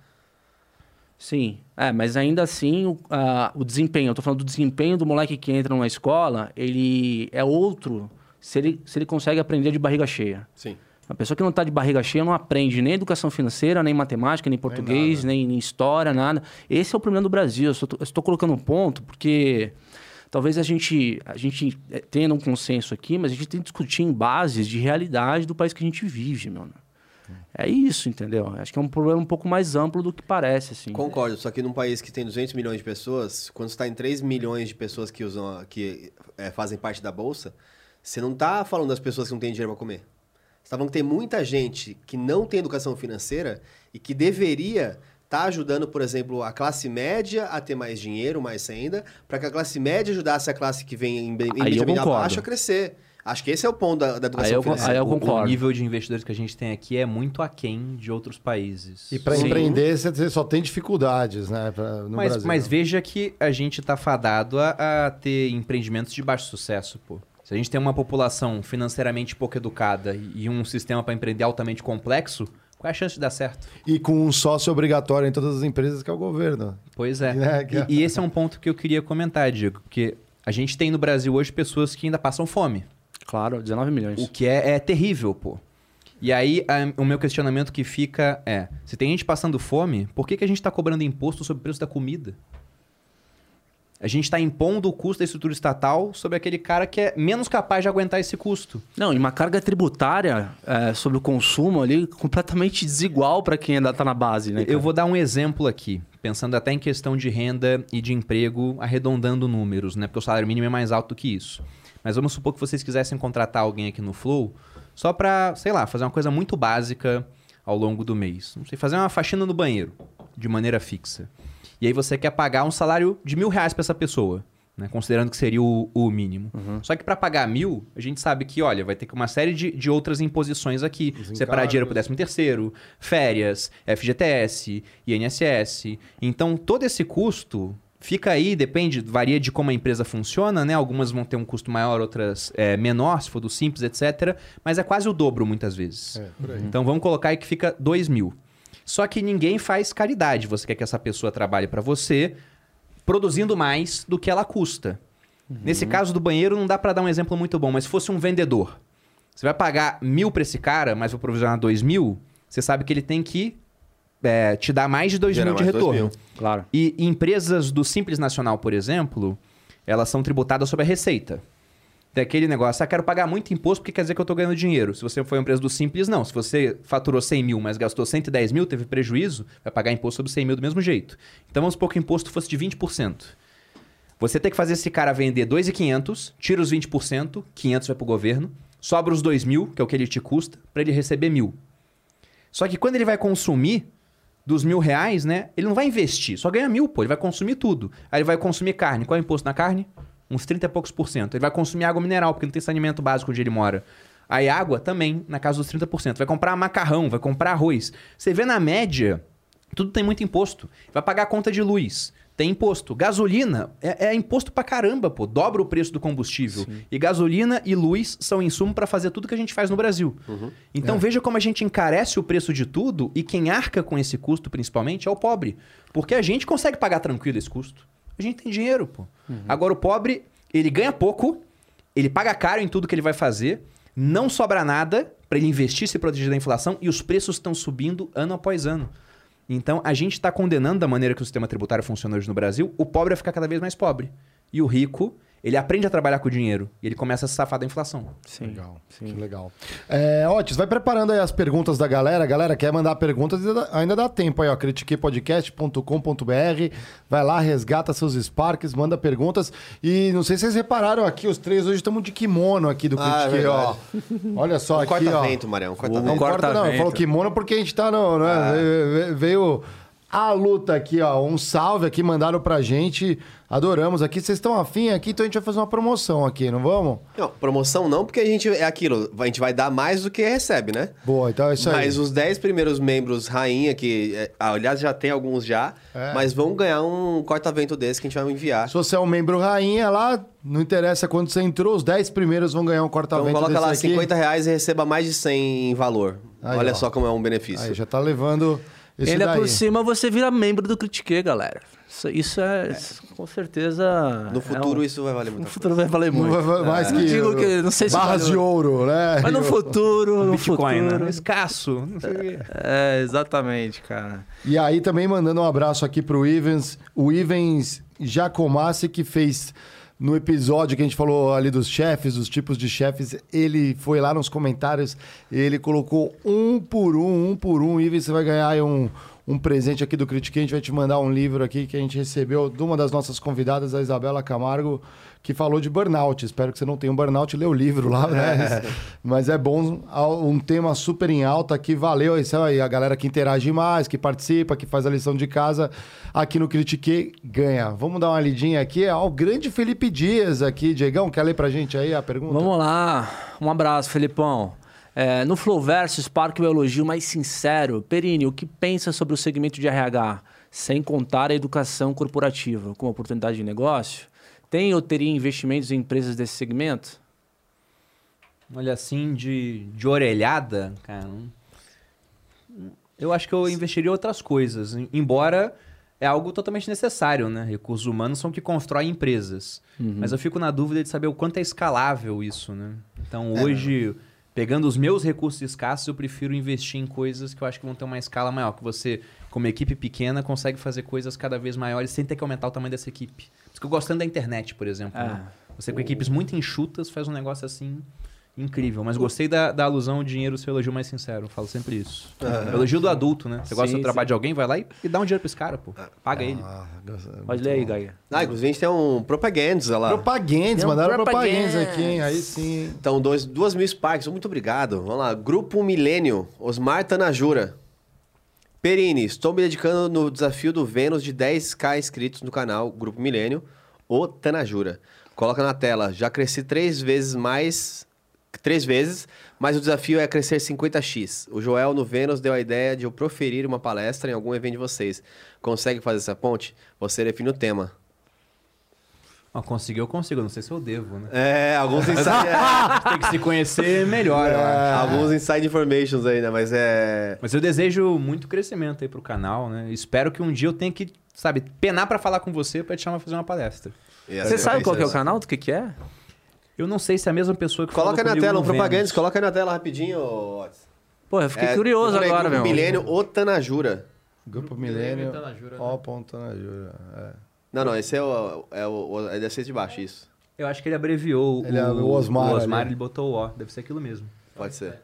B: Sim, é, mas ainda assim o, a- o desempenho, eu tô falando do desempenho do moleque que entra numa escola, ele é outro se ele, se ele consegue aprender de barriga cheia.
C: Sim.
B: A pessoa que não está de barriga cheia não aprende nem educação financeira, nem matemática, nem português, nem, nem história, nada. Esse é o problema do Brasil. Eu estou colocando um ponto porque talvez a gente, a gente eh, tenha um consenso aqui, mas a gente tem que discutir em bases de realidade do país que a gente vive, meu. É isso, entendeu? Acho que é um problema um pouco mais amplo do que parece, assim.
C: Concordo, só que num país que tem 200 milhões de pessoas, quando você está em 3 milhões de pessoas que usam, que eh, fazem parte da bolsa, você não está falando das pessoas que não têm dinheiro para comer. Você está falando que tem muita gente que não tem educação financeira e que deveria estar tá ajudando, por exemplo, a classe média a ter mais dinheiro, mais renda, para que a classe média ajudasse a classe que vem em, em acho a crescer. Acho que esse é o ponto da, da educação
B: Aí eu-
C: financeira.
B: aí eu
D: O-
B: concordo.
D: O nível de investidores que a gente tem aqui é muito aquém de outros países.
A: E para empreender, você- só tem dificuldades, né? pra- no
D: mas,
A: Brasil.
D: mas veja que a gente tá fadado a, a ter empreendimentos de baixo sucesso, pô. Se a gente tem uma população financeiramente pouco educada e um sistema para empreender altamente complexo, qual é a chance de dar certo?
A: E com um sócio obrigatório em todas as empresas, que é o governo.
D: Pois é.
A: É, que-
D: E, e esse é um ponto que eu queria comentar, Diego, porque a gente tem no Brasil hoje pessoas que ainda passam fome.
B: Claro, 19 milhões.
D: O que é, é terrível, pô. E aí, a- o meu questionamento que fica é: se tem gente passando fome, por que, que a gente está cobrando imposto sobre o preço da comida? A gente está impondo o custo da estrutura estatal sobre aquele cara que é menos capaz de aguentar esse custo.
B: Não, e uma carga tributária é, sobre o consumo ali completamente desigual para quem ainda tá na base, né?
D: Eu vou dar um exemplo aqui, pensando até em questão de renda e de emprego, arredondando números, né? Porque o salário mínimo é mais alto do que isso. Mas vamos supor que vocês quisessem contratar alguém aqui no Flow só para, sei lá, fazer uma coisa muito básica ao longo do mês. Não sei, fazer uma faxina no banheiro de maneira fixa. E aí você quer pagar um salário de mil reais para essa pessoa. Né, considerando que seria o, o mínimo. Só que para pagar mil, a gente sabe que, olha, vai ter que uma série de, de outras imposições aqui. Separar dinheiro para 13 terceiro, férias, FGTS, INSS. Então, todo esse custo fica aí, depende, varia de como a empresa funciona, né? Algumas vão ter um custo maior, outras é, menor, se for do Simples, etc. Mas é quase o dobro muitas vezes.
A: É.
D: Então, vamos colocar aí que fica 2 mil. Só que ninguém faz caridade. Você quer que essa pessoa trabalhe para você produzindo mais do que ela custa. Nesse caso do banheiro, não dá para dar um exemplo muito bom, mas se fosse um vendedor, você vai pagar mil para esse cara, mas vai provisionar dois mil, você sabe que ele tem que é, te dar mais de dois
C: Gerar
D: mil de retorno.
C: mil.
B: Claro.
D: E empresas do Simples Nacional, por exemplo, elas são tributadas sobre a receita. Tem aquele negócio, ah, quero pagar muito imposto porque quer dizer que eu estou ganhando dinheiro. Se você foi uma empresa do Simples, não. Se você faturou 100 mil, mas gastou 110 mil, teve prejuízo, vai pagar imposto sobre 100 mil do mesmo jeito. Então vamos supor que o imposto fosse de 20%. Você tem que fazer esse cara vender 2,500, tira os 20%, 500 vai pro governo, sobra os 2 mil, que é o que ele te custa, para ele receber mil. Só que quando ele vai consumir dos mil reais, né? Ele não vai investir, só ganha mil, pô. Ele vai consumir tudo. Aí ele vai consumir carne. Qual é o imposto na carne? Uns 30 e poucos por cento. Ele vai consumir água mineral, porque não tem saneamento básico onde ele mora. Aí água também, na casa dos 30%. Vai comprar macarrão, vai comprar arroz. Você vê na média, tudo tem muito imposto. Vai pagar a conta de luz. Tem imposto. Gasolina é, é imposto pra caramba, pô. Dobra o preço do combustível. E gasolina e luz são insumo pra fazer tudo que a gente faz no Brasil. Então veja como a gente encarece o preço de tudo e quem arca com esse custo, principalmente, é o pobre. Porque a gente consegue pagar tranquilo esse custo. A gente tem dinheiro, pô. Agora o pobre, ele ganha pouco, ele paga caro em tudo que ele vai fazer, não sobra nada pra ele investir e se proteger da inflação e os preços estão subindo ano após ano. Então a gente está condenando da maneira que o sistema tributário funciona hoje no Brasil, o pobre a ficar cada vez mais pobre. E o rico, ele aprende a trabalhar com o dinheiro e ele começa a se safar da inflação.
B: Sim.
A: Legal,
B: Sim.
A: que legal. É, Otis, vai preparando aí as perguntas da galera. Galera, quer mandar perguntas? Ainda dá- tempo aí, ó. critiquepodcast.com.br. Vai lá, resgata seus Sparks, manda perguntas. E não sei se vocês repararam aqui, os três hoje estamos de kimono aqui do
C: Ah, é
A: ó. Olha só
C: Um
A: aqui, ó.
C: corta-vento, Marião. Um
A: Não,
C: corta-vento.
A: corta não, eu falo kimono porque a gente tá no. Né, veio- Veio a luta aqui, ó. Um salve aqui, mandaram pra gente. Adoramos aqui. Vocês estão afim aqui, então a gente vai fazer uma promoção aqui, não vamos?
C: Não, promoção não, porque a gente é aquilo. A gente vai dar mais do que recebe, né?
A: Boa, então é isso aí.
C: Mas os 10 primeiros membros rainha, que é, aliás já tem alguns já,
A: É.
C: mas vão ganhar um corta-vento desse que a gente vai enviar.
A: Se você é um membro rainha lá, não interessa quando você entrou, os 10 primeiros vão ganhar um
C: Então
A: corta-vento
C: coloca
A: desse
C: lá
A: aqui.
C: 50 reais e receba mais de 100 em valor.
A: Aí,
C: Olha
A: ó.
C: só como é um benefício.
A: Aí já tá levando esse
B: Ainda
A: daí.
B: por cima você vira membro do Critique, galera. Isso, isso é, com certeza.
C: No futuro
B: é um-
C: isso vai valer
B: No
C: muito.
B: futuro vai valer muito.
A: vai- vai- mais
B: Não
A: que,
B: digo que- não sei se
A: barras
B: vale-
A: de ouro, né?
B: Mas no futuro, no
D: Bitcoin,
B: futuro.
D: né? Escasso. Não sei o quê.
B: É, exatamente, cara.
A: E aí também mandando um abraço aqui pro Ivens, o Ivens Jacomassi que fez no episódio que a gente falou ali dos chefes, dos tipos de chefes, ele foi lá nos comentários, ele colocou um por um, um por um, Ivens, você vai ganhar um, um presente aqui do Critique. A gente vai te mandar um livro aqui que a gente recebeu de uma das nossas convidadas, a Isabela Camargo, que falou de burnout. Espero que você não tenha um burnout, lê o livro lá, né? Mas é bom, um tema super em alta que valeu. Isso aí, a galera que interage mais, que participa, que faz a lição de casa aqui no Critique ganha. Vamos dar uma lidinha aqui. Ó, o grande Felipe Dias aqui. Diegão, quer ler pra gente aí a pergunta?
B: Vamos lá. Um abraço, Felipão. É, no Flowverso, Spark o elogio mais sincero. Perini, o que pensa sobre o segmento de RH, sem contar a educação corporativa como oportunidade de negócio? Tem ou teria investimentos em empresas desse segmento?
D: Olha, assim, de, de orelhada, cara. Eu acho que eu investiria em outras coisas. Embora é algo totalmente necessário, né? Recursos humanos são que constroem empresas. Uhum. Mas eu fico na dúvida de saber o quanto é escalável isso, né? Então, hoje... É Pegando os meus recursos escassos, eu prefiro investir em coisas que eu acho que vão ter uma escala maior. Que você, como equipe pequena, consegue fazer coisas cada vez maiores sem ter que aumentar o tamanho dessa equipe. Gosto tanto da internet, por exemplo. Né? Você com equipes muito enxutas faz um negócio assim incrível. Mas gostei da, da alusão ao dinheiro, seu elogio mais sincero. Eu falo sempre isso. É. Elogio do adulto, né? Você gosta do trabalho sim. de alguém, vai lá e, e, dá um dinheiro pra esse cara, pô. Paga ah, ele.
B: Pode ler aí, Gaia.
C: Ah, inclusive a gente tem um Propagandas lá.
A: Propagandas, um mandaram Propagandas aqui, hein? Aí sim.
C: Então, dois, duas mil Sparks, muito obrigado. Vamos lá. Grupo Milênio, Osmar Tanajura. Perini, estou me dedicando no desafio do Vênus de 10k inscritos no canal Grupo Milênio, o Tanajura. Coloca na tela, já cresci três vezes mais três vezes, mas o desafio é crescer 50x. O Joel no Vênus deu a ideia de eu proferir uma palestra em algum evento de vocês. Consegue fazer essa ponte? Você define o tema.
D: Conseguir eu consigo, não sei se eu devo, né?
C: É, alguns inside...
D: Tem que se conhecer melhor, é,
C: Alguns inside informations aí, né? Mas é...
D: Mas eu desejo muito crescimento aí pro canal, né? Espero que um dia eu tenha que, sabe, penar para falar com você para te chamar pra fazer uma palestra.
B: Você sabe qual é o canal? Do que que é?
D: Eu não sei se é a mesma pessoa que
C: Coloca na tela, um propaganda, coloca na tela rapidinho, Otis.
B: Pô, eu fiquei é, curioso agora, meu.
C: Milênio Otanajura.
A: Grupo Milênio O. Tanajura. É.
C: Não, não, esse é o, é o, é deve ser de baixo, isso.
D: Eu acho que ele abreviou
A: ele é o, é o Osmar.
D: O Osmar, ali. ele botou o O. Deve ser aquilo mesmo.
C: Pode ser.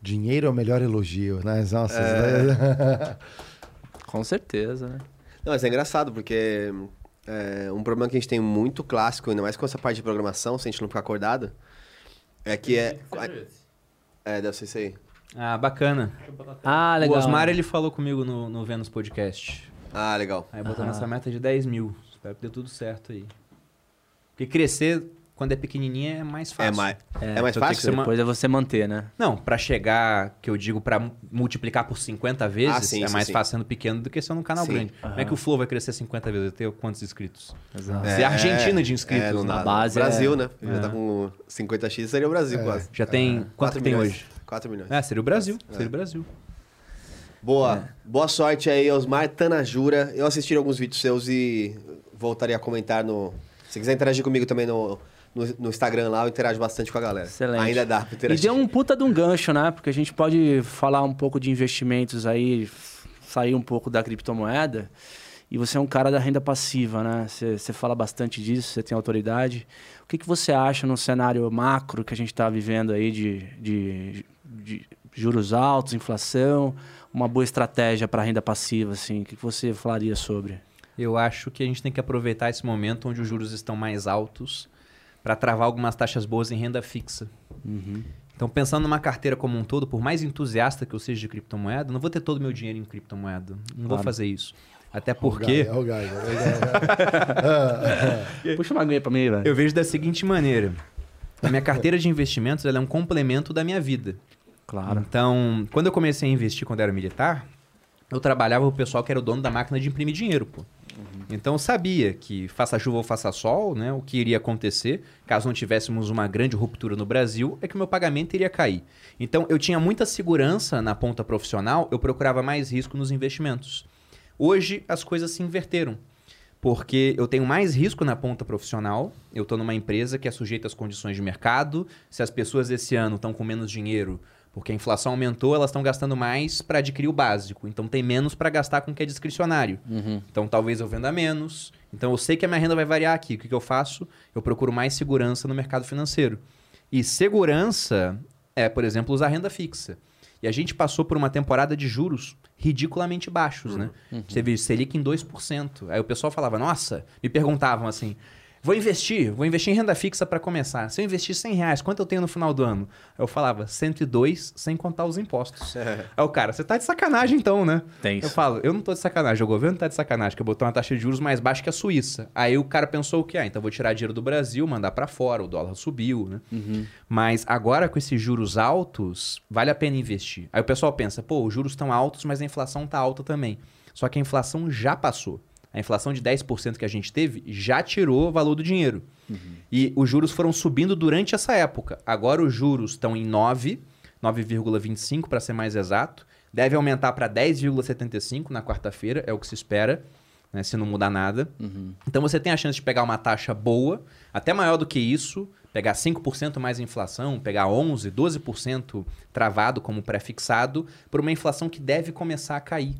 A: Dinheiro é o melhor elogio, né? Nossa,
B: é... Com certeza, né?
C: Não, mas é engraçado, porque é, um problema que a gente tem muito clássico, ainda mais com essa parte de programação, se a gente não ficar acordado, é que é. É, deve ser isso aí.
D: Ah, bacana.
B: Ah, legal.
D: O Osmar ele falou comigo no, no Vênus Podcast.
C: Ah, legal.
D: Aí botando essa meta de 10 mil. Espero que dê tudo certo aí. Porque crescer quando é pequenininha é mais fácil.
C: É mais, é, é mais fácil?
B: Uma... Depois é você manter, né?
D: Não, para chegar, que eu digo, para multiplicar por 50 vezes, ah, sim, é sim, mais sim. fácil sendo pequeno do que sendo um canal grande. Uhum. Como é que o Flow vai crescer 50 vezes? Ter quantos inscritos?
B: Exato.
D: É, Argentina de inscritos. É,
C: na base. Brasil, é... né? Já tá com 50x, seria o Brasil é. quase.
D: Já tem. Quanto tem hoje?
C: 4 milhões.
D: É, seria o Brasil. Seria o Brasil.
C: Boa. Boa sorte aí, Osmar Tanajura. Eu assisti alguns vídeos seus e voltaria a comentar no. Se quiser interagir comigo também no no, no, Instagram lá, eu interajo bastante com a galera.
B: Excelente.
C: Ainda dá pra interagir.
B: E deu um puta de um gancho, né? Porque a gente pode falar um pouco de investimentos aí, sair um pouco da criptomoeda. E você é um cara da renda passiva, né? Você, você fala bastante disso, você tem autoridade. O que, que você acha no cenário macro que a gente está vivendo aí de, de, de, juros altos, inflação, uma boa estratégia para renda passiva, assim? O que, você falaria sobre?
D: Eu acho que a gente tem que aproveitar esse momento onde os juros estão mais altos para travar algumas taxas boas em renda fixa. Uhum. Então, pensando numa carteira como um todo, por mais entusiasta que eu seja de criptomoeda, não vou ter todo o meu dinheiro em criptomoeda. Não claro. vou fazer isso. Até porque.
A: É o Gai,
B: Puxa uma aguinha para mim, velho.
D: Eu vejo da seguinte maneira: a minha carteira de investimentos é um complemento da minha vida.
B: Claro.
D: Então, quando eu comecei a investir quando eu era militar, eu trabalhava com o pessoal que era o dono da máquina de imprimir dinheiro, pô. Uhum. Então eu sabia que faça chuva ou faça sol, né, o que iria acontecer, caso não tivéssemos uma grande ruptura no Brasil, é que o meu pagamento iria cair. Então eu tinha muita segurança na ponta profissional, eu procurava mais risco nos investimentos. Hoje as coisas se inverteram. Porque eu tenho mais risco na ponta profissional, eu estou numa empresa que é sujeita às condições de mercado. Se as pessoas esse ano estão com menos dinheiro, porque a inflação aumentou, elas estão gastando mais para adquirir o básico. Então tem menos para gastar com o que é discricionário. Uhum. Então talvez eu venda menos. Então eu sei que a minha renda vai variar aqui. O que, que eu faço? Eu procuro mais segurança no mercado financeiro. E segurança é, por exemplo, usar renda fixa. E a gente passou por uma temporada de juros ridiculamente baixos, né? Você vê Selic em 2%. Aí o pessoal falava, nossa, me perguntavam assim, vou investir, vou investir em renda fixa para começar. Se eu investir 100 reais, quanto eu tenho no final do ano? Eu falava, 102 sem contar os impostos. Aí o cara, você tá de sacanagem então, né?
B: Tem
D: Eu
B: isso.
D: falo, eu não tô de sacanagem, o governo tá de sacanagem, que eu botou uma taxa de juros mais baixa que a Suíça. Aí o cara pensou o quê? Ah, então vou tirar dinheiro do Brasil, mandar para fora, o dólar subiu, né? Mas agora com esses juros altos, vale a pena investir. Aí o pessoal pensa, pô, os juros estão altos, mas a inflação tá alta também. Só que a inflação já passou. A inflação de 10% que a gente teve já tirou o valor do dinheiro. E os juros foram subindo durante essa época. Agora os juros estão em 9, 9,25 para ser mais exato. Deve aumentar para 10,75 na quarta-feira, é o que se espera, né, se não mudar nada. Então você tem a chance de pegar uma taxa boa, até maior do que isso, pegar 5% mais inflação, pegar 11, 12% travado como pré-fixado, por uma inflação que deve começar a cair.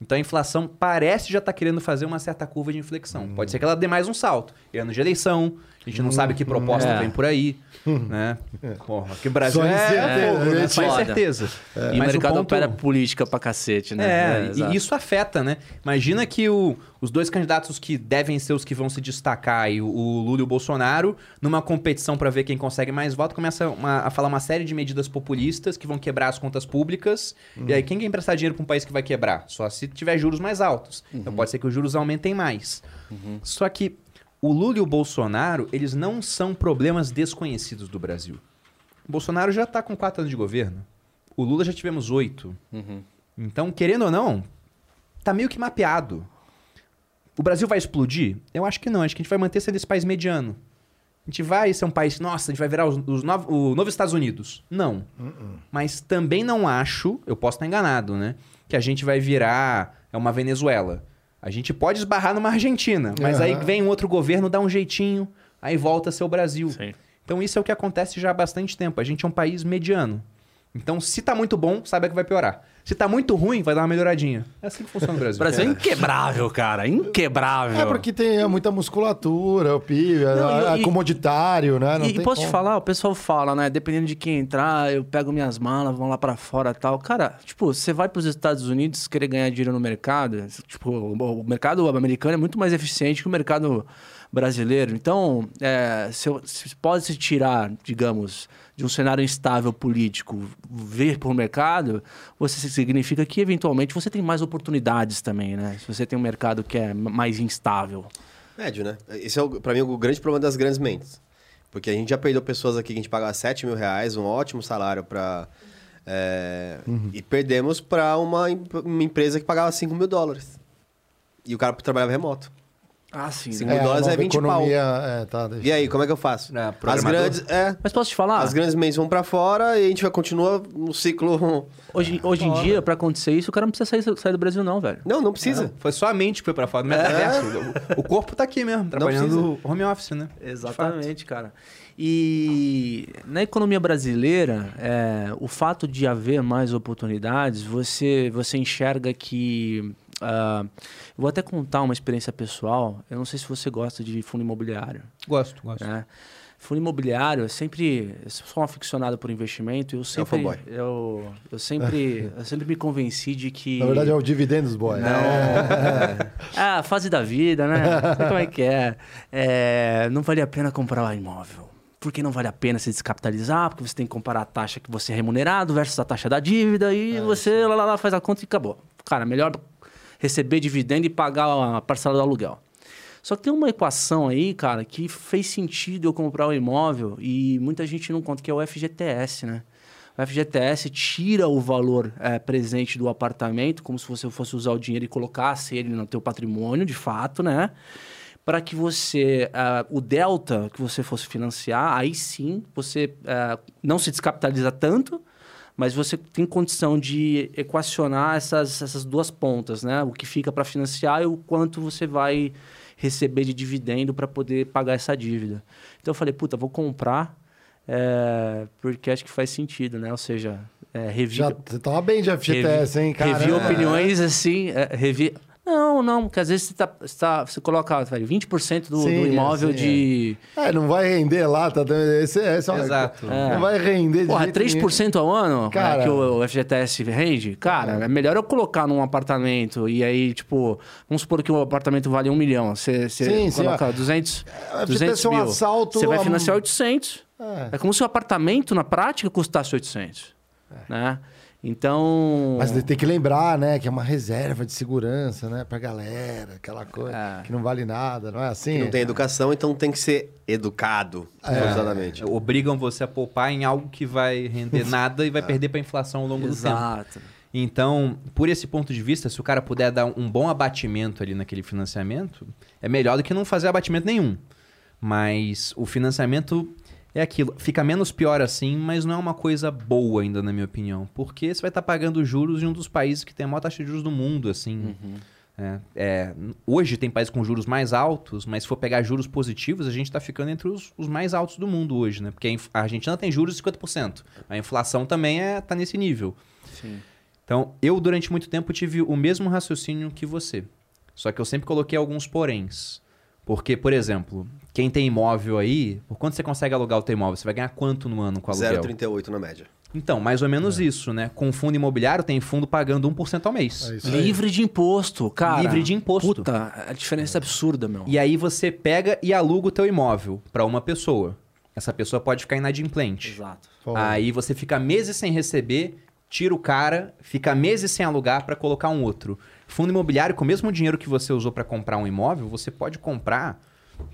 D: Então a inflação parece já estar querendo fazer uma certa curva de inflexão. Pode ser que ela dê mais um salto. E ano de eleição, a gente não sabe que proposta
B: É.
D: vem por aí, né? Porra, que o Brasil é, fogo,
A: né?
D: né? Só
B: Foda.
D: incerteza.
B: E o
D: Mas
B: mercado
D: ponto-
B: opera política pra cacete, né?
D: é,
B: exato.
D: e isso afeta, né? Imagina que o- os dois candidatos que devem ser os que vão se destacar, aí, o, o Lula e o Bolsonaro, numa competição para ver quem consegue mais voto, começa uma- a falar uma série de medidas populistas que vão quebrar as contas públicas. E aí, quem quer emprestar dinheiro para um país que vai quebrar? Só se tiver juros mais altos. Então pode ser que os juros aumentem mais. Só que o Lula e o Bolsonaro, eles não são problemas desconhecidos do Brasil. O Bolsonaro já está com quatro anos de governo. O Lula já tivemos oito. Então, querendo ou não, tá meio que mapeado. O Brasil vai explodir? Eu acho que não. Acho que a gente vai manter sendo esse país mediano. A gente vai ser um país, nossa, a gente vai virar os, os novo- o novo Estados Unidos. Não. Mas também não acho, eu posso estar enganado, né? Que a gente vai virar é uma Venezuela. A gente pode esbarrar numa Argentina, mas aí
A: Aham.
D: vem um outro governo, dá um jeitinho, aí volta a ser o Brasil.
B: Sim.
D: Então isso é o que acontece já há bastante tempo. A gente é um país mediano. Então, se tá muito bom, saiba que vai piorar. Se tá muito ruim, vai dar uma melhoradinha. É assim que funciona o
B: O
D: Brasil.
B: Brasil é inquebrável, cara. Inquebrável.
A: É porque tem muita musculatura, o PIB,
B: Não,
A: é,
B: e-
A: comoditário, né? Não
B: e,
A: tem
B: posso te
A: como.
B: falar, o pessoal fala, né? Dependendo de quem entrar, eu pego minhas malas, vão lá pra fora e tal. Cara, tipo, você vai pros Estados Unidos querer ganhar dinheiro no mercado, tipo, o o mercado americano é muito mais eficiente que o mercado brasileiro. Então, é, se, eu- se pode se tirar, digamos, de um cenário instável político, vir pro mercado, você significa que eventualmente você tem mais oportunidades também, né? Se você tem um mercado que é mais instável.
C: Médio, né? Esse é, o, pra mim, o grande problema das grandes mentes. Porque a gente já perdeu pessoas aqui que a gente pagava 7 mil reais, um ótimo salário pra... é, E perdemos pra uma, uma empresa que pagava 5 mil dólares. E o cara trabalhava remoto.
B: Ah, sim.
C: Sim.
B: né?
C: mil
A: a
C: dólares é
A: nova
C: 20 pau.
A: economia, É, tá,
C: E aí, como é que eu faço?
D: É,
C: As grandes... É,
B: Mas posso te falar?
C: as grandes mentes vão pra fora e a gente vai continua no ciclo...
B: Hoje, hoje em dia, pra acontecer isso, o cara não precisa sair, sair do Brasil, não, velho.
C: Não, não precisa.
D: Foi só a mente que foi pra fora do metaverso. O, o corpo tá aqui mesmo, trabalhando home office, né?
B: Exatamente, cara. E na economia brasileira, é, o fato de haver mais oportunidades, você, você enxerga que. Eu vou até contar uma experiência pessoal. Eu não sei se você gosta de fundo imobiliário.
D: Gosto, gosto.
B: né? Fundo imobiliário, eu sempre eu sou um aficionado por investimento. Eu sempre,
C: fanboy.
B: eu, eu sempre, eu sempre me convenci de que
A: Na verdade é o dividendos, boy.
B: não. ah, fase da vida, né? Sabe como é que é? É, Não vale a pena comprar um imóvel. Porque não vale a pena se descapitalizar, porque você tem que comparar a taxa que você é remunerado versus a taxa da dívida e você lá, lá, lá faz a conta e acabou. Cara, melhor receber dividendo e pagar a parcela do aluguel. Só que tem uma equação aí, cara, que fez sentido eu comprar o imóvel e muita gente não conta, que é o FGTS, né? O FGTS tira o valor eh, presente do apartamento, como se você fosse usar o dinheiro e colocasse ele no teu patrimônio, de fato, né? Para que você, ah, o delta que você fosse financiar, aí sim você ah, não se descapitaliza tanto, mas você tem condição de equacionar essas, essas duas pontas, né? O que fica para financiar e o quanto você vai receber de dividendo para poder pagar essa dívida. Então eu falei, puta, vou comprar é, porque acho que faz sentido, né? Ou seja, é, revi,
A: Já, você tava bem de FGTS, hein, cara?
B: revi opiniões assim, é, revi... Não, não, porque às vezes você, tá, você, tá- você coloca velho, 20% do,
A: Sim,
B: do imóvel
A: sim,
B: de.
A: É, não vai render lá, tá? Esse, esse é uma-
D: Exato.
A: Não vai render de
B: Porra,
A: jeito nenhum.
B: 3% ao ano
A: Cara.
B: é, que o, FGTS rende? Cara, é. melhor eu colocar num apartamento e aí, tipo, vamos supor que o apartamento vale um milhão. Você, você
A: Sim, sim,
B: coloca
A: ó.
B: 200,
A: FGTS
B: 200
A: é um
B: mil.
A: assalto
B: Você vai
A: a-
B: financiar 800.
A: É.
B: É como se o apartamento, na prática, custasse 800. Né? Então...
A: Mas tem que lembrar, né, que é uma reserva de segurança, né, pra galera, aquela coisa
B: É.
A: que não vale nada, não é assim?
C: Não tem educação, então tem que ser educado, forçadamente.
D: Obrigam você a poupar em algo que vai render nada e vai perder para inflação ao longo do tempo.
B: Exato.
D: Então, por esse ponto de vista, se o cara puder dar um bom abatimento ali naquele financiamento, é melhor do que não fazer abatimento nenhum. Mas o financiamento é aquilo. Fica menos pior assim, mas não é uma coisa boa ainda, na minha opinião. Porque você vai estar pagando juros de um dos países que tem a maior taxa de juros do mundo, assim. É, é, hoje tem países com juros mais altos, mas se for pegar juros positivos, a gente está ficando entre os, os mais altos do mundo hoje, né? Porque a Argentina tem juros de 50%. A inflação também está é, tá nesse nível.
B: Sim.
D: Então, eu durante muito tempo tive o mesmo raciocínio que você. Só que eu sempre coloquei alguns poréns. Porque, por exemplo, quem tem imóvel aí, por quanto você consegue alugar o teu imóvel? Você vai ganhar quanto no ano com aluguel?
C: 0,38 na média.
D: Então, mais ou menos isso, né? Com fundo imobiliário, tem fundo pagando 1% ao mês.
A: É.
B: Livre de imposto, cara.
D: Livre de imposto.
B: Puta, a diferença é absurda, meu.
D: E aí você pega e aluga o teu imóvel para uma pessoa. Essa pessoa pode ficar inadimplente.
B: Exato.
D: Aí você fica meses sem receber, tira o cara, fica meses sem alugar para colocar um outro. Fundo imobiliário, com o mesmo dinheiro que você usou para comprar um imóvel, você pode comprar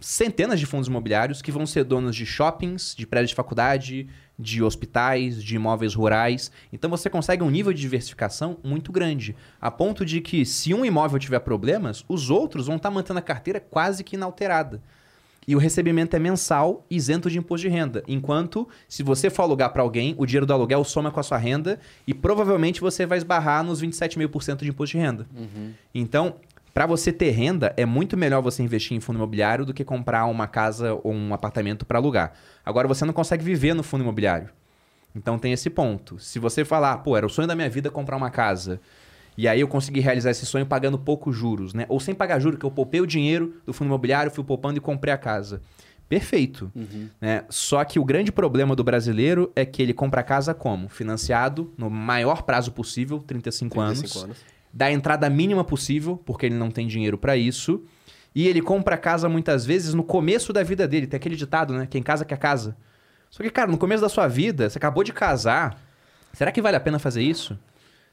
D: centenas de fundos imobiliários que vão ser donos de shoppings, de prédios de faculdade, de hospitais, de imóveis rurais. Então você consegue um nível de diversificação muito grande, a ponto de que se um imóvel tiver problemas, os outros vão estar mantendo a carteira quase que inalterada. E o recebimento é mensal, isento de imposto de renda. Enquanto, se você for alugar para alguém, o dinheiro do aluguel soma com a sua renda e provavelmente você vai esbarrar nos 27,5% de imposto de renda. Então, para você ter renda, é muito melhor você investir em fundo imobiliário do que comprar uma casa ou um apartamento para alugar. Agora, você não consegue viver no fundo imobiliário. Então tem esse ponto. Se você falar, pô, era o sonho da minha vida comprar uma casa. E aí eu consegui realizar esse sonho pagando poucos juros, né? Ou sem pagar juros, que eu poupei o dinheiro do fundo imobiliário, fui poupando e comprei a casa. Perfeito. Né? Só que o grande problema do brasileiro é que ele compra a casa como? Financiado no maior prazo possível, 35,
C: 35
D: anos.
C: anos.
D: Da entrada mínima possível, porque ele não tem dinheiro para isso. E ele compra a casa muitas vezes no começo da vida dele. Tem aquele ditado, né? Quem casa quer casa. Só que, cara, no começo da sua vida, você acabou de casar. Será que vale a pena fazer isso?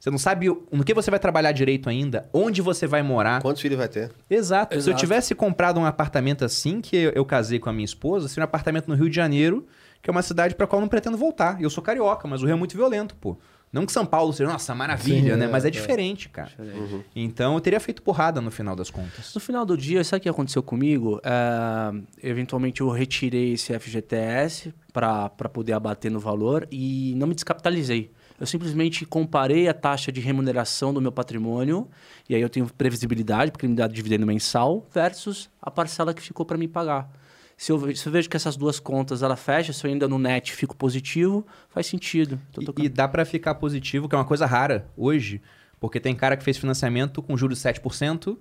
D: Você não sabe no que você vai trabalhar direito ainda, onde você vai morar.
C: Quantos filhos vai ter?
D: Exato. Se eu
B: Exato.
D: tivesse comprado um apartamento assim que eu, casei com a minha esposa, seria um apartamento no Rio de Janeiro, que é uma cidade para qual eu não pretendo voltar. Eu sou carioca, mas o Rio é muito violento, pô. Não que São Paulo seja, nossa, maravilha,
A: Sim,
D: né?
A: é,
D: mas é,
A: é.
D: diferente, cara.
B: Diferente.
D: Então eu teria feito porrada no final das contas.
B: No final do dia, sabe o que aconteceu comigo? É, eventualmente eu retirei esse FGTS para poder abater no valor e não me descapitalizei. Eu simplesmente comparei a taxa de remuneração do meu patrimônio, e aí eu tenho previsibilidade, porque ele me dá dividendo mensal, versus a parcela que ficou para me pagar. Se eu, se eu vejo que essas duas contas ela fecha, se eu ainda no net fico positivo, faz sentido.
D: E-. E, dá para ficar positivo, que é uma coisa rara hoje, porque tem cara que fez financiamento com juros de 7%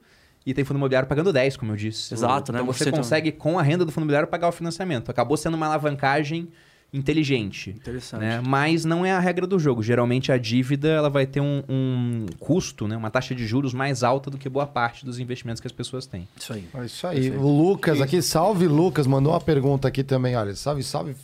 D: e tem fundo imobiliário pagando 10, como eu disse.
B: Exato,
D: então
B: né?
D: você
B: Você tem-
D: consegue com a renda do fundo imobiliário pagar o financiamento. Acabou sendo uma alavancagem inteligente.
B: Interessante.
D: né? Mas não é a regra do jogo. Geralmente a dívida ela vai ter um, um custo, né? uma taxa de juros mais alta do que boa parte dos investimentos que as pessoas têm.
B: Isso aí.
A: É isso aí. O Lucas aqui, salve Lucas, mandou uma pergunta aqui também, olha. Salve, salve,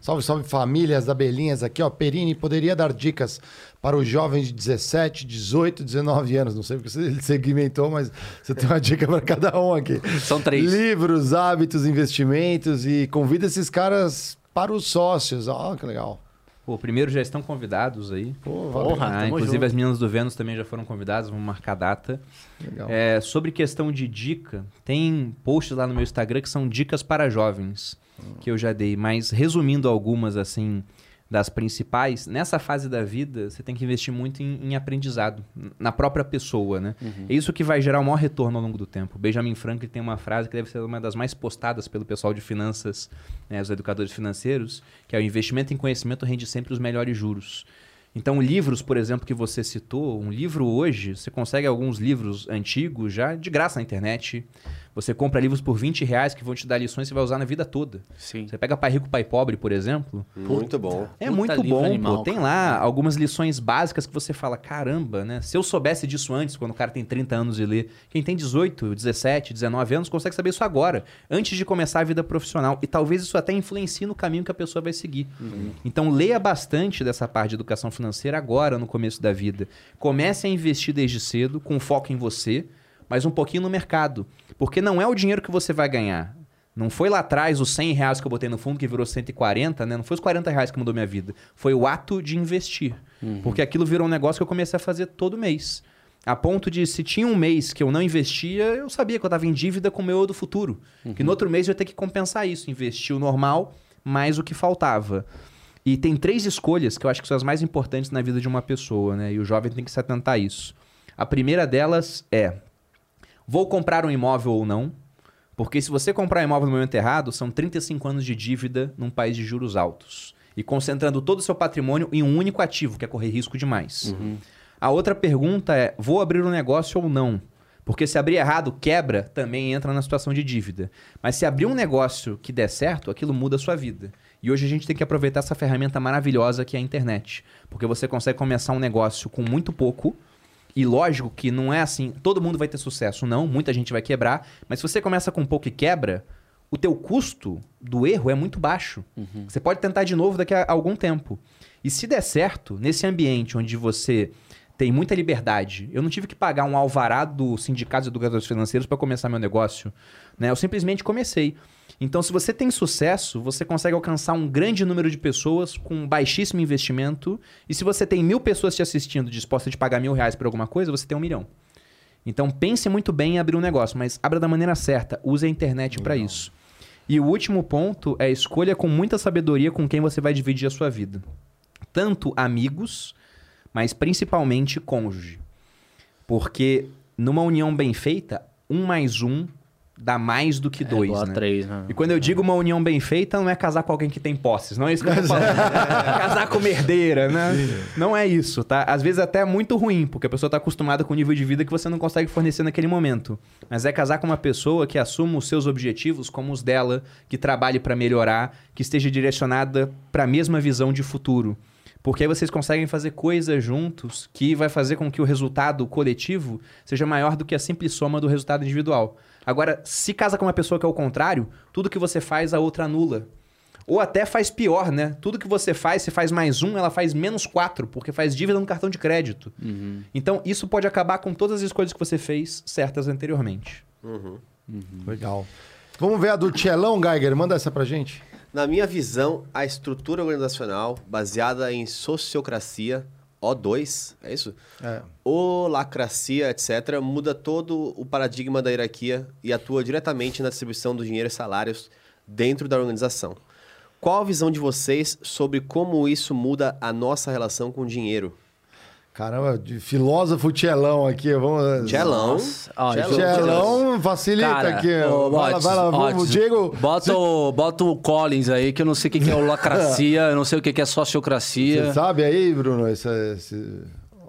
A: salve, salve famílias da Belinhas aqui, ó. Perini, poderia dar dicas para os jovens de 17, 18, 19 anos? Não sei porque você segmentou, mas você tem uma dica para cada um aqui.
B: São três.
A: Livros, hábitos, investimentos e convida esses caras para os sócios. Ó, que legal.
D: Pô, primeiro já estão convidados aí.
A: Pô, valeu.
B: Porra.
D: Ah, inclusive
B: junto.
D: as meninas do Vênus também já foram convidadas, vamos marcar a data.
A: legal.
D: É, sobre questão de dica, tem posts lá no meu Instagram que são dicas para jovens, que eu já dei, mas resumindo algumas assim das principais, nessa fase da vida você tem que investir muito em, em aprendizado, na própria pessoa, né? É isso que vai gerar o maior retorno ao longo do tempo. Benjamin Franklin tem uma frase que deve ser uma das mais postadas pelo pessoal de finanças, né, os educadores financeiros, que é o investimento em conhecimento rende sempre os melhores juros. Então, livros, por exemplo, que você citou, um livro hoje, você consegue alguns livros antigos já de graça na internet. Você compra livros por 20 reais que vão te dar lições que você vai usar na vida toda.
B: Sim.
D: Você pega Pai Rico, Pai Pobre, por exemplo.
C: Muito bom.
D: É
B: Puta
D: muito bom,
B: animal,
D: pô. Tem lá algumas lições básicas que você fala, caramba, né? Se eu soubesse disso antes, quando o cara tem 30 anos e lê. Quem tem 18, 17, 19 anos consegue saber isso agora, antes de começar a vida profissional. E talvez isso até influencie no caminho que a pessoa vai seguir. Então leia bastante dessa parte de educação financeira agora, no começo da vida. Comece a investir desde cedo, com foco em você, mas um pouquinho no mercado. Porque não é o dinheiro que você vai ganhar. Não foi lá atrás os 100 reais que eu botei no fundo que virou 140, né? Não foi os 40 reais que mudou minha vida. Foi o ato de investir. Porque aquilo virou um negócio que eu comecei a fazer todo mês. A ponto de, se tinha um mês que eu não investia, eu sabia que eu estava em dívida com o meu eu do futuro. Que no outro mês eu ia ter que compensar isso. Investir o normal, mais o que faltava. E tem três escolhas que eu acho que são as mais importantes na vida de uma pessoa, né? E o jovem tem que se atentar a isso. A primeira delas é: vou comprar um imóvel ou não? Porque se você comprar um imóvel no momento errado, são 35 anos de dívida num país de juros altos. E concentrando todo o seu patrimônio em um único ativo, que é correr risco demais. A outra pergunta é: vou abrir um negócio ou não? Porque se abrir errado, quebra, também entra na situação de dívida. Mas se abrir um negócio que der certo, aquilo muda a sua vida. E hoje a gente tem que aproveitar essa ferramenta maravilhosa que é a internet. Porque você consegue começar um negócio com muito pouco. E lógico que não é assim, todo mundo vai ter sucesso, não. Muita gente vai quebrar. Mas se você começa com pouco e quebra, o teu custo do erro é muito baixo. Você pode tentar de novo daqui a algum tempo. E se der certo, nesse ambiente onde você tem muita liberdade, eu não tive que pagar um alvará do Sindicato de Educadores Financeiros para começar meu negócio. Né? Eu simplesmente comecei. Então, se você tem sucesso, você consegue alcançar um grande número de pessoas com baixíssimo investimento. E se você tem mil pessoas te assistindo dispostas a pagar mil reais por alguma coisa, você tem um milhão. Então pense muito bem em abrir um negócio, mas abra da maneira certa. Use a internet para isso. E o último ponto é escolha com muita sabedoria com quem você vai dividir a sua vida. Tanto amigos, mas principalmente cônjuge. Porque numa união bem feita, um mais um dá mais do que
B: É
D: dois. né?
B: três, né?
D: E quando eu digo uma união bem feita, não é casar com alguém que tem posses. Não é isso que eu tô falando. casar com uma herdeira, né? Não é isso, tá? Às vezes até é muito ruim, porque a pessoa tá acostumada com um nível de vida que você não consegue fornecer naquele momento. Mas é casar com uma pessoa que assuma os seus objetivos como os dela, que trabalhe para melhorar, que esteja direcionada para a mesma visão de futuro. Porque aí vocês conseguem fazer coisas juntos que vai fazer com que o resultado coletivo seja maior do que a simples soma do resultado individual. Agora, se casa com uma pessoa que é o contrário, tudo que você faz, a outra anula. Ou até faz pior, né? Tudo que você faz, se faz mais um, ela faz menos quatro, porque faz dívida no cartão de crédito. Então, isso pode acabar com todas as escolhas que você fez certas anteriormente.
A: Legal. Vamos ver a do Tchelão, Geiger. Manda essa pra gente.
C: Na minha visão, a estrutura organizacional baseada em sociocracia, O2, é isso?
A: É.
C: Holacracia, etc., muda todo o paradigma da hierarquia e atua diretamente na distribuição do dinheiro e salários dentro da organização. Qual a visão de vocês sobre como isso muda a nossa relação com o dinheiro?
A: Caramba, de filósofo Tchelão aqui. Vamos...
C: Tchelão.
B: Ó,
C: Tchelão.
A: Tchelão facilita
B: Cara,
A: aqui.
B: ô,
A: vai lá, vai lá. Vamos, Diego.
B: Bota o, bota o Collins aí, que eu não sei o que é holacracia, eu não sei o que que é sociocracia.
A: Você sabe aí, Bruno? Esse, esse...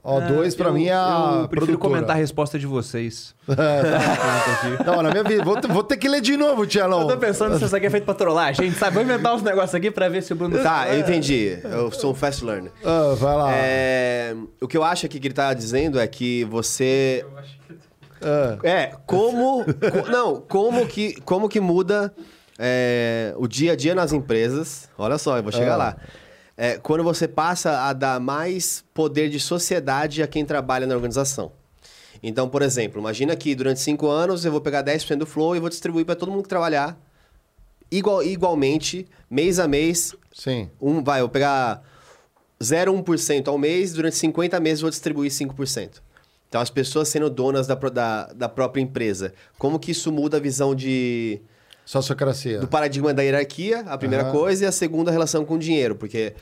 A: O2 pra
D: Eu-
A: mim é a
D: Eu prefiro
A: produtora.
D: comentar a resposta de vocês.
A: Não, na minha vida. Vou, ter- vou ter que ler de novo, Tchelão.
D: Eu tô pensando se isso aqui é feito pra trollar, gente, sabe? Vou inventar uns negócios aqui pra ver se o Bruno...
C: Tá, eu entendi. Eu sou um fast learner.
A: Ah, vai lá.
C: É, o que eu acho aqui que ele tá dizendo é que você
A: Ah,
C: É, como. co- não, como que, como que muda é, o dia a dia nas empresas. Olha só, eu vou chegar
A: Ah.
C: lá. É, quando você passa a dar mais poder de sociedade a quem trabalha na organização. Então, por exemplo, imagina que durante cinco anos eu vou pegar 10% do flow e vou distribuir para todo mundo que trabalhar igual, igualmente, mês a mês.
A: sim.
C: Um, vai, eu vou pegar 0,1% ao mês, durante 50 meses eu vou distribuir 5%. Então, as pessoas sendo donas da, da, da própria empresa. Como que isso muda a visão de,
A: Sociocracia.
C: do paradigma da hierarquia, a primeira
A: Aham.
C: coisa, e a segunda, a relação com o dinheiro. Porque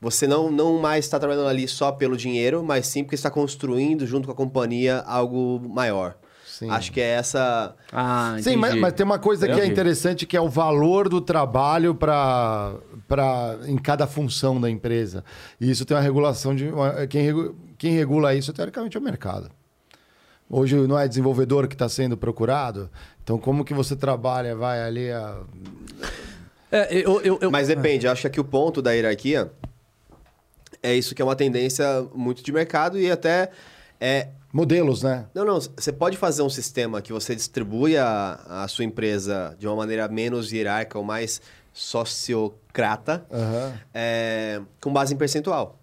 C: você não, não mais está trabalhando ali só pelo dinheiro, mas sim porque está construindo, junto com a companhia, algo maior.
A: Sim.
C: Acho que é essa.
B: Ah,
A: Sim, mas,
B: entendi.
A: mas tem uma coisa que é
B: Entendi.
A: interessante que é o valor do trabalho para para em cada função da empresa. E isso tem uma regulação de uma- quem, quem regula isso teoricamente é o mercado. Hoje não é desenvolvedor que está sendo procurado. Então como que você trabalha, vai ali a
B: É, eu, eu, eu-
C: Mas depende, eu acho que aqui o ponto da hierarquia é isso que é uma tendência muito de mercado e até é.
A: modelos, né?
C: Não, não, você pode fazer um sistema que você distribui a, a sua empresa de uma maneira menos hierárquica ou mais sociocrata,
A: Aham.
C: é, com base em percentual.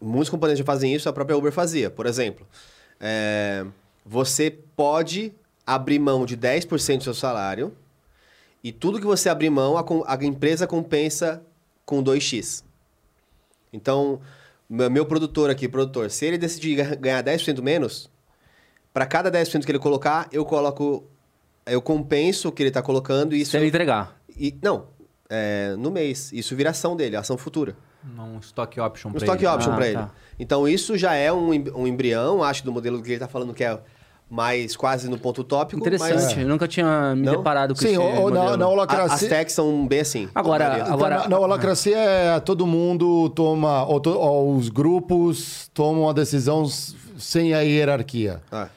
C: Muitos componentes já fazem isso, a própria Uber fazia. Por exemplo, é, você pode abrir mão de 10% do seu salário e tudo que você abrir mão, a, a empresa compensa com 2x. Então, meu meu produtor aqui, produtor, se ele decidir ga- ganhar 10% menos, para cada 10% que ele colocar, eu coloco. Eu compenso o que ele está colocando e isso.
B: se ele entregar.
C: E, não, é, no mês. Isso vira ação dele, ação futura.
D: Um stock option
C: Um stock
D: ele.
C: option
B: Ah,
C: para
B: tá.
C: ele. Então, isso já é um, um embrião, acho, do modelo que ele está falando que é mais quase no ponto tópico.
B: Interessante.
C: Mas
B: Eu nunca tinha me
C: Não?
B: deparado com
A: Sim,
B: esse
A: ou, na, na
C: a- as
A: holacracia.
C: techs são bem assim.
B: Agora- agora-
A: na, na holacracia é todo mundo toma, ou to- ou os grupos tomam a decisão sem a hierarquia.
C: Ah,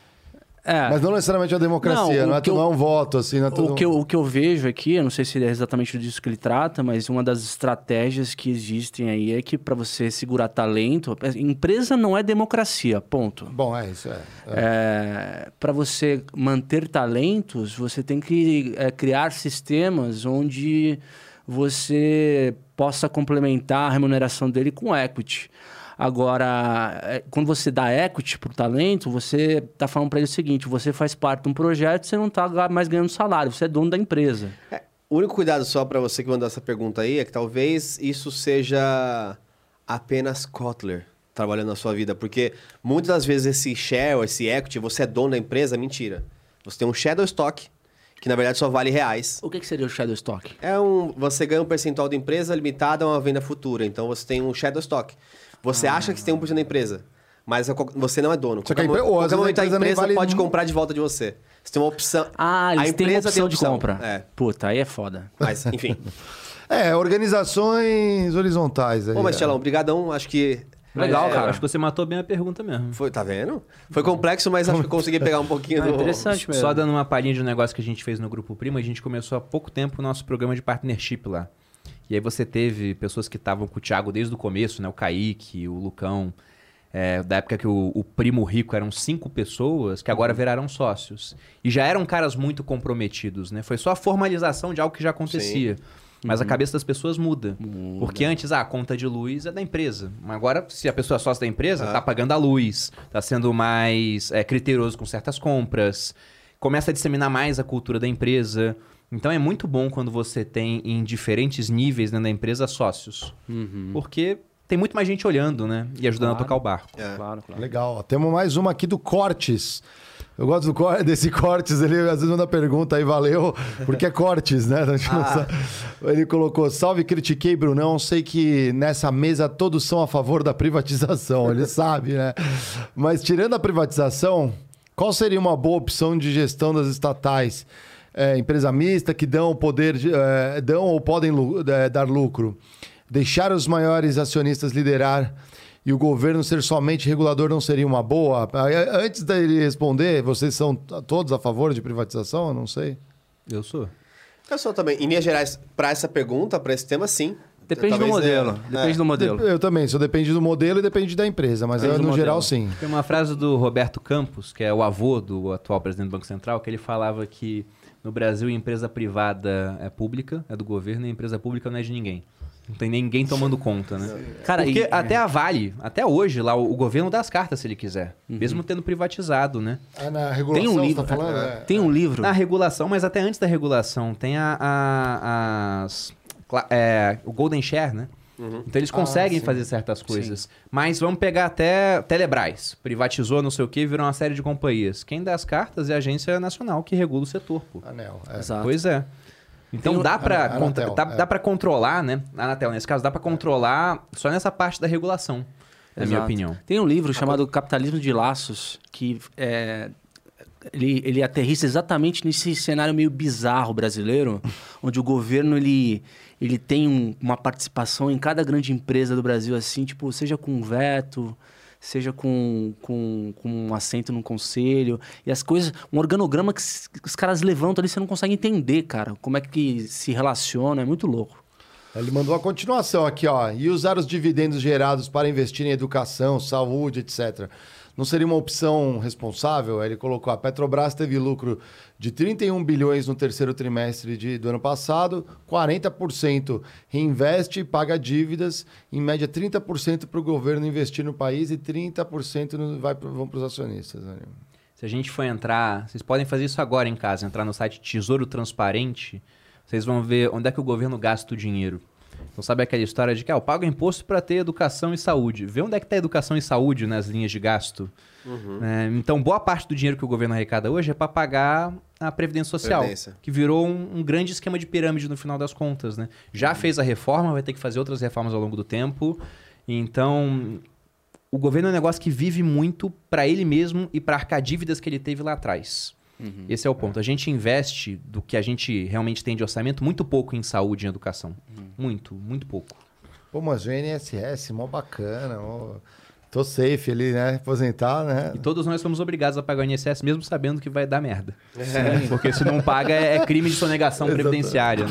B: É.
A: Mas não necessariamente a democracia,
B: Não,
A: não, é,
B: que eu-
A: é um voto, assim, não é.
B: O que, eu, o que eu vejo aqui, eu não sei se é exatamente disso que ele trata, mas uma das estratégias que existem aí é que para você segurar talento, empresa não é democracia, ponto.
A: Bom, é isso, é. é.
B: para você manter talentos, você tem que é, criar sistemas onde você possa complementar a remuneração dele com equity. Agora, é, quando você dá equity para o talento, você está falando para ele o seguinte: você faz parte de um projeto, você não está mais ganhando salário, você é dono da empresa.
C: é, o único cuidado só para você que mandou essa pergunta aí é que talvez isso seja apenas Kotler trabalhando na sua vida. Porque muitas das vezes esse share, esse equity, você é dono da empresa, mentira. Você tem um shadow stock, que na verdade só vale reais.
B: O que, que seria o shadow stock?
C: É um, você ganha um percentual da empresa limitado a uma venda futura. Então você tem um shadow stock. Você acha que você tem 1% da empresa, mas a você não é dono.
A: Só que a
C: Qualquer,
A: empre- ou
C: mo- qualquer
A: a
C: momento a
A: empresa
C: empresa
A: vale
C: pode comprar de volta de você. Você tem uma opção.
B: Ah, eles
C: a
B: têm
C: empresa
B: opção
C: tem
B: de compra.
C: É.
B: Puta, aí é foda.
C: Mas, enfim.
A: É, organizações horizontais aí.
C: Bom, mas,
A: é.
C: Tchelão, brigadão. Acho que...
B: Legal,
D: É,
B: cara.
D: Acho que você matou bem a pergunta mesmo.
C: Foi, tá vendo? Foi complexo, mas acho que eu consegui pegar um pouquinho
B: Ah,
C: do...
B: interessante mesmo.
D: Só dando uma palhinha de um negócio que a gente fez no Grupo Primo, a gente começou há pouco tempo o nosso programa de partnership lá. E aí você teve pessoas que estavam com o Thiago desde o começo, né? O Kaique, o Lucão. é, da época que o, o Primo Rico eram cinco pessoas, que agora viraram sócios. E já eram caras muito comprometidos, né? Foi só a formalização de algo que já acontecia. Mas a cabeça das pessoas muda. Porque antes, ah, a conta de luz é da empresa. Mas agora, se a pessoa é sócia da empresa, tá pagando a luz, tá sendo mais é, criterioso com certas compras, começa a disseminar mais a cultura da empresa. Então é muito bom quando você tem em diferentes níveis dentro da empresa sócios. Porque tem muito mais gente olhando, né? E ajudando a
B: Claro.
D: tocar o barco.
C: É.
B: Claro, claro.
A: Legal. Temos mais uma aqui do Cortes. Eu gosto do desse Cortes, ele às vezes manda pergunta aí, valeu, porque é Cortes, né? A sabe. Ele colocou, salve, critiquei, Brunão, sei que nessa mesa todos são a favor da privatização, ele sabe, né? Mas tirando a privatização, qual seria uma boa opção de gestão das estatais? É, empresa mista que dão o poder, de- é, dão ou podem lu- é, dar lucro? Deixar os maiores acionistas liderar e o governo ser somente regulador não seria uma boa? Aí, Antes dele responder, vocês são todos a favor de privatização? Eu não sei.
D: Eu sou.
C: Eu sou também. Em linhas gerais, para essa pergunta, para esse tema, sim.
B: Depende do
C: Talvez,
B: modelo.
C: é,
B: Depende
C: é.
B: do modelo.
A: Eu também, só depende do modelo e depende da empresa, mas
B: Depende
A: eu,
B: do
A: no geral
B: modelo.
A: sim.
D: Tem uma frase do Roberto Campos, que é o avô do atual presidente do Banco Central, que ele falava que no Brasil a empresa privada é pública, é do governo, e a empresa pública não é de ninguém. Não tem ninguém tomando conta, né?
B: Cara,
D: Porque
B: e-
D: até a Vale, até hoje, lá o, o governo dá as cartas se ele quiser. Mesmo tendo privatizado, né?
A: Ah, na regulação
B: Tem um
A: você
B: livro.
A: tá falando? É.
B: Tem um livro.
D: Na regulação, mas até antes da regulação, tem a, a- as, é, o Golden Share, né? Então eles conseguem
A: sim.
D: fazer certas coisas. Mas vamos pegar até Telebrás. Privatizou não sei o que, virou uma série de companhias. Quem dá as cartas é a Agência Nacional que regula o setor, pô.
A: Anel. É.
B: Exato.
D: Pois é. Então
B: Tem
D: dá pra,
A: Ana-
D: contra- dá,
A: é.
D: dá pra controlar, né? A Anatel, nesse caso, dá pra controlar só nessa parte da regulação, na minha opinião.
B: Tem um livro chamado Capitalismo de Laços, que é, ele, ele aterrissa exatamente nesse cenário meio bizarro brasileiro, onde o governo ele, ele tem um- uma participação em cada grande empresa do Brasil, assim, tipo, seja com veto, seja com, com, com um assento no conselho, e as coisas, um organograma que os caras levantam ali, você não consegue entender, cara, como é que se relaciona, é muito louco.
A: Ele mandou a continuação aqui, ó. E usar os dividendos gerados para investir em educação, saúde, etc. Não seria uma opção responsável? Ele colocou: a Petrobras teve lucro de 31 bilhões no terceiro trimestre de, do ano passado, 40% reinveste e paga dívidas, em média 30% para o governo investir no país e 30% no, vai, vão para os acionistas. Né?
D: Se a gente for entrar, vocês podem fazer isso agora em casa, entrar no site Tesouro Transparente, vocês vão ver onde é que o governo gasta o dinheiro. Então sabe aquela história de que ah, eu pago imposto para ter educação e saúde. Vê onde é que está educação e saúde nas linhas de gasto. É, então boa parte do dinheiro que o governo arrecada hoje é para pagar a Previdência Social,
C: Previdência.
D: que virou um, um grande esquema de pirâmide no final das contas. Né? Já fez a reforma, vai ter que fazer outras reformas ao longo do tempo. Então, o governo é um negócio que vive muito para ele mesmo e para arcar dívidas que ele teve lá atrás. Esse é o ponto. A gente investe do que a gente realmente tem de orçamento muito pouco em saúde e em educação. Muito, muito pouco.
A: Pô, mas o INSS, mó bacana. Mó... Tô safe ali, né? Aposentar, né?
D: E todos nós somos obrigados a pagar o INSS mesmo sabendo que vai dar merda. Porque se não paga é é crime de sonegação previdenciária.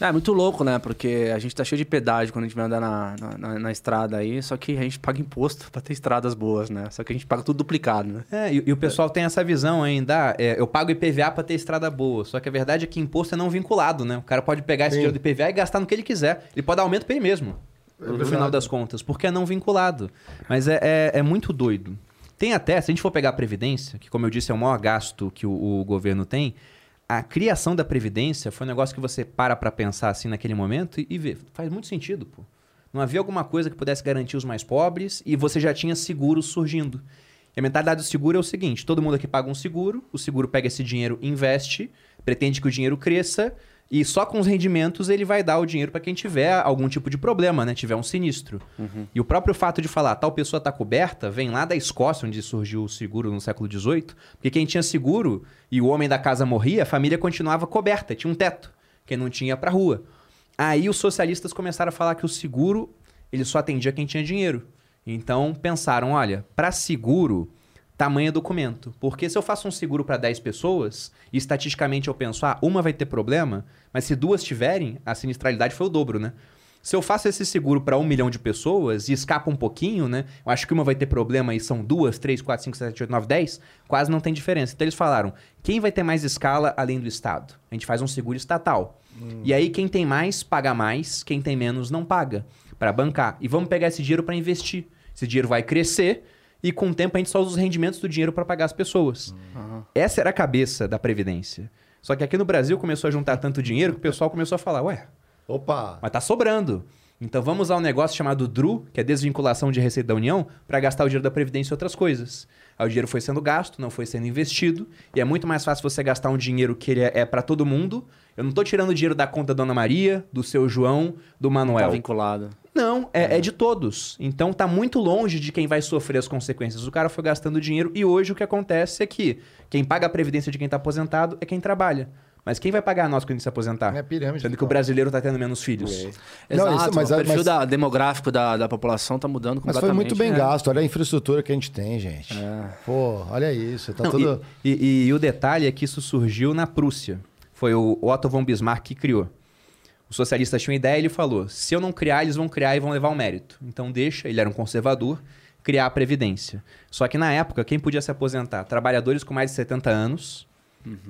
B: É muito louco, né? Porque a gente tá cheio de pedágio quando a gente vai andar na, na, na- na estrada aí, só que a gente paga imposto pra ter estradas boas, né? Só que a gente paga tudo duplicado, né?
D: É, e, e o pessoal tem essa visão ainda, ah, é, eu pago IPVA pra ter estrada boa. Só que a verdade é que imposto é não vinculado, né? O cara pode pegar esse
A: Sim.
D: dinheiro do IPVA e gastar no que ele quiser. Ele pode dar aumento pra ele mesmo, no
A: verdade.
D: final das contas, porque é não vinculado. Mas é, é, é muito doido. Tem até, se a gente for pegar a Previdência, que como eu disse é o maior gasto que o, o governo tem, a criação da Previdência foi um negócio que você para pra pensar assim naquele momento e, e vê, faz muito sentido, pô. Não havia alguma coisa que pudesse garantir os mais pobres e você já tinha seguros surgindo. E a mentalidade do seguro é o seguinte: todo mundo aqui paga um seguro, o seguro pega esse dinheiro, investe, pretende que o dinheiro cresça e só com os rendimentos ele vai dar o dinheiro para quem tiver algum tipo de problema, né? Tiver um sinistro. E o próprio fato de falar tal pessoa está coberta vem lá da Escócia, onde surgiu o seguro no século XVIII, porque quem tinha seguro e o homem da casa morria, a família continuava coberta, tinha um teto. Quem não tinha ia pra rua. Aí os socialistas começaram a falar que o seguro ele só atendia quem tinha dinheiro. Então pensaram, olha, para seguro, tamanho documento. Porque se eu faço um seguro para 10 pessoas, e estatisticamente eu penso, ah, uma vai ter problema, mas se duas tiverem, a sinistralidade foi o dobro, né? Se eu faço esse seguro para um milhão de pessoas e escapa um pouquinho, né? Eu acho que uma vai ter problema e são duas, três, quatro, cinco, sete, oito, nove, dez. Quase não tem diferença. Então eles falaram: quem vai ter mais escala além do Estado? A gente faz um seguro estatal. E aí quem tem mais paga mais, quem tem menos não paga para bancar. E vamos pegar esse dinheiro para investir. Esse dinheiro vai crescer e com o tempo a gente só usa os rendimentos do dinheiro para pagar as pessoas. Essa era a cabeça da previdência. Só que aqui no Brasil começou a juntar tanto dinheiro que o pessoal começou a falar: ué,
A: Opa!
D: mas tá sobrando. Então vamos usar um negócio chamado DRU, que é desvinculação de receita da União, para gastar o dinheiro da Previdência em outras coisas. Aí o dinheiro foi sendo gasto, não foi sendo investido, e é muito mais fácil você gastar um dinheiro que ele é, é para todo mundo. Eu não tô tirando dinheiro da conta da Dona Maria, do seu João, do
B: Tá
D: Manuel.
B: vinculado.
D: Não, é, é de todos. Então tá muito longe de quem vai sofrer as consequências. O cara foi gastando dinheiro e hoje o que acontece é que quem paga a previdência de quem tá aposentado é quem trabalha. Mas quem vai pagar a nós quando a gente se aposentar?
A: É pirâmide.
D: Sendo que o brasileiro tá tendo menos filhos.
A: Não,
B: Exato,
A: isso- mas-
B: o perfil
A: mas-
B: da- demográfico da, da população tá mudando
A: Mas
B: completamente.
A: foi muito bem
B: né?
A: gasto. Olha a infraestrutura que a gente tem, gente.
B: É.
A: Pô, olha isso. Tá
D: Não,
A: tudo.
D: e, e- e o detalhe é que isso surgiu na Prússia. Foi o Otto von Bismarck que criou. Os socialistas tinham uma ideia e ele falou: se eu não criar, eles vão criar e vão levar o mérito. Então deixa, ele era um conservador, criar a Previdência. Só que na época, quem podia se aposentar? Trabalhadores com mais de 70 anos.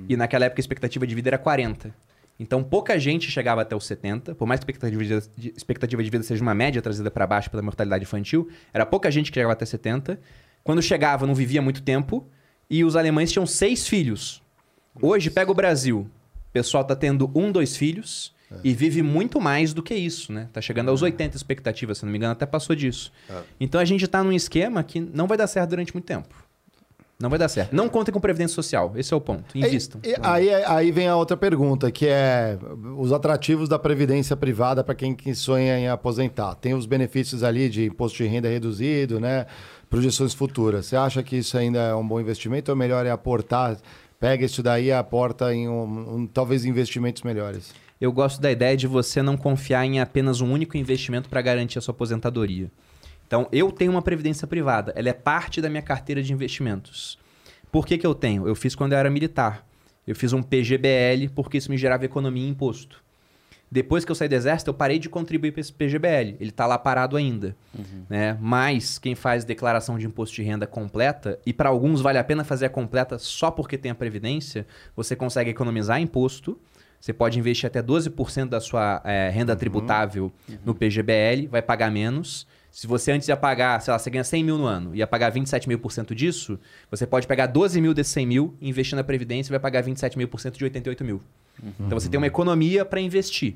D: E naquela época a expectativa de vida era 40. Então pouca gente chegava até os 70, por mais que a expectativa de vida, seja uma média trazida para baixo pela mortalidade infantil, era pouca gente que chegava até 70. Quando chegava, não vivia muito tempo. E os alemães tinham seis filhos. Hoje, pega o Brasil. O pessoal tá tendo um, dois filhos e vive muito mais do que isso, né? Tá chegando aos 80 expectativas, se não me engano, até passou disso. Então a gente tá num esquema que não vai dar certo durante muito tempo. Não vai dar certo. Não contem com previdência social. Esse é o ponto. Invistam.
A: E- e aí, aí vem a outra pergunta, que é os atrativos da previdência privada para quem que sonha em aposentar. Tem os benefícios ali de imposto de renda reduzido, né? Projeções futuras. Você acha que isso ainda é um bom investimento ou melhor é aportar pega isso daí e aporta em um, um- talvez investimentos melhores.
D: Eu gosto da ideia de você não confiar em apenas um único investimento para garantir a sua aposentadoria. Então, eu tenho uma previdência privada, ela é parte da minha carteira de investimentos. Por que, que eu tenho? Eu fiz quando eu era militar. Eu fiz um PGBL porque isso me gerava economia e imposto. Depois que eu saí do exército, eu parei de contribuir para esse PGBL. Ele está lá parado ainda. Né? Mas quem faz declaração de imposto de renda completa, e para alguns vale a pena fazer a completa só porque tem a previdência, você consegue economizar imposto. Você pode investir até 12% da sua eh, renda tributável no PGBL, vai pagar menos. Se você antes ia pagar, sei lá, você ganha 100 mil no ano, ia pagar 27 mil por cento disso, você pode pegar 12 mil desses 100 mil, investir na Previdência e vai pagar 27 mil por cento de 88 mil. Então você tem uma economia para investir.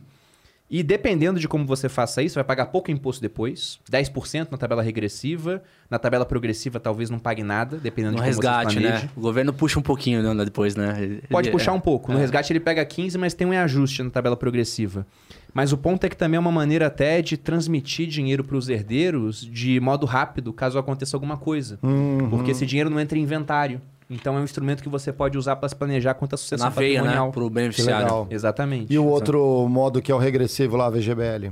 D: E dependendo de como você faça isso, vai pagar pouco imposto depois, 10% na tabela regressiva, na tabela progressiva talvez não pague nada, dependendo
B: No
D: de como
B: resgate,
D: você planeje.
B: né? O governo puxa um pouquinho né, depois, né? Ele-
D: Pode
B: ele-
D: puxar um pouco. No resgate ele pega 15, mas tem um ajuste na tabela progressiva. Mas o ponto é que também é uma maneira até de transmitir dinheiro para os herdeiros de modo rápido, caso aconteça alguma coisa.
A: Uhum.
D: Porque esse dinheiro não entra em inventário. Então é um instrumento que você pode usar para se planejar quanto à sucessão
B: Na veia, né?
D: patrimonial.
B: Pro
A: Que
B: beneficiário.
A: legal.
D: Exatamente.
A: E o outro modo que é o regressivo lá, VGBL.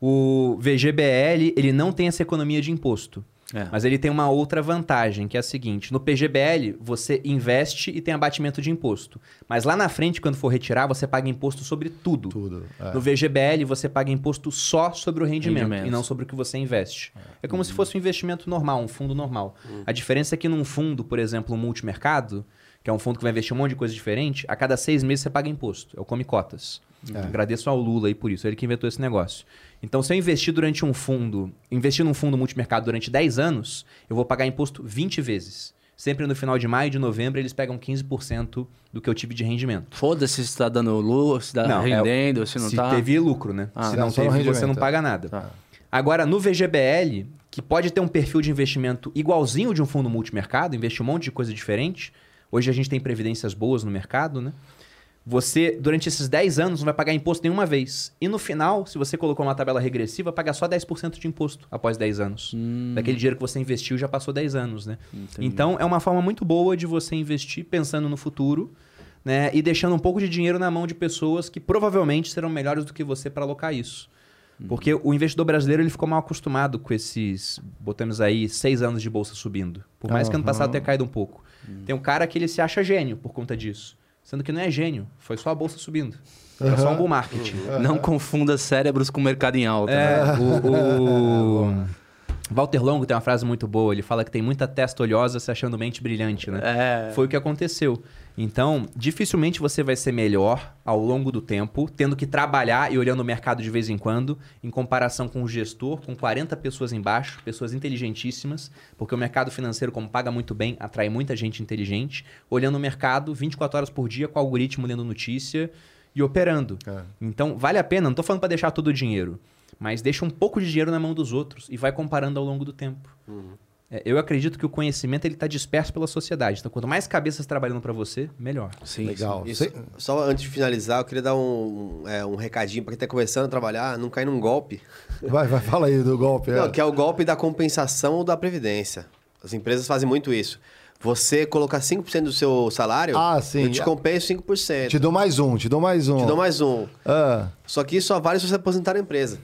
D: O VGBL, ele não tem essa economia de imposto.
B: É.
D: Mas ele tem uma outra vantagem, que é a seguinte: no PGBL, você investe e tem abatimento de imposto. Mas lá na frente, quando for retirar, você paga imposto sobre tudo.
A: Tudo. é.
D: No VGBL, você paga imposto só sobre o rendimento
B: Rendimentos.
D: e não sobre o que você investe. É como se fosse um investimento normal, um fundo normal. A diferença é que num fundo, por exemplo, um multimercado, que é um fundo que vai investir um monte de coisa diferente, a cada seis meses você paga imposto. É o Come Cotas. Agradeço ao Lula aí por isso, ele que inventou esse negócio. Então, se eu investir durante um fundo, investir num fundo multimercado durante 10 anos, eu vou pagar imposto 20 vezes. Sempre no final de maio e de novembro, eles pegam 15% do que eu tive de rendimento.
B: Foda-se se tá dando luz, se tá
D: Não, é-
B: rendendo, se não
D: se
B: tá.
D: teve lucro, né?
B: Ah,
D: se
A: não,
D: não teve, você não
A: é.
D: paga nada.
B: Tá.
D: Agora, no VGBL, que pode ter um perfil de investimento igualzinho de um fundo multimercado, investe um monte de coisa diferente. Hoje a gente tem previdências boas no mercado, né? Você, durante esses 10 anos, não vai pagar imposto nenhuma vez. E no final, se você colocou uma tabela regressiva, vai pagar só 10% de imposto após 10 anos. Daquele dinheiro que você investiu já passou 10 anos, né? Então, é uma forma muito boa de você investir pensando no futuro, né? E deixando um pouco de dinheiro na mão de pessoas que provavelmente serão melhores do que você para alocar isso. Porque o investidor brasileiro ele ficou mal acostumado com esses, botamos aí, seis anos de bolsa subindo. Por mais que ano passado tenha caído um pouco. Tem um cara que ele se acha gênio por conta disso. Sendo que não é gênio, foi só a bolsa subindo. Foi só um bull marketing.
B: Não confunda cérebros com mercado em alta. né?
D: É, o, o- Walter Longo tem uma frase muito boa. Ele fala que tem muita testa olhosa se achando mente brilhante, né?
B: É.
D: Foi o que aconteceu. Então, dificilmente você vai ser melhor ao longo do tempo, tendo que trabalhar e olhando o mercado de vez em quando, em comparação com o gestor, com 40 pessoas embaixo, pessoas inteligentíssimas, porque o mercado financeiro, como paga muito bem, atrai muita gente inteligente, olhando o mercado 24 horas por dia com o algoritmo lendo notícia e operando.
A: É.
D: Então, vale a pena, não estou falando para deixar todo o dinheiro, mas deixa um pouco de dinheiro na mão dos outros e vai comparando ao longo do tempo. É, eu acredito que o conhecimento ele está disperso pela sociedade. Então, quanto mais cabeças trabalhando para você, melhor.
B: Sim,
A: Legal.
C: E
A: Cê-
C: só, antes de finalizar, eu queria dar um, um, é, um recadinho para quem está começando a trabalhar, não cair num golpe.
A: Vai, vai, fala aí do golpe.
C: Não,
A: é.
C: que é o golpe da compensação ou da previdência. As empresas fazem muito isso. Você colocar 5% do seu salário,
A: Ah, sim.
C: eu te compenso 5%.
A: Te dou mais um, te dou mais um.
C: Te dou mais um.
A: Ah,
C: Só que isso só vale se você aposentar na empresa.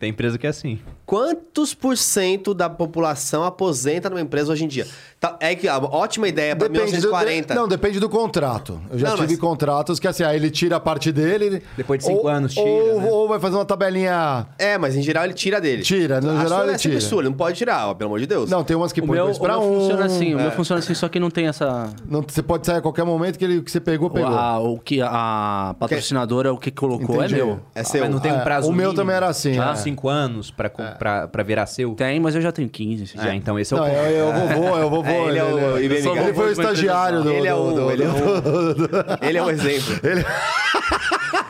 D: Tem empresa que é assim.
C: Quantos por cento da população aposenta numa empresa hoje em dia? Tá, é que a ótima ideia para
A: depende do,
C: 1940.
A: não, depende do contrato. Eu já
C: Não,
A: tive
C: mas-
A: contratos que assim, aí ele tira a parte dele.
D: Depois de cinco
A: ou-
D: anos, tira,
A: Ou,
D: né?
A: ou vai fazer uma tabelinha.
C: É, mas em geral ele tira dele.
A: Tira, no
C: a
A: geral ele
C: é
A: tira.
C: ele não pode tirar, ó, pelo amor de Deus.
A: Não, tem umas que
B: O
A: põe
B: meu,
A: dois
B: o
A: pra
B: meu
A: um.
B: funciona assim, o
C: É.
B: meu funciona assim, só que não tem essa.
A: Não, você pode sair a qualquer momento que ele que você pegou, pegou.
B: A, o que a patrocinadora, o que colocou
A: Entendi.
B: é meu.
C: É seu.
D: Mas não tem um
A: É,
D: prazo
A: o meu
D: mínimo?
A: também era assim,
D: Ah,
A: é.
D: Cinco anos pra, com- pra, pra virar seu?
B: Tem, mas eu já tenho 15. assim.
D: Ah, então esse é o
A: Não,
D: ponto.
A: eu, eu vovô, eu vovô.
C: É, ele é o
A: ele, ele
C: Gato.
A: foi o estagiário do.
C: ele é o, ele é o, ele é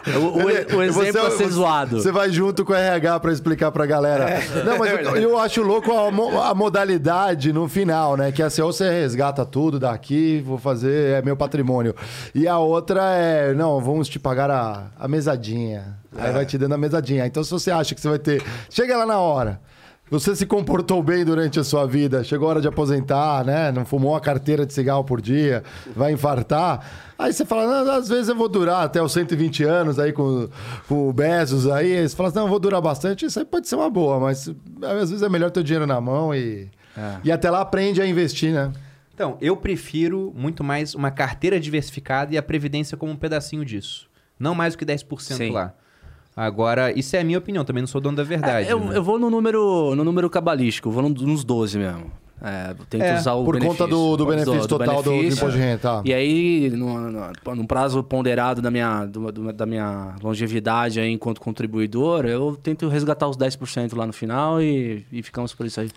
C: o exemplo.
B: O, o- exemplo
A: você-
B: é ser
A: você-
B: zoado.
A: Você vai junto com o RH pra explicar pra galera. Não, mas eu, eu acho louco a, mo- a modalidade no final, né? Que é assim, ou você resgata tudo daqui, vou fazer, é meu patrimônio. E a outra é, não, vamos te pagar a, a mesadinha. Aí vai te dando a mesadinha. Então, se você acha que você vai ter. Chega lá na hora. Você se comportou bem durante a sua vida, chegou a hora de aposentar, né? Não fumou uma carteira de cigarro por dia, vai infartar. Aí você fala, não, às vezes eu vou durar até os 120 anos aí com, com o Bezos aí. Aí você fala, não, eu vou durar bastante. Isso aí pode ser uma boa, mas às vezes é melhor ter o dinheiro na mão e, e até lá aprende a investir, né?
D: Então, eu prefiro muito mais uma carteira diversificada e a previdência como um pedacinho disso. Não mais do que 10%
B: Sim.
D: lá. Agora, isso é a minha opinião, também não sou dono da verdade.
B: É, eu,
D: né?
B: eu vou no número, no número cabalístico, vou no- nos 12 mesmo. É, eu tento
D: É,
B: usar o
A: Por
B: benefício.
A: conta do, do benefício total do, do
B: benefício.
A: imposto de renda. Tá.
B: E aí, no, prazo ponderado da minha, do- do- da minha longevidade aí enquanto contribuidor, eu tento resgatar os 10% lá no final e, e ficamos por isso aí.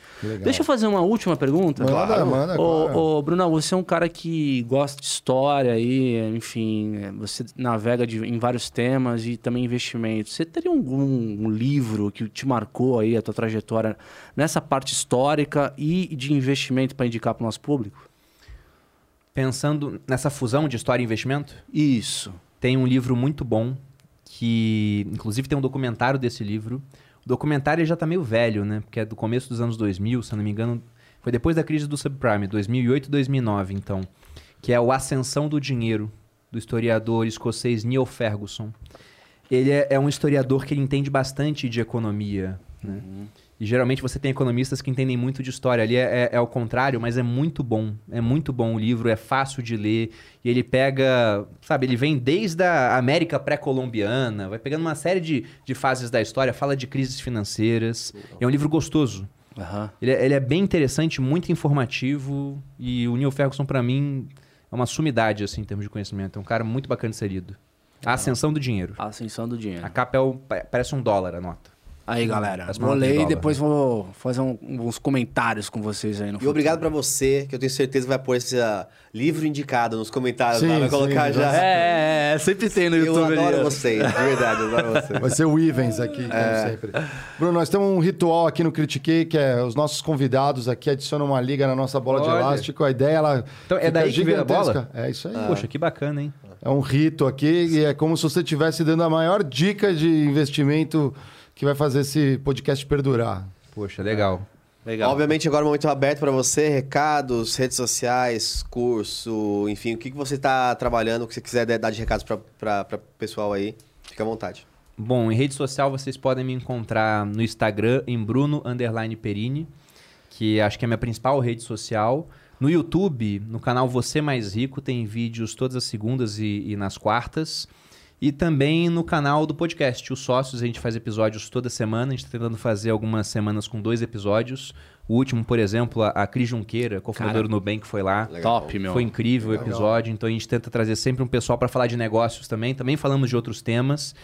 B: Deixa eu fazer uma última pergunta.
A: Manda, manda,
B: Ô,
A: claro.
B: ô, Bruna, você é um cara que gosta de história aí, enfim, você navega de- em vários temas e também investimentos. Você teria algum um livro que te marcou aí a tua trajetória nessa parte histórica e de investimento para indicar para o nosso público?
D: Pensando nessa fusão de história e investimento,
B: Isso.
D: tem um livro muito bom que, inclusive, tem um documentário desse livro. O documentário já tá meio velho, né? Porque é do começo dos anos 2000, se eu não me engano. Foi depois da crise do subprime, 2008 2009, então. Que é o Ascensão do Dinheiro, do historiador escocês Neil Ferguson. Ele é, é um historiador que ele entende bastante de economia, né? E geralmente você tem economistas que entendem muito de história. Ali é, é, é ao contrário, mas é muito bom. É muito bom o livro, é fácil de ler. E ele pega, sabe, ele vem desde a América pré-colombiana, vai pegando uma série de, de fases da história, fala de crises financeiras. É um livro gostoso.
B: Aham.
D: Ele é, ele é bem interessante, muito informativo. E o Neil Ferguson, pra mim, é uma sumidade, assim, em termos de conhecimento. É um cara muito bacana de ser lido. A Ascensão do Dinheiro.
B: A ascensão do dinheiro.
D: A capa é o- pa- parece um dólar, a nota.
B: Aí, galera,
D: As
B: vou
D: de
B: ler e depois vou fazer um- uns comentários com vocês aí no
C: E obrigado pra você, que eu tenho certeza vai pôr esse ah, livro indicado nos comentários
A: Sim,
C: lá, vai
A: sim,
C: colocar já.
A: já-
B: É, é, é, sempre tem no
C: Eu
B: YouTube.
C: adoro
B: ali, ó.
C: vocês, de verdade, eu adoro vocês.
A: Vai ser o Ivens aqui, como sempre. Bruno, nós temos um ritual aqui no Critiquei, que é os nossos convidados aqui adicionam uma liga na nossa bola de
D: Olha.
A: elástico. A ideia, ela
D: Então, é daí que a bola?
A: gigantesca. É isso aí.
D: Poxa, que bacana, hein?
A: É um rito aqui e é como se você estivesse dando a maior dica de investimento que vai fazer esse podcast perdurar.
D: Poxa, legal.
B: Legal.
C: Obviamente, agora é um momento aberto para você, recados, redes sociais, curso, enfim, o que, que você está trabalhando, o que você quiser dar de recados para o pessoal aí, fica à vontade.
D: Bom, em rede social vocês podem me encontrar no Instagram em Bruno underline Perini, que acho que é a minha principal rede social. No YouTube, no canal Você Mais Rico, tem vídeos todas as segundas e, e nas quartas. E também no canal do podcast, Os Sócios, a gente faz episódios toda semana. A gente está tentando fazer algumas semanas com dois episódios. O último, por exemplo, a, a Cris Junqueira, cofundadora do Nubank, foi lá.
B: Top, meu.
D: Foi incrível o episódio, então a gente tenta trazer sempre um pessoal para falar de negócios também. Também falamos de outros temas.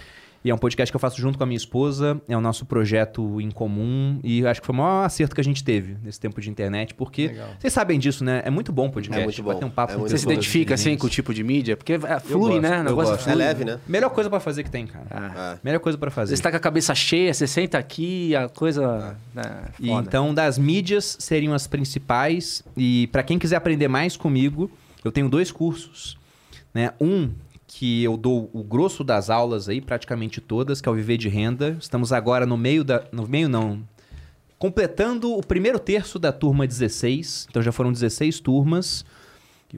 D: E é um podcast que eu faço junto com a minha esposa, é o nosso projeto em comum e acho que foi o maior acerto que a gente teve nesse tempo de internet, porque
A: Legal.
D: vocês sabem disso, né? É muito bom o podcast.
C: É muito bom.
D: Bater um papo
C: É muito
B: Você se identifica assim com o tipo de mídia? Porque é, flui,
D: gosto,
B: né? O negócio
D: gosto.
C: É
B: flui.
C: leve, né?
D: Melhor coisa para fazer que tem, cara.
B: Ah.
C: É.
D: Melhor coisa para fazer.
B: Você está com a cabeça cheia, você senta aqui, a coisa. né,
D: E então, das mídias seriam as principais. E para quem quiser aprender mais comigo, eu tenho dois cursos. Né? Um que eu dou o grosso das aulas aí, praticamente todas, que é o Viver de Renda. Estamos agora no meio da. No meio não. Completando o primeiro terço da turma 16. Então já foram 16 turmas.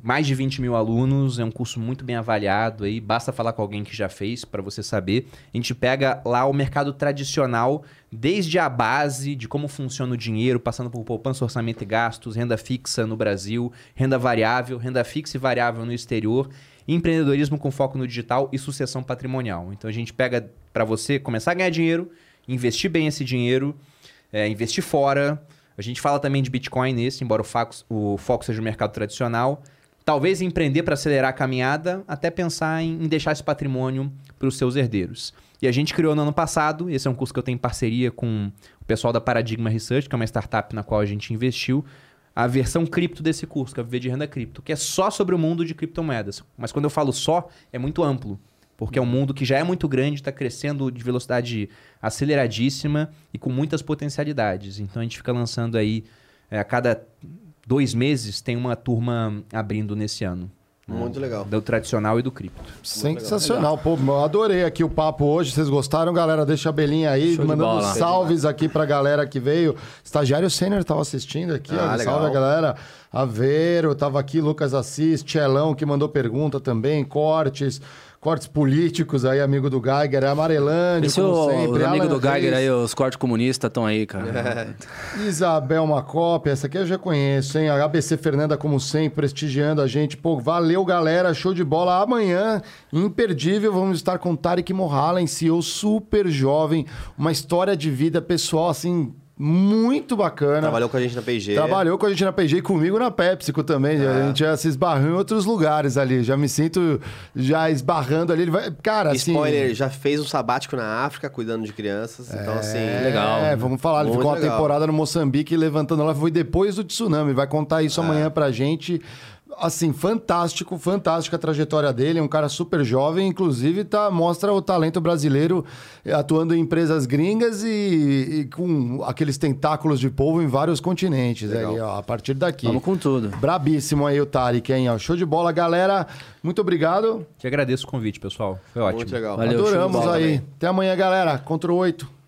D: Mais de 20 mil alunos, é um curso muito bem avaliado aí, basta falar com alguém que já fez para você saber. A gente pega lá o mercado tradicional, desde a base de como funciona o dinheiro, passando por poupança, orçamento e gastos, renda fixa no Brasil, renda variável, renda fixa e variável no exterior, empreendedorismo com foco no digital e sucessão patrimonial. Então a gente pega para você começar a ganhar dinheiro, investir bem esse dinheiro, é, investir fora. A gente fala também de Bitcoin nesse, embora o foco, o foco seja o mercado tradicional. Talvez empreender para acelerar a caminhada, até pensar em, em deixar esse patrimônio para os seus herdeiros. E a gente criou no ano passado, esse é um curso que eu tenho em parceria com o pessoal da Paradigma Research, que é uma startup na qual a gente investiu, a versão cripto desse curso, que é Viver de Renda Cripto, que é só sobre o mundo de criptomoedas. Mas quando eu falo só, é muito amplo, porque é um mundo que já é muito grande, está crescendo de velocidade aceleradíssima e com muitas potencialidades. Então a gente fica lançando aí, é, a cada dois meses, tem uma turma abrindo nesse ano.
C: Muito legal.
D: Do tradicional e do cripto.
A: Sensacional. Pô, eu adorei aqui o papo hoje. Vocês gostaram, galera? Deixa a belinha aí,
B: Show
A: mandando
B: bola.
A: salves aqui pra galera que veio. Estagiário Sênior tava assistindo aqui,
C: Ah,
A: ó. Salve a galera. Aveiro, tava aqui, Lucas Assis, Tchelão, que mandou pergunta também, cortes. Cortes políticos aí, amigo do Geiger, Amarelândia,
B: Esse
A: como
B: o,
A: sempre.
B: os amigos
A: Alan
B: do Geiger
A: Reis.
B: aí, os cortes comunistas estão aí, cara.
A: Isabel Macópia, essa aqui eu já conheço, hein? A ABC Fernanda, como sempre, prestigiando a gente. Pô, valeu, galera. Show de bola. Amanhã, imperdível, vamos estar com Tarek Mohallen, CEO super jovem. Uma história de vida pessoal, assim, muito bacana.
C: Trabalhou com a gente na PG.
A: Trabalhou com a gente na PG e comigo na PepsiCo também.
C: É.
A: A gente já se esbarrou em outros lugares ali. Já me sinto já esbarrando ali. Ele vai... Cara, assim...
C: Spoiler, já fez um sabático na África, cuidando de crianças. Então, assim...
B: legal.
A: É, vamos falar. Ele
C: Muito
A: ficou uma
C: legal.
A: temporada no Moçambique levantando lá. Foi depois do tsunami. Vai contar isso amanhã pra gente. Assim, fantástico, fantástica a trajetória dele. É um cara super jovem. Inclusive, tá, mostra o talento brasileiro eh, atuando em empresas gringas e, e com aqueles tentáculos de povo em vários continentes.
C: Legal.
A: Aí, ó, a partir daqui.
B: Vamos com tudo.
A: Brabíssimo aí o Tarek, hein? ó. Show de bola, galera. Muito obrigado.
D: Te agradeço o convite, pessoal. Foi ótimo.
C: Muito legal.
B: Valeu,
A: Adoramos aí.
C: também.
A: Até amanhã, galera. Contra o 8.